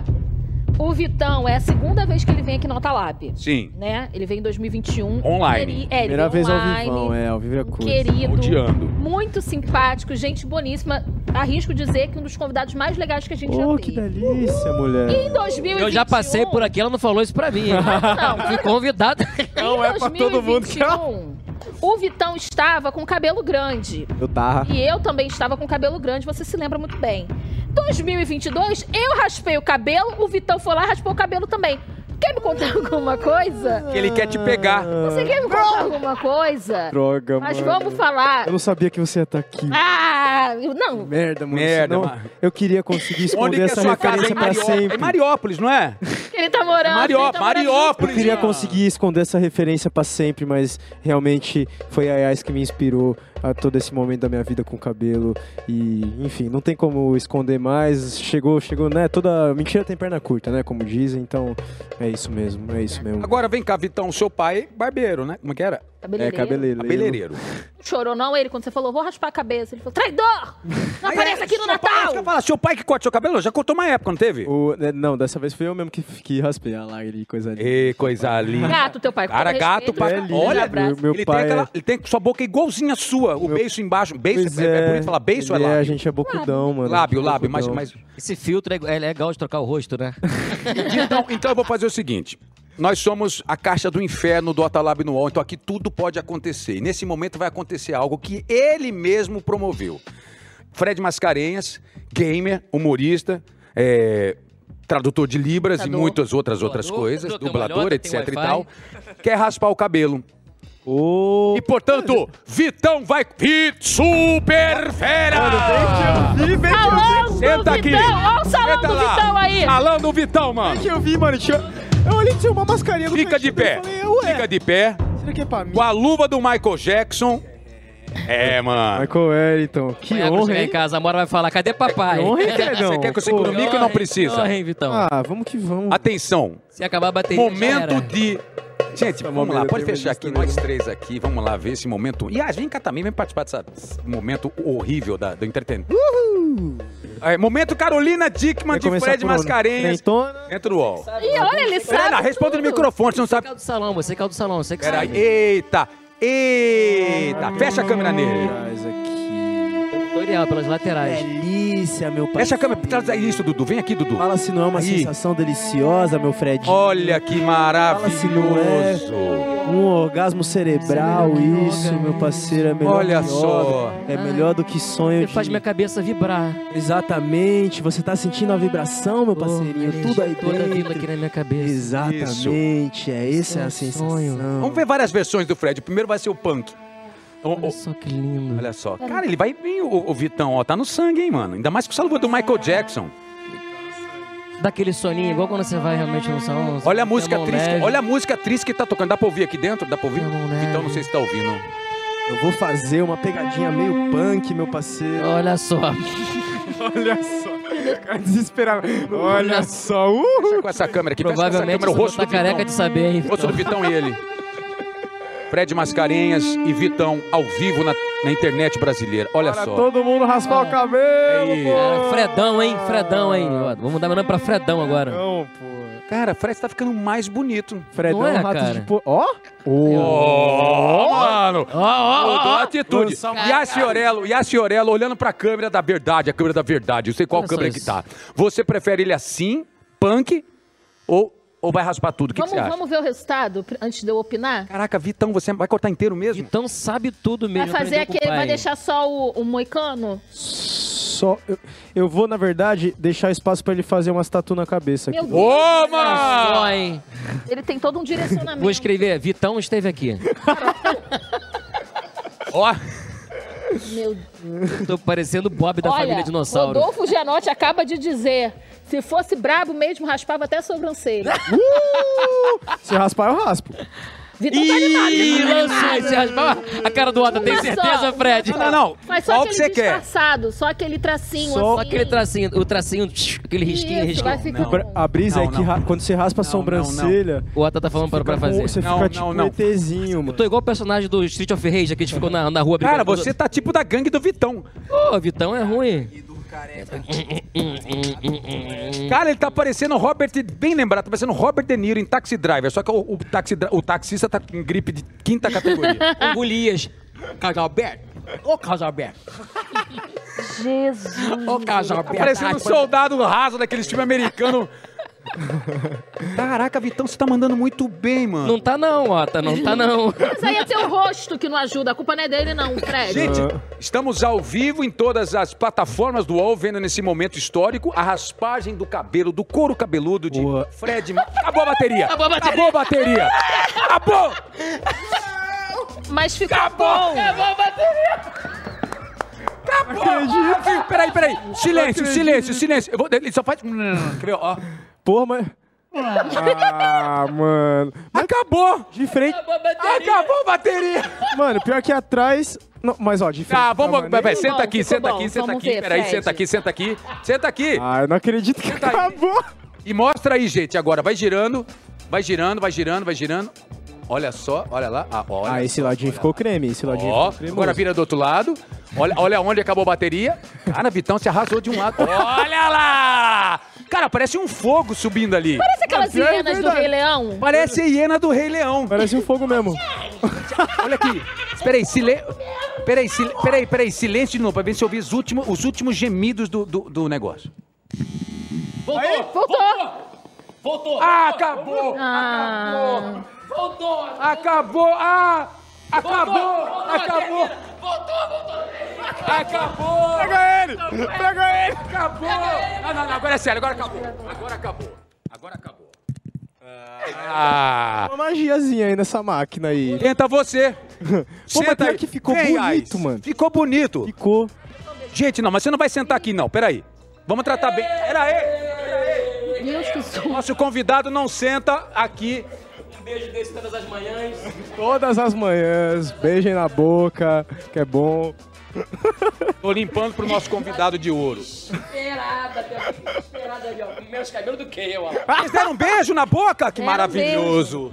[SPEAKER 2] o Vitão é a segunda vez que ele vem aqui no Otalab.
[SPEAKER 1] Sim.
[SPEAKER 2] Né? Ele veio em 2021.
[SPEAKER 1] Online.
[SPEAKER 2] Queri- É, ele
[SPEAKER 4] Primeira
[SPEAKER 2] veio
[SPEAKER 4] vez ao
[SPEAKER 2] online.
[SPEAKER 4] vivão, é, ao vivo é
[SPEAKER 2] um
[SPEAKER 4] coisa.
[SPEAKER 2] querido,
[SPEAKER 1] Odiando.
[SPEAKER 2] muito simpático, gente boníssima. Arrisco dizer que um dos convidados mais legais que a gente
[SPEAKER 4] Oh,
[SPEAKER 2] já
[SPEAKER 4] que
[SPEAKER 2] teve.
[SPEAKER 4] delícia, mulher.
[SPEAKER 2] Em 2021...
[SPEAKER 3] Eu já passei por aqui, ela não falou isso pra mim. hein?
[SPEAKER 2] Não,
[SPEAKER 3] Fui convidado.
[SPEAKER 4] Não é pra todo mundo que-
[SPEAKER 2] 2021, o Vitão estava com cabelo grande.
[SPEAKER 4] Eu tava.
[SPEAKER 2] E eu também estava com cabelo grande, você se lembra muito bem. 2022, eu raspei o cabelo, o Vitão foi lá e raspou o cabelo também. Quer me contar alguma coisa?
[SPEAKER 1] Que ele quer te pegar.
[SPEAKER 2] Você quer me contar alguma coisa?
[SPEAKER 4] Droga,
[SPEAKER 2] Mas
[SPEAKER 4] mano.
[SPEAKER 2] vamos falar.
[SPEAKER 4] Eu não sabia que você ia estar aqui.
[SPEAKER 2] Ah, eu- não.
[SPEAKER 4] Merda, mano.
[SPEAKER 1] Merda, mano.
[SPEAKER 4] Eu queria conseguir
[SPEAKER 1] Onde
[SPEAKER 4] esconder
[SPEAKER 1] que é
[SPEAKER 4] essa
[SPEAKER 1] sua casa?
[SPEAKER 4] referência pra
[SPEAKER 1] Mariópolis.
[SPEAKER 4] sempre.
[SPEAKER 1] Em Mariópolis, não é?
[SPEAKER 2] Ele tá morando.
[SPEAKER 1] Marió-
[SPEAKER 2] ele tá morando
[SPEAKER 4] Eu
[SPEAKER 1] Mariópolis.
[SPEAKER 4] queria conseguir esconder essa referência pra sempre, mas realmente foi a Yas que me inspirou. A todo esse momento da minha vida com o cabelo. E, enfim, não tem como esconder mais. Chegou, chegou, né? Toda. Mentira tem perna curta, né? Como dizem. Então, é isso mesmo, é isso mesmo.
[SPEAKER 1] Agora vem cá, Vitão, seu pai, barbeiro, né? Como é que era?
[SPEAKER 4] É
[SPEAKER 2] Cabeleireiro.
[SPEAKER 4] cabeleireiro.
[SPEAKER 1] Cabeleireiro.
[SPEAKER 2] Chorou não ele quando você falou, vou raspar a cabeça. Ele falou, traidor! Não aparece aqui no
[SPEAKER 1] Seu pai,
[SPEAKER 2] Natal!
[SPEAKER 1] falar, seu pai que corta seu cabelo, já cortou uma época, não teve?
[SPEAKER 4] O- né, não, dessa vez foi eu mesmo que, que raspei a lágrima e coisa linda.
[SPEAKER 1] Ê, coisa linda.
[SPEAKER 2] Gato, teu pai.
[SPEAKER 1] Cara, gato pra...
[SPEAKER 4] é lindo.
[SPEAKER 1] Olha,
[SPEAKER 4] Meu- meu
[SPEAKER 1] ele,
[SPEAKER 4] pai
[SPEAKER 1] tem aquela,
[SPEAKER 4] é-
[SPEAKER 1] ele tem sua boca igualzinha a sua. O beiço embaixo. Beiço,
[SPEAKER 4] Pois
[SPEAKER 1] é, é bonito falar beiço ou é
[SPEAKER 4] ele
[SPEAKER 1] lábio?
[SPEAKER 4] A gente é bocudão, mano.
[SPEAKER 1] Lábio,
[SPEAKER 4] gente é
[SPEAKER 1] lábio, mas, mas...
[SPEAKER 3] Esse filtro é, é legal de trocar o rosto, né?
[SPEAKER 1] Então, então eu vou fazer o seguinte. Nós somos a caixa do inferno do Atalab no UOL, então aqui tudo pode acontecer. E nesse momento vai acontecer algo que ele mesmo promoveu. Fred Mascarenhas, gamer, humorista, é, tradutor de Libras e muitas outras outras coisas, dublador, etc e tal, quer raspar o cabelo.
[SPEAKER 4] Ô,
[SPEAKER 1] E portanto, Vitão vai. Super Fera!
[SPEAKER 2] Do
[SPEAKER 1] Senta aqui!
[SPEAKER 2] Vitão! Olha o salão
[SPEAKER 1] Senta
[SPEAKER 2] do
[SPEAKER 1] lá.
[SPEAKER 2] Vitão aí!
[SPEAKER 1] Salão do Vitão, mano!
[SPEAKER 4] que eu vi, mano. Tinha... Eu olhei tinha uma mascarinha do
[SPEAKER 1] Fica de pé.
[SPEAKER 4] Eu falei, ué,
[SPEAKER 1] Fica de pé.
[SPEAKER 4] Será que é pra mim?
[SPEAKER 1] Com a luva do Michael Jackson. É, mano.
[SPEAKER 4] Michael Wellington. Que
[SPEAKER 3] Amanhã
[SPEAKER 4] honra,
[SPEAKER 3] chegar em
[SPEAKER 4] hein?
[SPEAKER 3] casa, a Mora vai falar, cadê papai?
[SPEAKER 4] Que honra, hein, Fredão?
[SPEAKER 1] Você quer que eu segure o mico ou não precisa?
[SPEAKER 3] Honra, hein, Vitão?
[SPEAKER 4] Ah, vamos que vamos.
[SPEAKER 1] Atenção.
[SPEAKER 3] Se acabar a bateria, já
[SPEAKER 1] Momento
[SPEAKER 3] era.
[SPEAKER 1] de. Gente, vamos lá, pode fechar aqui,
[SPEAKER 4] também.
[SPEAKER 1] nós três aqui, vamos lá ver esse momento. E ah, vem cá também, vem participar desse momento horrível da, do entretenimento. É, momento Carolina Dickman de Fred? Mascarenhas. Entra no UOL.
[SPEAKER 2] E olha, ele sabe.
[SPEAKER 1] Pera, responda no microfone, você não
[SPEAKER 3] Você que
[SPEAKER 1] sabe.
[SPEAKER 3] é o do salão, você que é o do salão, você que
[SPEAKER 1] Peraí,
[SPEAKER 3] sabe.
[SPEAKER 1] eita, eita, fecha a câmera nele.
[SPEAKER 3] Pelas laterais.
[SPEAKER 5] Delícia, meu pai.
[SPEAKER 1] Fecha a câmera, traz isso, Dudu, vem aqui, Dudu.
[SPEAKER 5] Fala se não é uma
[SPEAKER 1] Aí.
[SPEAKER 5] sensação deliciosa, meu Fred.
[SPEAKER 1] Olha que
[SPEAKER 5] Fala se não é
[SPEAKER 1] maravilhoso.
[SPEAKER 5] um orgasmo cerebral, isso, meu parceiro, é melhor
[SPEAKER 1] Olha
[SPEAKER 5] que
[SPEAKER 1] só.
[SPEAKER 5] É melhor do que sonho
[SPEAKER 3] Você
[SPEAKER 5] de...
[SPEAKER 3] faz minha cabeça vibrar.
[SPEAKER 5] Exatamente, você tá sentindo a vibração, meu parceirinho,
[SPEAKER 3] Oh,
[SPEAKER 5] tudo aí
[SPEAKER 3] toda
[SPEAKER 5] dentro.
[SPEAKER 3] aqui na minha cabeça.
[SPEAKER 5] Exatamente, é essa é a
[SPEAKER 3] Esse é um
[SPEAKER 5] sensação.
[SPEAKER 3] sonho.
[SPEAKER 1] Vamos ver várias versões do Fred. O primeiro vai ser o punk.
[SPEAKER 3] Olha só que lindo.
[SPEAKER 1] Olha só. Cara, ele vai bem, o, o Vitão, ó. Tá no sangue, hein, mano. Ainda mais com o salvo do Michael Jackson.
[SPEAKER 3] Daquele soninho, igual quando você vai realmente no salão.
[SPEAKER 1] Olha a música triste.
[SPEAKER 3] leve.
[SPEAKER 1] Olha a música triste que tá tocando. Dá pra ouvir aqui dentro? Dá pra ouvir? Vitão, não sei se tá ouvindo.
[SPEAKER 5] Eu vou fazer uma pegadinha meio punk, meu parceiro.
[SPEAKER 3] Olha só.
[SPEAKER 4] Olha só. Desesperado. Olha só. Uh!
[SPEAKER 1] Com essa câmera aqui. Com essa
[SPEAKER 3] Provavelmente
[SPEAKER 1] câmera, o
[SPEAKER 3] você
[SPEAKER 1] rosto
[SPEAKER 3] tá
[SPEAKER 1] do Vitão.
[SPEAKER 3] careca de saber, hein?
[SPEAKER 1] O rosto do Vitão e ele. Fred Mascarenhas e Vitão ao vivo na, na internet brasileira. Olha
[SPEAKER 4] Para
[SPEAKER 1] só.
[SPEAKER 4] todo mundo raspar o cabelo.
[SPEAKER 1] Aí.
[SPEAKER 3] Cara, Fredão, hein? Fredão, hein? Ó, Vamos mudar meu nome pra Fredão agora.
[SPEAKER 4] Não, pô.
[SPEAKER 1] Cara, Fred tá ficando mais bonito.
[SPEAKER 4] Fredão,
[SPEAKER 3] Não é,
[SPEAKER 4] rato
[SPEAKER 3] cara?
[SPEAKER 4] de po... Ó.
[SPEAKER 1] Ó, mano.
[SPEAKER 3] Ó, ó, ó,
[SPEAKER 1] atitude.
[SPEAKER 4] Lançar um-
[SPEAKER 1] E a Ciorello, e a Ciorello olhando pra câmera da verdade, a câmera da verdade. Eu sei qual
[SPEAKER 3] Olha
[SPEAKER 1] câmera que tá. Você prefere ele assim, punk, ou, ou vai raspar tudo? O que, que
[SPEAKER 2] Vamos,
[SPEAKER 1] você acha?
[SPEAKER 2] vamos ver o resultado antes de eu opinar?
[SPEAKER 1] Caraca, Vitão, você vai cortar inteiro mesmo?
[SPEAKER 3] Então sabe tudo mesmo.
[SPEAKER 2] Vai fazer aquele, vai deixar só o, o moicano?
[SPEAKER 4] Só. Eu, eu vou, na verdade, deixar espaço pra ele fazer umas tatu na cabeça aqui.
[SPEAKER 2] Meu Deus,
[SPEAKER 1] Ô, mano!
[SPEAKER 3] hein?
[SPEAKER 2] ele tem todo um direcionamento.
[SPEAKER 3] Vou escrever, Vitão esteve aqui.
[SPEAKER 1] Ó,
[SPEAKER 2] Meu
[SPEAKER 3] Tô parecendo o Bob da
[SPEAKER 2] Olha,
[SPEAKER 3] família Dinossauro.
[SPEAKER 2] Rodolfo Gianotti acaba de dizer, se fosse brabo mesmo, raspava até a sobrancelha.
[SPEAKER 4] Se raspar, eu raspo.
[SPEAKER 2] Vitor tá animado,
[SPEAKER 3] Ih,
[SPEAKER 2] tá
[SPEAKER 3] lançou esse raspar. A cara do Otto, tem certeza,
[SPEAKER 2] só.
[SPEAKER 3] Fred?
[SPEAKER 1] não, não, não.
[SPEAKER 2] Mas só
[SPEAKER 1] Qual que
[SPEAKER 2] aquele
[SPEAKER 1] você quer?
[SPEAKER 2] disfarçado, só aquele tracinho
[SPEAKER 4] Só
[SPEAKER 2] assim.
[SPEAKER 3] Só aquele tracinho, o tracinho, aquele risquinho,
[SPEAKER 2] Isso, vai
[SPEAKER 3] risquinho.
[SPEAKER 2] ficar...
[SPEAKER 4] A brisa
[SPEAKER 1] Não,
[SPEAKER 4] é que ra- quando você raspa a
[SPEAKER 1] Não,
[SPEAKER 4] sobrancelha,
[SPEAKER 3] O Otto tá falando para pra fazer.
[SPEAKER 4] você
[SPEAKER 1] Não,
[SPEAKER 4] fica
[SPEAKER 1] não,
[SPEAKER 4] tipo
[SPEAKER 1] não.
[SPEAKER 4] um ETzinho,
[SPEAKER 3] Eu
[SPEAKER 4] mano.
[SPEAKER 3] tô igual o personagem do Street of Rage, que a gente ficou na, na rua
[SPEAKER 1] Cara, você tá tipo da gangue do Vitão.
[SPEAKER 3] Ô, Vitão é ruim.
[SPEAKER 1] Cara, ele tá parecendo o Robert, bem lembrado, tá parecendo o Robert De Niro em Taxi Driver, só que o, o, taxi, o taxista tá com gripe de quinta categoria.
[SPEAKER 3] Com Golias.
[SPEAKER 6] Casalberto. Ô, Casalberto.
[SPEAKER 2] Jesus.
[SPEAKER 6] Ô, Casalberto.
[SPEAKER 1] Tá parecendo um soldado raso daquele filme americano. Caraca, Vitão, você tá mandando muito bem, mano.
[SPEAKER 3] Não tá não, Otto, não tá não.
[SPEAKER 2] Mas aí é teu rosto que não ajuda, a culpa não é dele não, Fred.
[SPEAKER 1] Gente, estamos ao vivo em todas as plataformas do UOL, vendo nesse momento histórico a raspagem do cabelo, do couro cabeludo de
[SPEAKER 4] Boa.
[SPEAKER 1] Fred. Acabou a bateria!
[SPEAKER 3] Acabou a bateria.
[SPEAKER 1] Acabou a bateria! Acabou!
[SPEAKER 2] Mas ficou
[SPEAKER 1] Acabou!
[SPEAKER 2] bom.
[SPEAKER 1] Acabou! Peraí, peraí. Silêncio, silêncio, silêncio. Eu vou, ele só faz. Quer ver? Ó.
[SPEAKER 4] Porra, mas. Ah, mano.
[SPEAKER 1] Acabou!
[SPEAKER 4] De frente.
[SPEAKER 1] Acabou a bateria!
[SPEAKER 4] Mano, pior que atrás. Não, mas ó, diferente.
[SPEAKER 1] Ah, vamos, vai,
[SPEAKER 4] maneira-
[SPEAKER 1] senta
[SPEAKER 2] bom,
[SPEAKER 1] aqui,
[SPEAKER 2] ficou
[SPEAKER 1] senta
[SPEAKER 2] bom.
[SPEAKER 1] aqui, senta
[SPEAKER 2] Vamos
[SPEAKER 1] aqui.
[SPEAKER 2] ver,
[SPEAKER 1] Peraí,
[SPEAKER 2] Fred.
[SPEAKER 1] senta aqui, senta aqui. Senta aqui.
[SPEAKER 4] Ah, eu não acredito que
[SPEAKER 1] Senta aí.
[SPEAKER 4] acabou.
[SPEAKER 1] E mostra aí, gente, agora. Vai girando, vai girando, vai girando, vai girando. Olha só, olha lá. Ah, olha
[SPEAKER 4] Ah, esse
[SPEAKER 1] só,
[SPEAKER 4] ladinho
[SPEAKER 1] olha
[SPEAKER 4] ficou
[SPEAKER 1] lá.
[SPEAKER 4] creme, esse ladinho
[SPEAKER 1] Ó,
[SPEAKER 4] ficou cremoso.
[SPEAKER 1] agora vira do outro lado. Olha, olha onde acabou a bateria. Cara, Vitão se arrasou de um lado. Olha lá! Cara, parece um fogo subindo ali.
[SPEAKER 2] Parece aquelas
[SPEAKER 4] Pior é
[SPEAKER 2] hienas do
[SPEAKER 4] verdade.
[SPEAKER 2] Rei Leão.
[SPEAKER 1] Parece a hiena do Rei Leão.
[SPEAKER 4] Parece um fogo mesmo.
[SPEAKER 1] Olha aqui. Espera aí, silêncio. Peraí, sil... peraí, peraí, silêncio de novo, pra ver se eu ouvi os últimos, os últimos gemidos do, do, do negócio.
[SPEAKER 2] Voltou.
[SPEAKER 3] Voltou!
[SPEAKER 1] Ah, acabou!
[SPEAKER 2] Ah.
[SPEAKER 3] Voltou!
[SPEAKER 1] Acabou! Ah! Acabou!
[SPEAKER 3] Voltou,
[SPEAKER 1] Acabou!
[SPEAKER 3] Voltou, voltou!
[SPEAKER 1] Acabou!
[SPEAKER 4] Pega ele! Pega ele!
[SPEAKER 1] Acabou! Não, não, não, agora é sério, agora acabou. Agora acabou. Agora acabou. Ah!
[SPEAKER 4] Uma magiazinha aí nessa máquina aí.
[SPEAKER 1] Tenta você.
[SPEAKER 4] Pô, mas pior que ficou bonito, mano.
[SPEAKER 1] Ficou bonito.
[SPEAKER 4] Ficou.
[SPEAKER 1] Gente, não, mas você não vai sentar aqui, não. Peraí. Vamos tratar bem. Peraí.
[SPEAKER 2] Sou.
[SPEAKER 1] Nosso convidado não senta aqui.
[SPEAKER 3] Um beijo desse todas as manhãs.
[SPEAKER 4] Todas as manhãs, beijem na boca, que é bom.
[SPEAKER 1] Tô limpando pro nosso convidado de ouro.
[SPEAKER 3] Esperada, esperada ali, ó. Com menos cabelo do que eu, ó.
[SPEAKER 1] Vocês deram um beijo na boca? Que
[SPEAKER 2] Deram um
[SPEAKER 1] maravilhoso.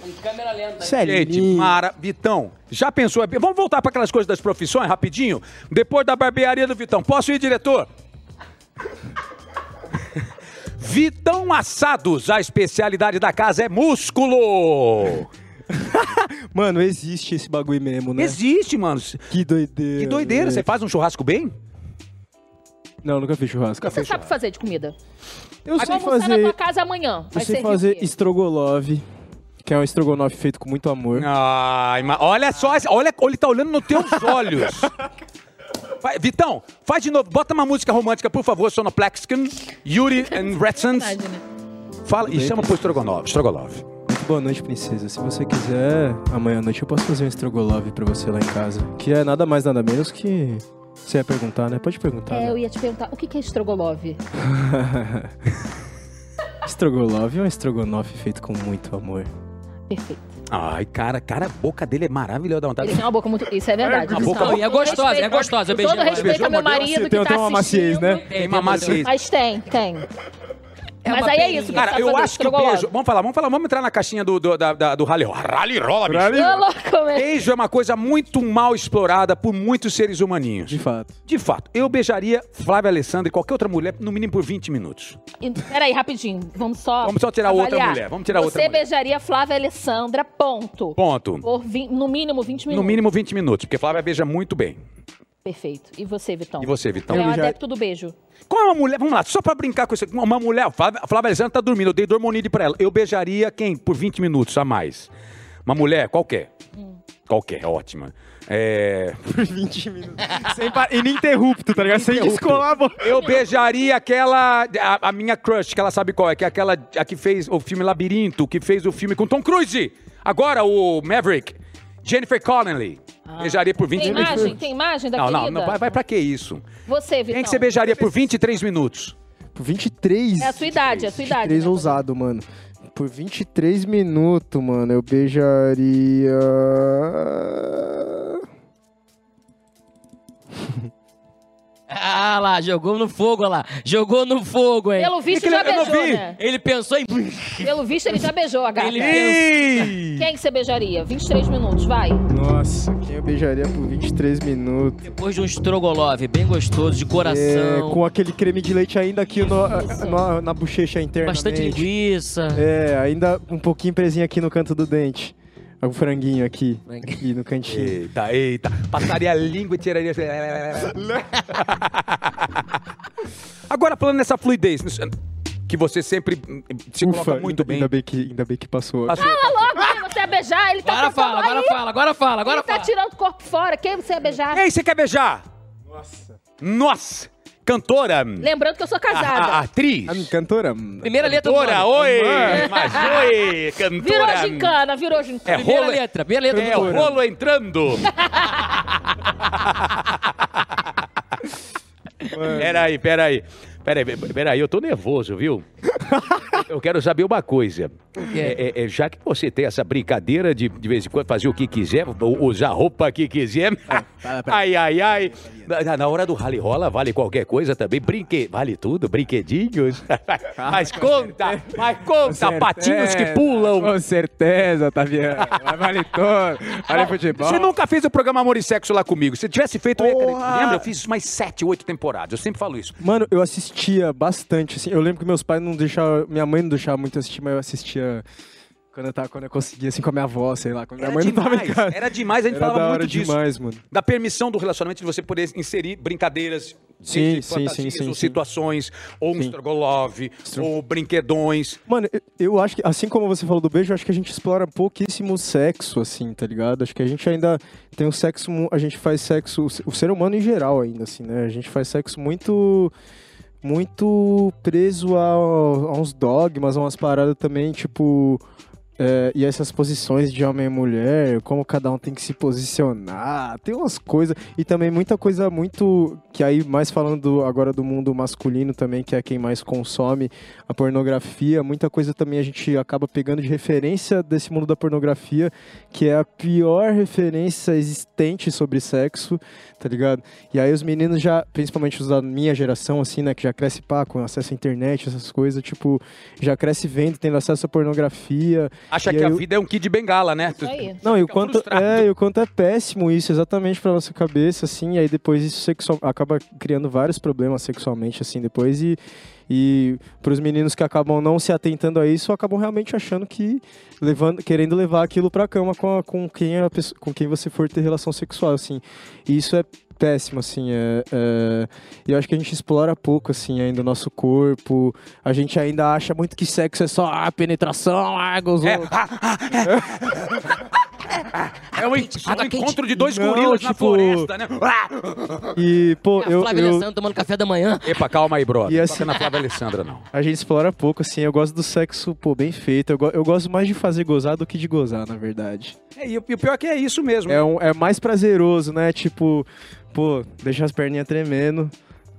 [SPEAKER 3] Com câmera lenta.
[SPEAKER 4] Isso é
[SPEAKER 1] Gente,
[SPEAKER 4] lindo.
[SPEAKER 1] Mara, Vitão, já pensou? Vamos voltar para aquelas coisas das profissões, rapidinho? Depois da barbearia do Vitão. Posso ir, diretor? Vitão Assados, a especialidade da casa é músculo.
[SPEAKER 4] Mano, existe esse bagulho mesmo, né?
[SPEAKER 1] Existe, mano.
[SPEAKER 4] Que doideira.
[SPEAKER 1] Que doideira. Você faz um churrasco bem?
[SPEAKER 4] Não, nunca fiz churrasco.
[SPEAKER 2] Você sabe fazer de comida?
[SPEAKER 4] Eu
[SPEAKER 2] Vai
[SPEAKER 4] sei
[SPEAKER 2] almoçar na
[SPEAKER 4] fazer.
[SPEAKER 2] tua casa amanhã. Vai
[SPEAKER 4] Eu sei fazer estrogonofe, que é um estrogonofe feito com muito amor.
[SPEAKER 1] Ai, mas olha só, olha, ele tá olhando nos teus olhos. Vai, Vitão, faz de novo, bota uma música romântica, por favor, Sonoplexkin, Yuri and Retsons.
[SPEAKER 2] Verdade, né?
[SPEAKER 1] Fala e chama pro. Strogonoff.
[SPEAKER 4] Muito boa noite, princesa. Se você quiser, amanhã à noite eu posso fazer um estrogonofe pra você lá em casa. Que é nada mais, nada menos que. Você ia perguntar, né? Pode perguntar.
[SPEAKER 2] É,
[SPEAKER 4] né?
[SPEAKER 2] eu ia te perguntar, o que que é estrogonofe?
[SPEAKER 4] Estrogonofe é um estrogonofe feito com muito amor.
[SPEAKER 2] Perfeito.
[SPEAKER 1] Ai, cara, cara, a boca dele é maravilhosa. Dá vontade
[SPEAKER 2] Ele tem uma boca muito... Isso é verdade.
[SPEAKER 1] A
[SPEAKER 2] Vitão.
[SPEAKER 1] boca-
[SPEAKER 3] e é gostosa,
[SPEAKER 2] Respeito-
[SPEAKER 3] é gostosa. Eu beijei
[SPEAKER 2] todo respeito ao meu marido que
[SPEAKER 4] Tem,
[SPEAKER 2] tá
[SPEAKER 4] tem uma maciez, né?
[SPEAKER 1] Tem uma maciez.
[SPEAKER 2] Mas tem, tem.
[SPEAKER 3] É
[SPEAKER 2] Mas aí é
[SPEAKER 3] peninha.
[SPEAKER 2] isso,
[SPEAKER 1] Cara,
[SPEAKER 2] sabe
[SPEAKER 1] eu acho que o beijo. Vamos falar, vamos falar, vamos entrar na caixinha do, do, da- da- do rally. Rally rola, bicho.
[SPEAKER 4] Rally-
[SPEAKER 2] louco.
[SPEAKER 1] Beijo é uma coisa muito mal explorada por muitos seres humaninhos.
[SPEAKER 4] De fato.
[SPEAKER 1] De fato, eu beijaria Flávia Alessandra e qualquer outra mulher, no mínimo por 20 minutos.
[SPEAKER 2] E- Peraí, rapidinho. Vamos só.
[SPEAKER 1] Vamos só tirar outra
[SPEAKER 2] avaliar.
[SPEAKER 1] mulher, vamos tirar
[SPEAKER 2] Você
[SPEAKER 1] outra mulher.
[SPEAKER 2] beijaria Flávia Alessandra, ponto.
[SPEAKER 1] Ponto.
[SPEAKER 2] Por vin- no mínimo 20 minutos.
[SPEAKER 1] No mínimo 20 minutos, porque Flávia beija muito bem.
[SPEAKER 2] Perfeito. E você, Vitão?
[SPEAKER 1] E você, Vitão?
[SPEAKER 2] É um
[SPEAKER 4] Eu já-
[SPEAKER 2] adepto do beijo.
[SPEAKER 1] Qual é uma mulher? Vamos lá, só pra brincar com isso. Uma mulher, Flávia, Flávia Alessandra tá dormindo, eu dei dormonide pra ela. Eu beijaria quem? Por 20 minutos a mais. Uma mulher, qualquer. Qualquer, ótima. É.
[SPEAKER 4] Por 20 minutos. Sem pa- Ininterrupto, tá ligado? Sem descolar a boca.
[SPEAKER 1] Eu beijaria aquela. A, a minha crush, que ela sabe qual é, que é aquela a que fez o filme Labirinto, que fez o filme com Tom Cruise. Agora, o Maverick. Jennifer Connelly. Beijaria por 20
[SPEAKER 2] Tem
[SPEAKER 1] minutos.
[SPEAKER 2] imagem? Tem imagem da
[SPEAKER 1] Não, não,
[SPEAKER 2] querida?
[SPEAKER 1] não, vai, vai pra que isso?
[SPEAKER 2] Você, Vitão.
[SPEAKER 1] Quem que você beijaria por 23 minutos?
[SPEAKER 4] Por 23?
[SPEAKER 2] É a sua idade, é a sua idade.
[SPEAKER 4] 23
[SPEAKER 2] né?
[SPEAKER 4] ousado, mano. Por 23 minutos, mano, eu beijaria.
[SPEAKER 3] Ah lá, jogou no fogo olha lá. Jogou no fogo, hein?
[SPEAKER 2] Pelo visto, já
[SPEAKER 1] ele- eu não
[SPEAKER 2] beijou, né?
[SPEAKER 3] Ele pensou em.
[SPEAKER 2] Pelo visto, ele já beijou a gata.
[SPEAKER 3] Ele-
[SPEAKER 1] Ei!
[SPEAKER 2] Quem que você beijaria? 23 minutos, vai.
[SPEAKER 4] Nossa, quem eu beijaria por 23 minutos?
[SPEAKER 3] Depois de um estrogonofe bem gostoso, de
[SPEAKER 4] É,
[SPEAKER 3] coração.
[SPEAKER 4] com aquele creme de leite ainda aqui no- no- na bochecha interna.
[SPEAKER 3] Bastante linguiça.
[SPEAKER 4] É, ainda um pouquinho presinho aqui no canto do dente. O franguinho aqui, aqui no cantinho.
[SPEAKER 1] Eita, eita. Passaria a língua e tiraria. Agora, falando nessa fluidez, que você sempre se coloca
[SPEAKER 4] Ufa,
[SPEAKER 1] muito
[SPEAKER 4] ainda,
[SPEAKER 1] bem.
[SPEAKER 4] Ainda bem que, ainda bem que passou.
[SPEAKER 1] Passou.
[SPEAKER 2] Fala logo quem você ia beijar. Ele tá
[SPEAKER 3] Agora fala, agora
[SPEAKER 2] aí.
[SPEAKER 3] fala, agora fala, agora
[SPEAKER 2] Ele
[SPEAKER 3] fala.
[SPEAKER 2] tá tirando o corpo fora. Quem você ia beijar?
[SPEAKER 1] Ei, você quer beijar? Nossa. Nossa. Cantora.
[SPEAKER 2] Lembrando que eu sou casada.
[SPEAKER 1] a- a atriz.
[SPEAKER 4] A cantora?
[SPEAKER 3] Primeira letra do
[SPEAKER 1] Cantora,
[SPEAKER 3] nome.
[SPEAKER 1] oi! Mas oi,
[SPEAKER 2] Virou
[SPEAKER 1] cantora.
[SPEAKER 2] gincana, virou gincana.
[SPEAKER 1] É
[SPEAKER 3] Primeira
[SPEAKER 1] rolo,
[SPEAKER 3] letra, primeira letra
[SPEAKER 1] é
[SPEAKER 3] nome.
[SPEAKER 1] rolo entrando. peraí, peraí. Peraí, peraí, eu tô nervoso, viu? eu quero saber uma coisa. É, é, é, já que você tem essa brincadeira de de vez em quando fazer o que quiser, usar a roupa que quiser. ai, ai, ai. Na, na hora do rally rola, vale qualquer coisa também. Brinque... Vale tudo? Brinquedinhos? mas conta, mas conta, patinhos que pulam.
[SPEAKER 4] Com certeza, Taviano. Vale todo. Vale futebol.
[SPEAKER 1] Você nunca fez o programa Amor e Sexo lá comigo. Se tivesse feito, eu ia! Lembra? Eu fiz mais sete, oito temporadas. Eu sempre falo isso.
[SPEAKER 4] Mano, eu assistia bastante, assim. Eu lembro que meus pais não deixavam. Minha mãe não deixava muito assistir, mas eu assistia. Quando eu, tava, quando eu conseguia, assim, com a minha avó, sei lá. Quando minha
[SPEAKER 1] Era
[SPEAKER 4] mãe não tava em
[SPEAKER 1] demais,
[SPEAKER 4] casa.
[SPEAKER 1] era demais, a gente
[SPEAKER 4] Era
[SPEAKER 1] falava
[SPEAKER 4] da
[SPEAKER 1] muito
[SPEAKER 4] hora
[SPEAKER 1] disso.
[SPEAKER 4] demais, mano.
[SPEAKER 1] Da permissão do relacionamento de você poder inserir brincadeiras.
[SPEAKER 4] Sim, sim, sim, sim,
[SPEAKER 1] ou
[SPEAKER 4] sim.
[SPEAKER 1] situações, ou um strogolove, ou brinquedões.
[SPEAKER 4] Mano, eu, eu acho que, assim como você falou do beijo, eu acho que a gente explora pouquíssimo sexo, assim, tá ligado? Acho que a gente ainda tem o sexo, a gente faz sexo, o ser humano em geral ainda, assim, né? A gente faz sexo muito, muito preso a, a uns dogmas, a umas paradas também, tipo... é, e essas posições de homem e mulher, como cada um tem que se posicionar, tem umas coisas. E também muita coisa muito. Que aí, mais falando agora do mundo masculino também, que é quem mais consome a pornografia, muita coisa também a gente acaba pegando de referência desse mundo da pornografia, que é a pior referência existente sobre sexo, tá ligado? E aí os meninos já, principalmente os da minha geração, assim, né, que já cresce pá, com acesso à internet, essas coisas, tipo, já cresce vendo, tendo acesso à pornografia.
[SPEAKER 1] Acha
[SPEAKER 4] E
[SPEAKER 1] que a
[SPEAKER 4] eu-
[SPEAKER 1] vida é um kit de bengala, né?
[SPEAKER 2] Isso aí.
[SPEAKER 4] não, e o quanto
[SPEAKER 1] frustrado.
[SPEAKER 4] é, e o quanto é péssimo isso exatamente pra nossa cabeça, assim, e aí depois isso sexual, acaba criando vários problemas sexualmente, assim, depois e e pros meninos que acabam não se atentando a isso, acabam realmente achando que levando, querendo levar aquilo pra cama com, a- com quem a com quem você for ter relação sexual, assim. E isso é péssimo, assim, é, é- e eu acho que a gente explora pouco, assim, ainda o nosso corpo, a gente ainda acha muito que sexo é só ah, penetração, ah, gozou.
[SPEAKER 1] É, é um, en- um encontro de dois
[SPEAKER 4] Não,
[SPEAKER 1] gorilas na
[SPEAKER 4] tipo-
[SPEAKER 1] floresta, né?
[SPEAKER 4] E, pô,
[SPEAKER 3] A
[SPEAKER 4] eu,
[SPEAKER 3] Flávia
[SPEAKER 4] eu,
[SPEAKER 3] Alessandro tomando café da manhã.
[SPEAKER 1] Epa, calma aí, brother.
[SPEAKER 4] E
[SPEAKER 1] Não
[SPEAKER 4] assim-
[SPEAKER 1] toca na Flávia Alessandra, não.
[SPEAKER 4] a gente explora pouco, assim, eu gosto do sexo, pô, bem feito, eu, go- eu gosto mais de fazer gozar do que de gozar, na verdade.
[SPEAKER 1] É, e, o e o pior é que é isso mesmo.
[SPEAKER 4] É, um, é mais prazeroso, né, tipo, pô, deixa as perninhas tremendo.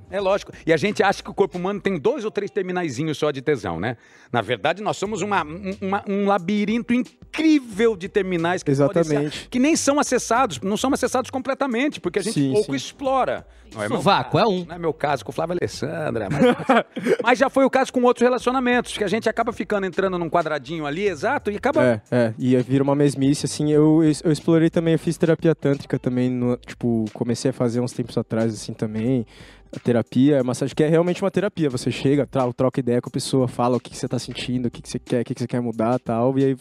[SPEAKER 1] É lógico. E a gente acha que o corpo humano tem dois ou três terminaizinhos só de tesão, né? Na verdade, nós somos uma- um- uma- um labirinto incrível de terminais que, podem ser-
[SPEAKER 4] Exatamente.
[SPEAKER 1] que nem são acessados, não são acessados completamente, porque a gente
[SPEAKER 4] Sim,
[SPEAKER 1] pouco
[SPEAKER 4] sim.
[SPEAKER 1] explora. Não é
[SPEAKER 3] Sovaco, é um.
[SPEAKER 1] Não é meu caso com Flávia Alessandra, mas, mas já foi o caso com outros relacionamentos, que a gente acaba ficando entrando num quadradinho ali, exato, e acaba.
[SPEAKER 4] É, é, e vira uma mesmice, assim, eu, eu explorei também, eu fiz terapia tântrica também, no- tipo, comecei a fazer uns tempos atrás, assim, também, a terapia, é massagem, que é realmente uma terapia, você chega, troca ideia com a pessoa, fala o que, que você tá sentindo, o que, que você quer, o que, que você quer mudar, tal, e aí,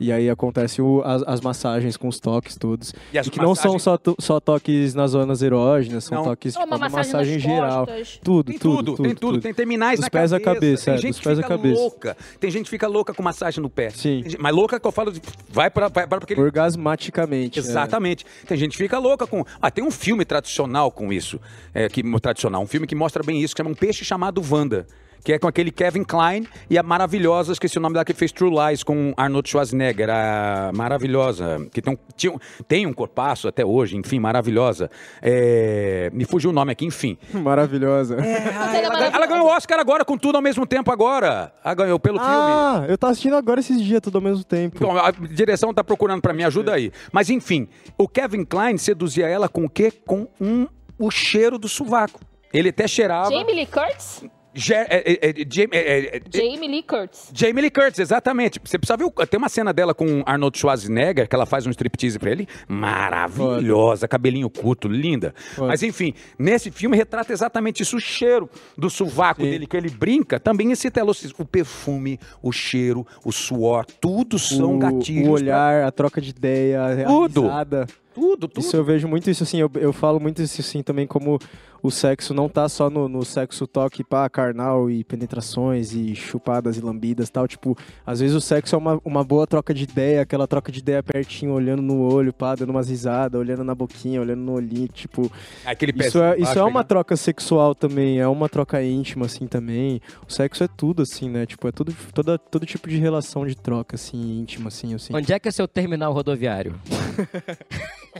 [SPEAKER 4] e aí acontece o- as, as massagens com os toques todos,
[SPEAKER 1] E as
[SPEAKER 4] que não são só, to- só toques nas zonas erógenas, são
[SPEAKER 1] Não.
[SPEAKER 4] toques,
[SPEAKER 2] Ou
[SPEAKER 4] tipo,
[SPEAKER 2] uma massagem
[SPEAKER 4] massagem, geral, tudo,
[SPEAKER 1] Tem
[SPEAKER 4] tudo,
[SPEAKER 1] tudo, tem tudo, tem terminais
[SPEAKER 4] Dos
[SPEAKER 1] na
[SPEAKER 4] pés à
[SPEAKER 1] cabeça.
[SPEAKER 4] cabeça,
[SPEAKER 1] tem
[SPEAKER 4] é,
[SPEAKER 1] gente
[SPEAKER 4] dos
[SPEAKER 1] que
[SPEAKER 4] pés à cabeça.
[SPEAKER 1] louca. Tem gente que fica louca com massagem no pé.
[SPEAKER 4] Sim.
[SPEAKER 1] Gente- Mas louca que eu falo de. Vai para vai pra aquele.
[SPEAKER 4] Orgasmaticamente. é.
[SPEAKER 1] Exatamente. Tem gente que fica louca com. Ah, tem um filme tradicional com isso. É, que, tradicional, um filme que mostra bem isso, que chama Um Peixe Chamado Wanda. Que é com aquele Kevin Klein e a maravilhosa, esqueci o nome dela que fez True Lies com Arnold Schwarzenegger, a maravilhosa, que tem um, tinha tem um corpaço até hoje, enfim, maravilhosa. É, me fugiu o nome aqui, enfim.
[SPEAKER 4] Maravilhosa.
[SPEAKER 2] Mas ela é
[SPEAKER 1] Ela, ganhou-
[SPEAKER 2] maravilhosa.
[SPEAKER 1] ela ganhou o Oscar agora, com tudo ao mesmo tempo agora. Ela ganhou pelo filme.
[SPEAKER 4] Ah, eu tava assistindo agora esses dias, tudo ao mesmo tempo.
[SPEAKER 1] Bom, a direção tá procurando pra mim, ajuda aí. Mas enfim, o Kevin Klein seduzia ela com o quê? Com um, o cheiro do sovaco. Ele até cheirava.
[SPEAKER 2] Jamie Lee Curtis?
[SPEAKER 1] É, é, é, Jamie, é,
[SPEAKER 2] Jamie Lee Curtis.
[SPEAKER 1] Jamie Lee Curtis, exatamente. Você precisa ver, o- tem uma cena dela com Arnold Schwarzenegger, que ela faz um striptease pra ele, maravilhosa, cabelinho curto, linda.
[SPEAKER 4] Foda.
[SPEAKER 1] Mas enfim, nesse filme retrata exatamente isso, o cheiro do sovaco
[SPEAKER 4] Sim.
[SPEAKER 1] dele, que ele brinca, também excita ela. O perfume, o cheiro, o suor, tudo são
[SPEAKER 4] o,
[SPEAKER 1] gatilhos.
[SPEAKER 4] o
[SPEAKER 1] pra-
[SPEAKER 4] olhar, a troca de ideia,
[SPEAKER 1] Tudo.
[SPEAKER 4] a risada.
[SPEAKER 1] Tudo, tudo.
[SPEAKER 4] Isso eu vejo muito isso assim, eu, eu falo muito isso assim também como o sexo não tá só no, no sexo toque pá, carnal e penetrações e chupadas e lambidas e tal, tipo, às vezes o sexo é uma, uma boa troca de ideia, aquela troca de ideia pertinho, olhando no olho, pá, dando umas risadas, olhando na boquinha, olhando no olhinho, tipo,
[SPEAKER 1] Aquele
[SPEAKER 4] isso é, isso é uma
[SPEAKER 1] pegando-
[SPEAKER 4] troca sexual também, é uma troca íntima, assim, também. O sexo é tudo, assim, né? Tipo, é tudo, toda, todo tipo de relação de troca, assim, íntima, assim, assim.
[SPEAKER 3] Onde é que é seu terminal rodoviário?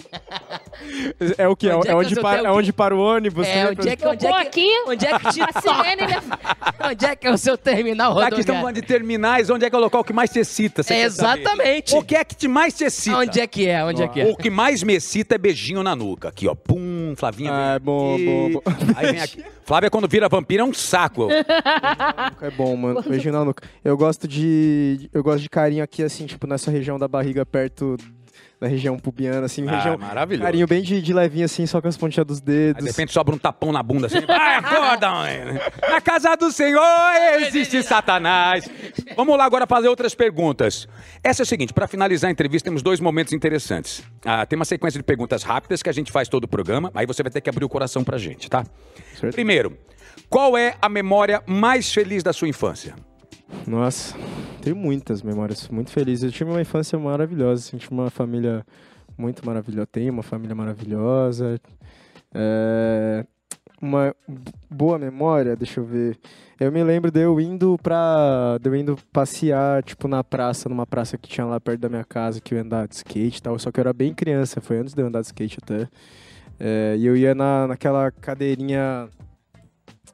[SPEAKER 4] É o que? É,
[SPEAKER 3] Onde é
[SPEAKER 4] é
[SPEAKER 3] que
[SPEAKER 4] onde, para, é onde para o ônibus?
[SPEAKER 3] É, onde é que, onde é que,
[SPEAKER 2] aqui,
[SPEAKER 3] onde é que te
[SPEAKER 2] a sirene?
[SPEAKER 3] Onde é que é o seu terminal
[SPEAKER 1] Já que estamos
[SPEAKER 3] rodoviário?
[SPEAKER 1] falando de terminais, onde é que é o local que mais te excita? Você
[SPEAKER 3] É,
[SPEAKER 1] quer saber?
[SPEAKER 3] exatamente.
[SPEAKER 1] O que é que te mais te excita?
[SPEAKER 3] Onde é que é? Onde é que é?
[SPEAKER 1] O que mais me excita é beijinho na nuca. Aqui, ó. Pum, Flavinha.
[SPEAKER 4] Ah,
[SPEAKER 1] vem
[SPEAKER 4] é bom,
[SPEAKER 1] aqui.
[SPEAKER 4] bom, bom.
[SPEAKER 1] Aí vem aqui. Flávia, quando vira vampiro, é um saco.
[SPEAKER 4] É bom, mano. Beijinho na nuca. Eu gosto de. Eu gosto de carinho aqui, assim, tipo, nessa região da barriga, perto da região pubiana, assim,
[SPEAKER 1] Ah,
[SPEAKER 4] região.
[SPEAKER 1] maravilhoso.
[SPEAKER 4] Carinho bem de, de levinho, assim, só com as pontinhas dos
[SPEAKER 1] Aí,
[SPEAKER 4] dedos.
[SPEAKER 1] de repente, sobra um tapão na bunda assim. Vai, acorda, mãe. Na casa do Senhor existe Satanás. Vamos lá agora fazer outras perguntas. Essa é a seguinte, para finalizar a entrevista, temos dois momentos interessantes. Ah, tem uma sequência de perguntas rápidas que a gente faz todo o programa, aí você vai ter que abrir o coração pra gente, tá?
[SPEAKER 4] Certo.
[SPEAKER 1] Primeiro, qual é a memória mais feliz da sua infância?
[SPEAKER 4] Nossa, tenho muitas memórias muito felizes. Eu tive uma infância maravilhosa, assim, tive uma família muito maravilhosa. Tenho uma família maravilhosa. É, Uma boa memória, deixa eu ver. Eu me lembro de eu indo pra. De eu indo passear, tipo, na praça, numa praça que tinha lá perto da minha casa, que eu ia andar de skate e tal. Só que eu era bem criança, foi antes de eu andar de skate até. É, e eu ia na, naquela cadeirinha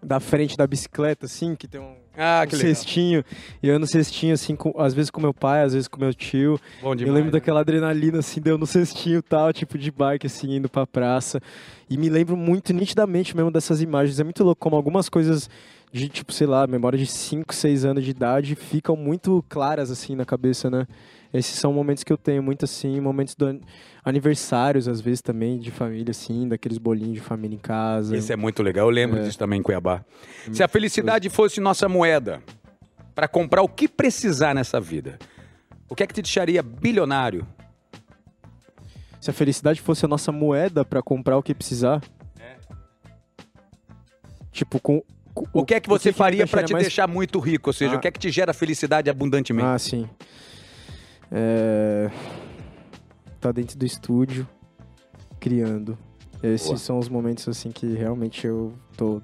[SPEAKER 4] da frente da bicicleta, assim, que tem um
[SPEAKER 1] Ah,
[SPEAKER 4] um cestinho. E eu no cestinho, assim, com- às vezes com meu pai, às vezes com meu tio.
[SPEAKER 1] Bom
[SPEAKER 4] eu
[SPEAKER 1] demais,
[SPEAKER 4] lembro
[SPEAKER 1] né?
[SPEAKER 4] daquela adrenalina, assim, deu no cestinho e tal, tipo de bike, assim, indo pra praça. E me lembro muito nitidamente mesmo dessas imagens. É muito louco como algumas coisas de, tipo, sei lá, memória de 5, 6 anos de idade ficam muito claras, assim, na cabeça, né? Esses são momentos que eu tenho muito, assim, momentos do an- aniversários, às vezes, também, de família, assim, daqueles bolinhos de família em casa.
[SPEAKER 1] Isso é muito legal, eu lembro
[SPEAKER 4] É.
[SPEAKER 1] disso também em Cuiabá. Se a felicidade fosse nossa moeda para comprar o que precisar nessa vida, o que é que te deixaria bilionário?
[SPEAKER 4] Se a felicidade fosse a nossa moeda pra comprar o que precisar. Tipo, com. com-
[SPEAKER 1] O que é que você
[SPEAKER 4] me
[SPEAKER 1] faria para te
[SPEAKER 4] mais-
[SPEAKER 1] deixar muito rico? Ou seja,
[SPEAKER 4] Ah.
[SPEAKER 1] o que é que te gera felicidade abundantemente?
[SPEAKER 4] Ah, sim. É... Tá dentro do estúdio, criando. Esses
[SPEAKER 1] Boa.
[SPEAKER 4] são os momentos, assim, que realmente eu tô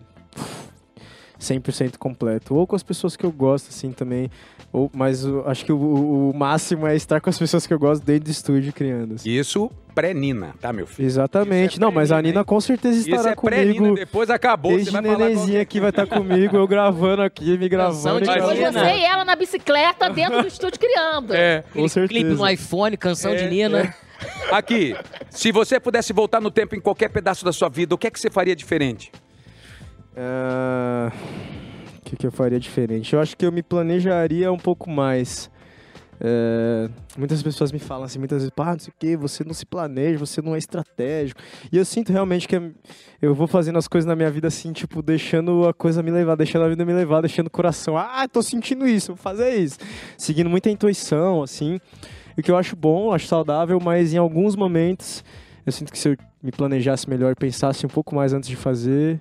[SPEAKER 4] 100% completo. Ou com as pessoas que eu gosto, assim, também. Ou, mas eu acho que o, o- máximo é estar com as pessoas que eu gosto dentro do estúdio, criando. assim.
[SPEAKER 1] Isso pré-Nina, tá, meu filho?
[SPEAKER 4] Exatamente.
[SPEAKER 1] Isso é
[SPEAKER 4] Não, mas a Nina
[SPEAKER 1] hein?
[SPEAKER 4] com certeza
[SPEAKER 1] Isso
[SPEAKER 4] estará
[SPEAKER 1] é pré-Nina,
[SPEAKER 4] comigo.
[SPEAKER 1] depois acabou, você
[SPEAKER 4] Desde
[SPEAKER 1] vai falar
[SPEAKER 4] nenenzinha aqui vai estar comigo, eu gravando aqui, me
[SPEAKER 3] Canção
[SPEAKER 4] gravando.
[SPEAKER 3] de
[SPEAKER 4] e
[SPEAKER 2] Depois
[SPEAKER 3] Nina.
[SPEAKER 4] gravando.
[SPEAKER 2] você e ela na bicicleta dentro do estúdio criando.
[SPEAKER 1] É.
[SPEAKER 4] Com certeza.
[SPEAKER 3] Clipe no iPhone, canção de
[SPEAKER 1] É,
[SPEAKER 3] Nina.
[SPEAKER 1] Aqui, se você pudesse voltar no tempo em qualquer pedaço da sua vida, o que é que você faria diferente?
[SPEAKER 4] O que, que eu faria diferente? Eu acho que eu me planejaria um pouco mais. É, muitas pessoas me falam assim, muitas vezes, pá, não sei o que, você não se planeja, você não é estratégico. E eu sinto realmente que eu vou fazendo as coisas na minha vida assim, tipo, deixando a coisa me levar, deixando a vida me levar, deixando o coração. Ah, tô sentindo isso, vou fazer isso. Seguindo muita intuição, assim. O que eu acho bom, acho saudável, mas em alguns momentos eu sinto que se eu me planejasse melhor, pensasse um pouco mais antes de fazer,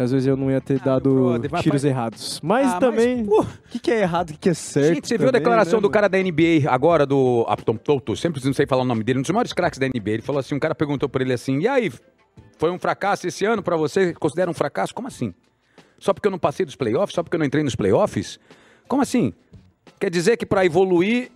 [SPEAKER 4] às vezes eu não ia ter dado
[SPEAKER 1] brother, vai-
[SPEAKER 4] tiros
[SPEAKER 1] vai-
[SPEAKER 4] errados. Mas
[SPEAKER 1] Ah,
[SPEAKER 4] também, o que, que é errado, o que, que é certo?
[SPEAKER 1] Gente, você viu a
[SPEAKER 4] também,
[SPEAKER 1] declaração
[SPEAKER 4] né,
[SPEAKER 1] do cara da NBA agora, do Upton Toto, sempre não sei falar o nome dele, um dos maiores craques da NBA. Ele falou assim, um cara perguntou pra ele assim, e aí, foi um fracasso esse ano pra você? Considera um fracasso? Como assim? Só porque eu não passei dos playoffs? Só porque eu não entrei nos playoffs? Como assim? Quer dizer que pra evoluir,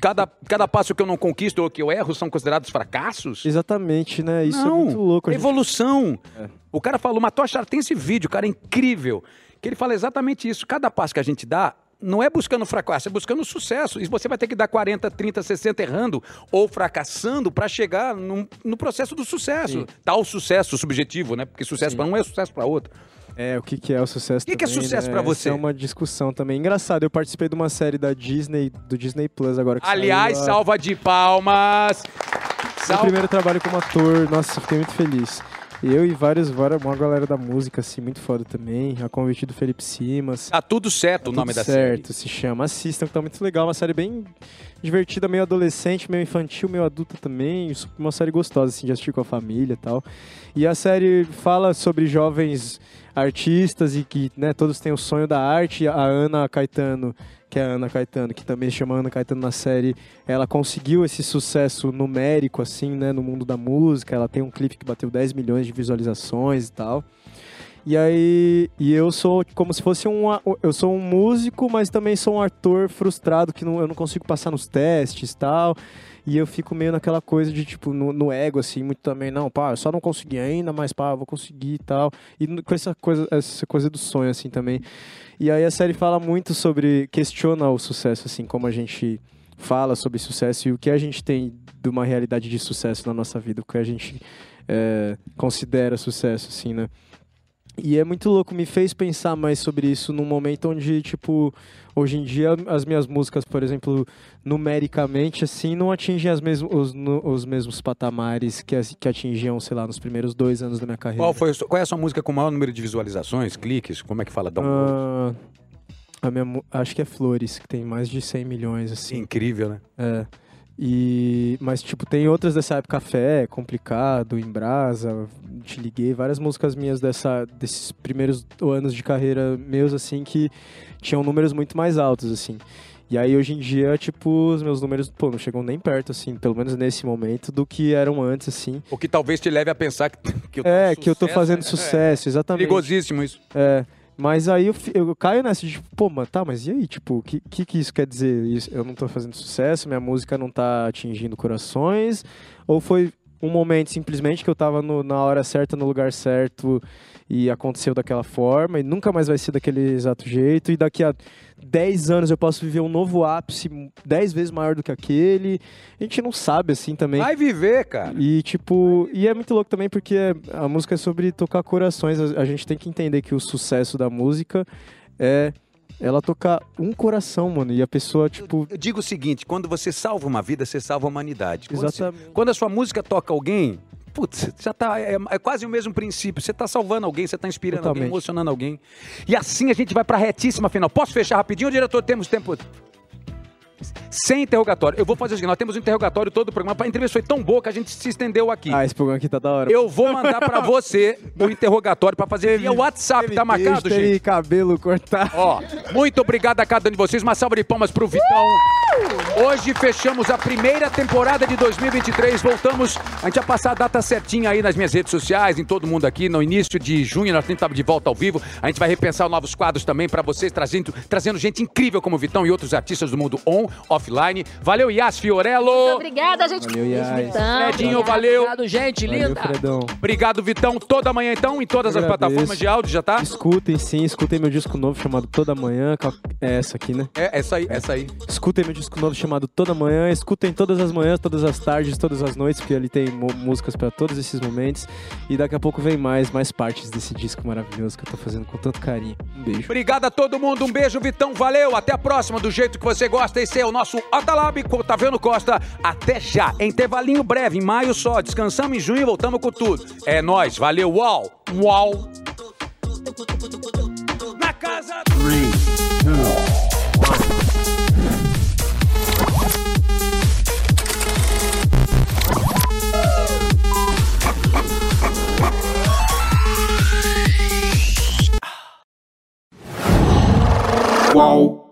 [SPEAKER 1] cada, cada passo que eu não conquisto ou que eu erro são considerados fracassos?
[SPEAKER 4] Exatamente, né? Isso
[SPEAKER 1] não,
[SPEAKER 4] é muito louco. a gente-
[SPEAKER 1] evolução.
[SPEAKER 4] É.
[SPEAKER 1] O cara falou, Matocha, tem esse vídeo, cara, é incrível. Que ele fala exatamente isso. Cada passo que a gente dá, não é buscando fracasso, é buscando sucesso. E você vai ter que dar 40, 30, 60 errando ou fracassando para chegar num- no processo do sucesso.
[SPEAKER 4] Sim.
[SPEAKER 1] Tal sucesso subjetivo, né? Porque sucesso para um é sucesso para outro.
[SPEAKER 4] É, o que, que é o sucesso
[SPEAKER 1] O que que é sucesso
[SPEAKER 4] né?
[SPEAKER 1] pra
[SPEAKER 4] Essa
[SPEAKER 1] você?
[SPEAKER 4] é uma discussão também. Engraçado, eu participei de uma série da Disney, do Disney Plus agora que
[SPEAKER 1] Aliás,
[SPEAKER 4] saiu, a-
[SPEAKER 1] salva de palmas.
[SPEAKER 4] Meu
[SPEAKER 1] Salva.
[SPEAKER 4] primeiro trabalho como ator, nossa, fiquei muito feliz. Eu e vários, várias, uma galera da música, assim, muito foda também. A convite do Felipe Simas.
[SPEAKER 1] Tá tudo certo o
[SPEAKER 4] Tudo
[SPEAKER 1] nome da
[SPEAKER 4] certo,
[SPEAKER 1] série.
[SPEAKER 4] se chama. Assistam, que tá muito legal. Uma série bem divertida, meio adolescente, meio infantil, meio adulta também. Uma série gostosa, assim, de assistir com a família e tal. E a série fala sobre jovens artistas e que, né, todos têm o sonho da arte. A Ana Caetano, que é a Ana Caetano, que também chama Ana Caetano na série, ela conseguiu esse sucesso numérico, assim, né, no mundo da música. Ela tem um clipe que bateu 10 milhões de visualizações e tal. E aí, e eu sou como se fosse um, eu sou um músico, mas também sou um ator frustrado que não, eu não consigo passar nos testes e tal. E eu fico meio naquela coisa de, tipo, no, no ego, assim, muito também, não, pá, eu só não consegui ainda, mas pá, vou conseguir e tal. E com essa coisa, essa coisa do sonho, assim, também. E aí a série fala muito sobre, questiona o sucesso, assim, como a gente fala sobre sucesso e o que a gente tem de uma realidade de sucesso na nossa vida, o que a gente é, considera sucesso, assim, né? E é muito louco, me fez pensar mais sobre isso num momento onde, tipo, hoje em dia as minhas músicas, por exemplo, numericamente, assim, não atingem as mesmos, os, no- os mesmos patamares que, as- que atingiam, sei lá, nos primeiros dois anos da minha carreira.
[SPEAKER 1] Qual, foi, qual é a sua música com o maior número de visualizações, cliques? Como é que fala?
[SPEAKER 4] Ah, a minha, acho que é Flores, que tem mais de 100 milhões, assim.
[SPEAKER 1] Incrível, né?
[SPEAKER 4] É. E, mas, tipo, tem outras dessa época, Fé, Complicado, Em Brasa, Te Liguei, várias músicas minhas dessa, desses primeiros anos de carreira meus, assim, que tinham números muito mais altos, assim. E aí, hoje em dia, tipo, os meus números, pô, não chegam nem perto, assim, pelo menos nesse momento, do que eram antes, assim.
[SPEAKER 1] O que talvez te leve a pensar que, que eu tô
[SPEAKER 4] É, que eu tô fazendo
[SPEAKER 1] né?
[SPEAKER 4] sucesso,
[SPEAKER 1] É,
[SPEAKER 4] exatamente.
[SPEAKER 1] perigosíssimo isso.
[SPEAKER 4] É, mas aí eu, eu caio nessa tipo, pô, mas tá, mas e aí, tipo, o que, que que isso quer dizer? Eu não tô fazendo sucesso, minha música não tá atingindo corações? Ou foi um momento simplesmente que eu tava no- na hora certa, no lugar certo e aconteceu daquela forma e nunca mais vai ser daquele exato jeito e daqui a 10 anos eu posso viver um novo ápice 10 vezes maior do que aquele. A gente não sabe assim também.
[SPEAKER 1] Vai viver, cara.
[SPEAKER 4] E tipo, e é muito louco também porque a música é sobre tocar corações. A, gente tem que entender que o sucesso da música é ela tocar um coração, mano. E a pessoa, tipo.
[SPEAKER 1] Eu digo o seguinte: quando você salva uma vida, você salva a humanidade. Quando, você-
[SPEAKER 4] Exatamente.
[SPEAKER 1] quando a sua música toca alguém, putz, já tá. É, é quase o mesmo princípio. Você tá salvando alguém, você tá inspirando alguém,
[SPEAKER 4] Totalmente.
[SPEAKER 1] emocionando alguém. E assim a gente vai pra retíssima final. Posso fechar rapidinho, diretor? Temos tempo. Sem interrogatório. Eu vou fazer o seguinte: nós temos um interrogatório todo o programa. A entrevista foi tão boa que a gente se estendeu aqui.
[SPEAKER 4] Ah, esse programa aqui tá da hora.
[SPEAKER 1] Eu vou mandar pra você o interrogatório pra fazer via WhatsApp. Tá marcado,
[SPEAKER 4] Teve
[SPEAKER 1] gente?
[SPEAKER 4] cabelo cortado.
[SPEAKER 1] Ó, muito obrigado a cada um de vocês. Uma salva de palmas pro Vitão. Hoje fechamos a primeira temporada de 2023. Voltamos. A gente vai passar a data certinha aí nas minhas redes sociais, em todo mundo aqui. No início de junho, nós estamos de volta ao vivo. A gente vai repensar novos quadros também pra vocês, trazendo, trazendo gente incrível como o Vitão e outros artistas do mundo on, offline. Valeu, Yas Fiorello.
[SPEAKER 2] Obrigada, gente.
[SPEAKER 4] Valeu, Yas.
[SPEAKER 1] Fredinho, valeu.
[SPEAKER 3] Obrigado, gente,
[SPEAKER 4] Valeu,
[SPEAKER 3] linda.
[SPEAKER 4] Fredão.
[SPEAKER 1] Obrigado, Vitão. Toda manhã, então, em todas as plataformas de áudio, já tá?
[SPEAKER 4] Escutem sim, escutem meu disco novo chamado Toda Manhã. É essa aqui, né?
[SPEAKER 1] É, essa aí, essa aí.
[SPEAKER 4] Escutem meu disco novo chamado Toda Manhã. Escutem todas as manhãs, todas as tardes, todas as noites, porque ali tem músicas pra todos esses momentos. E daqui a pouco vem mais, mais partes desse disco maravilhoso que eu tô fazendo com tanto carinho. Um beijo.
[SPEAKER 1] Obrigado a todo mundo, um beijo, Vitão, valeu, até a próxima, do jeito que você gosta. Esse é o nosso Atalab com Otaviano Costa. Até já, intervalinho breve, em maio só. Descansamos em junho e voltamos com tudo. É nóis, valeu, uau, uau. Na casa
[SPEAKER 10] Qual?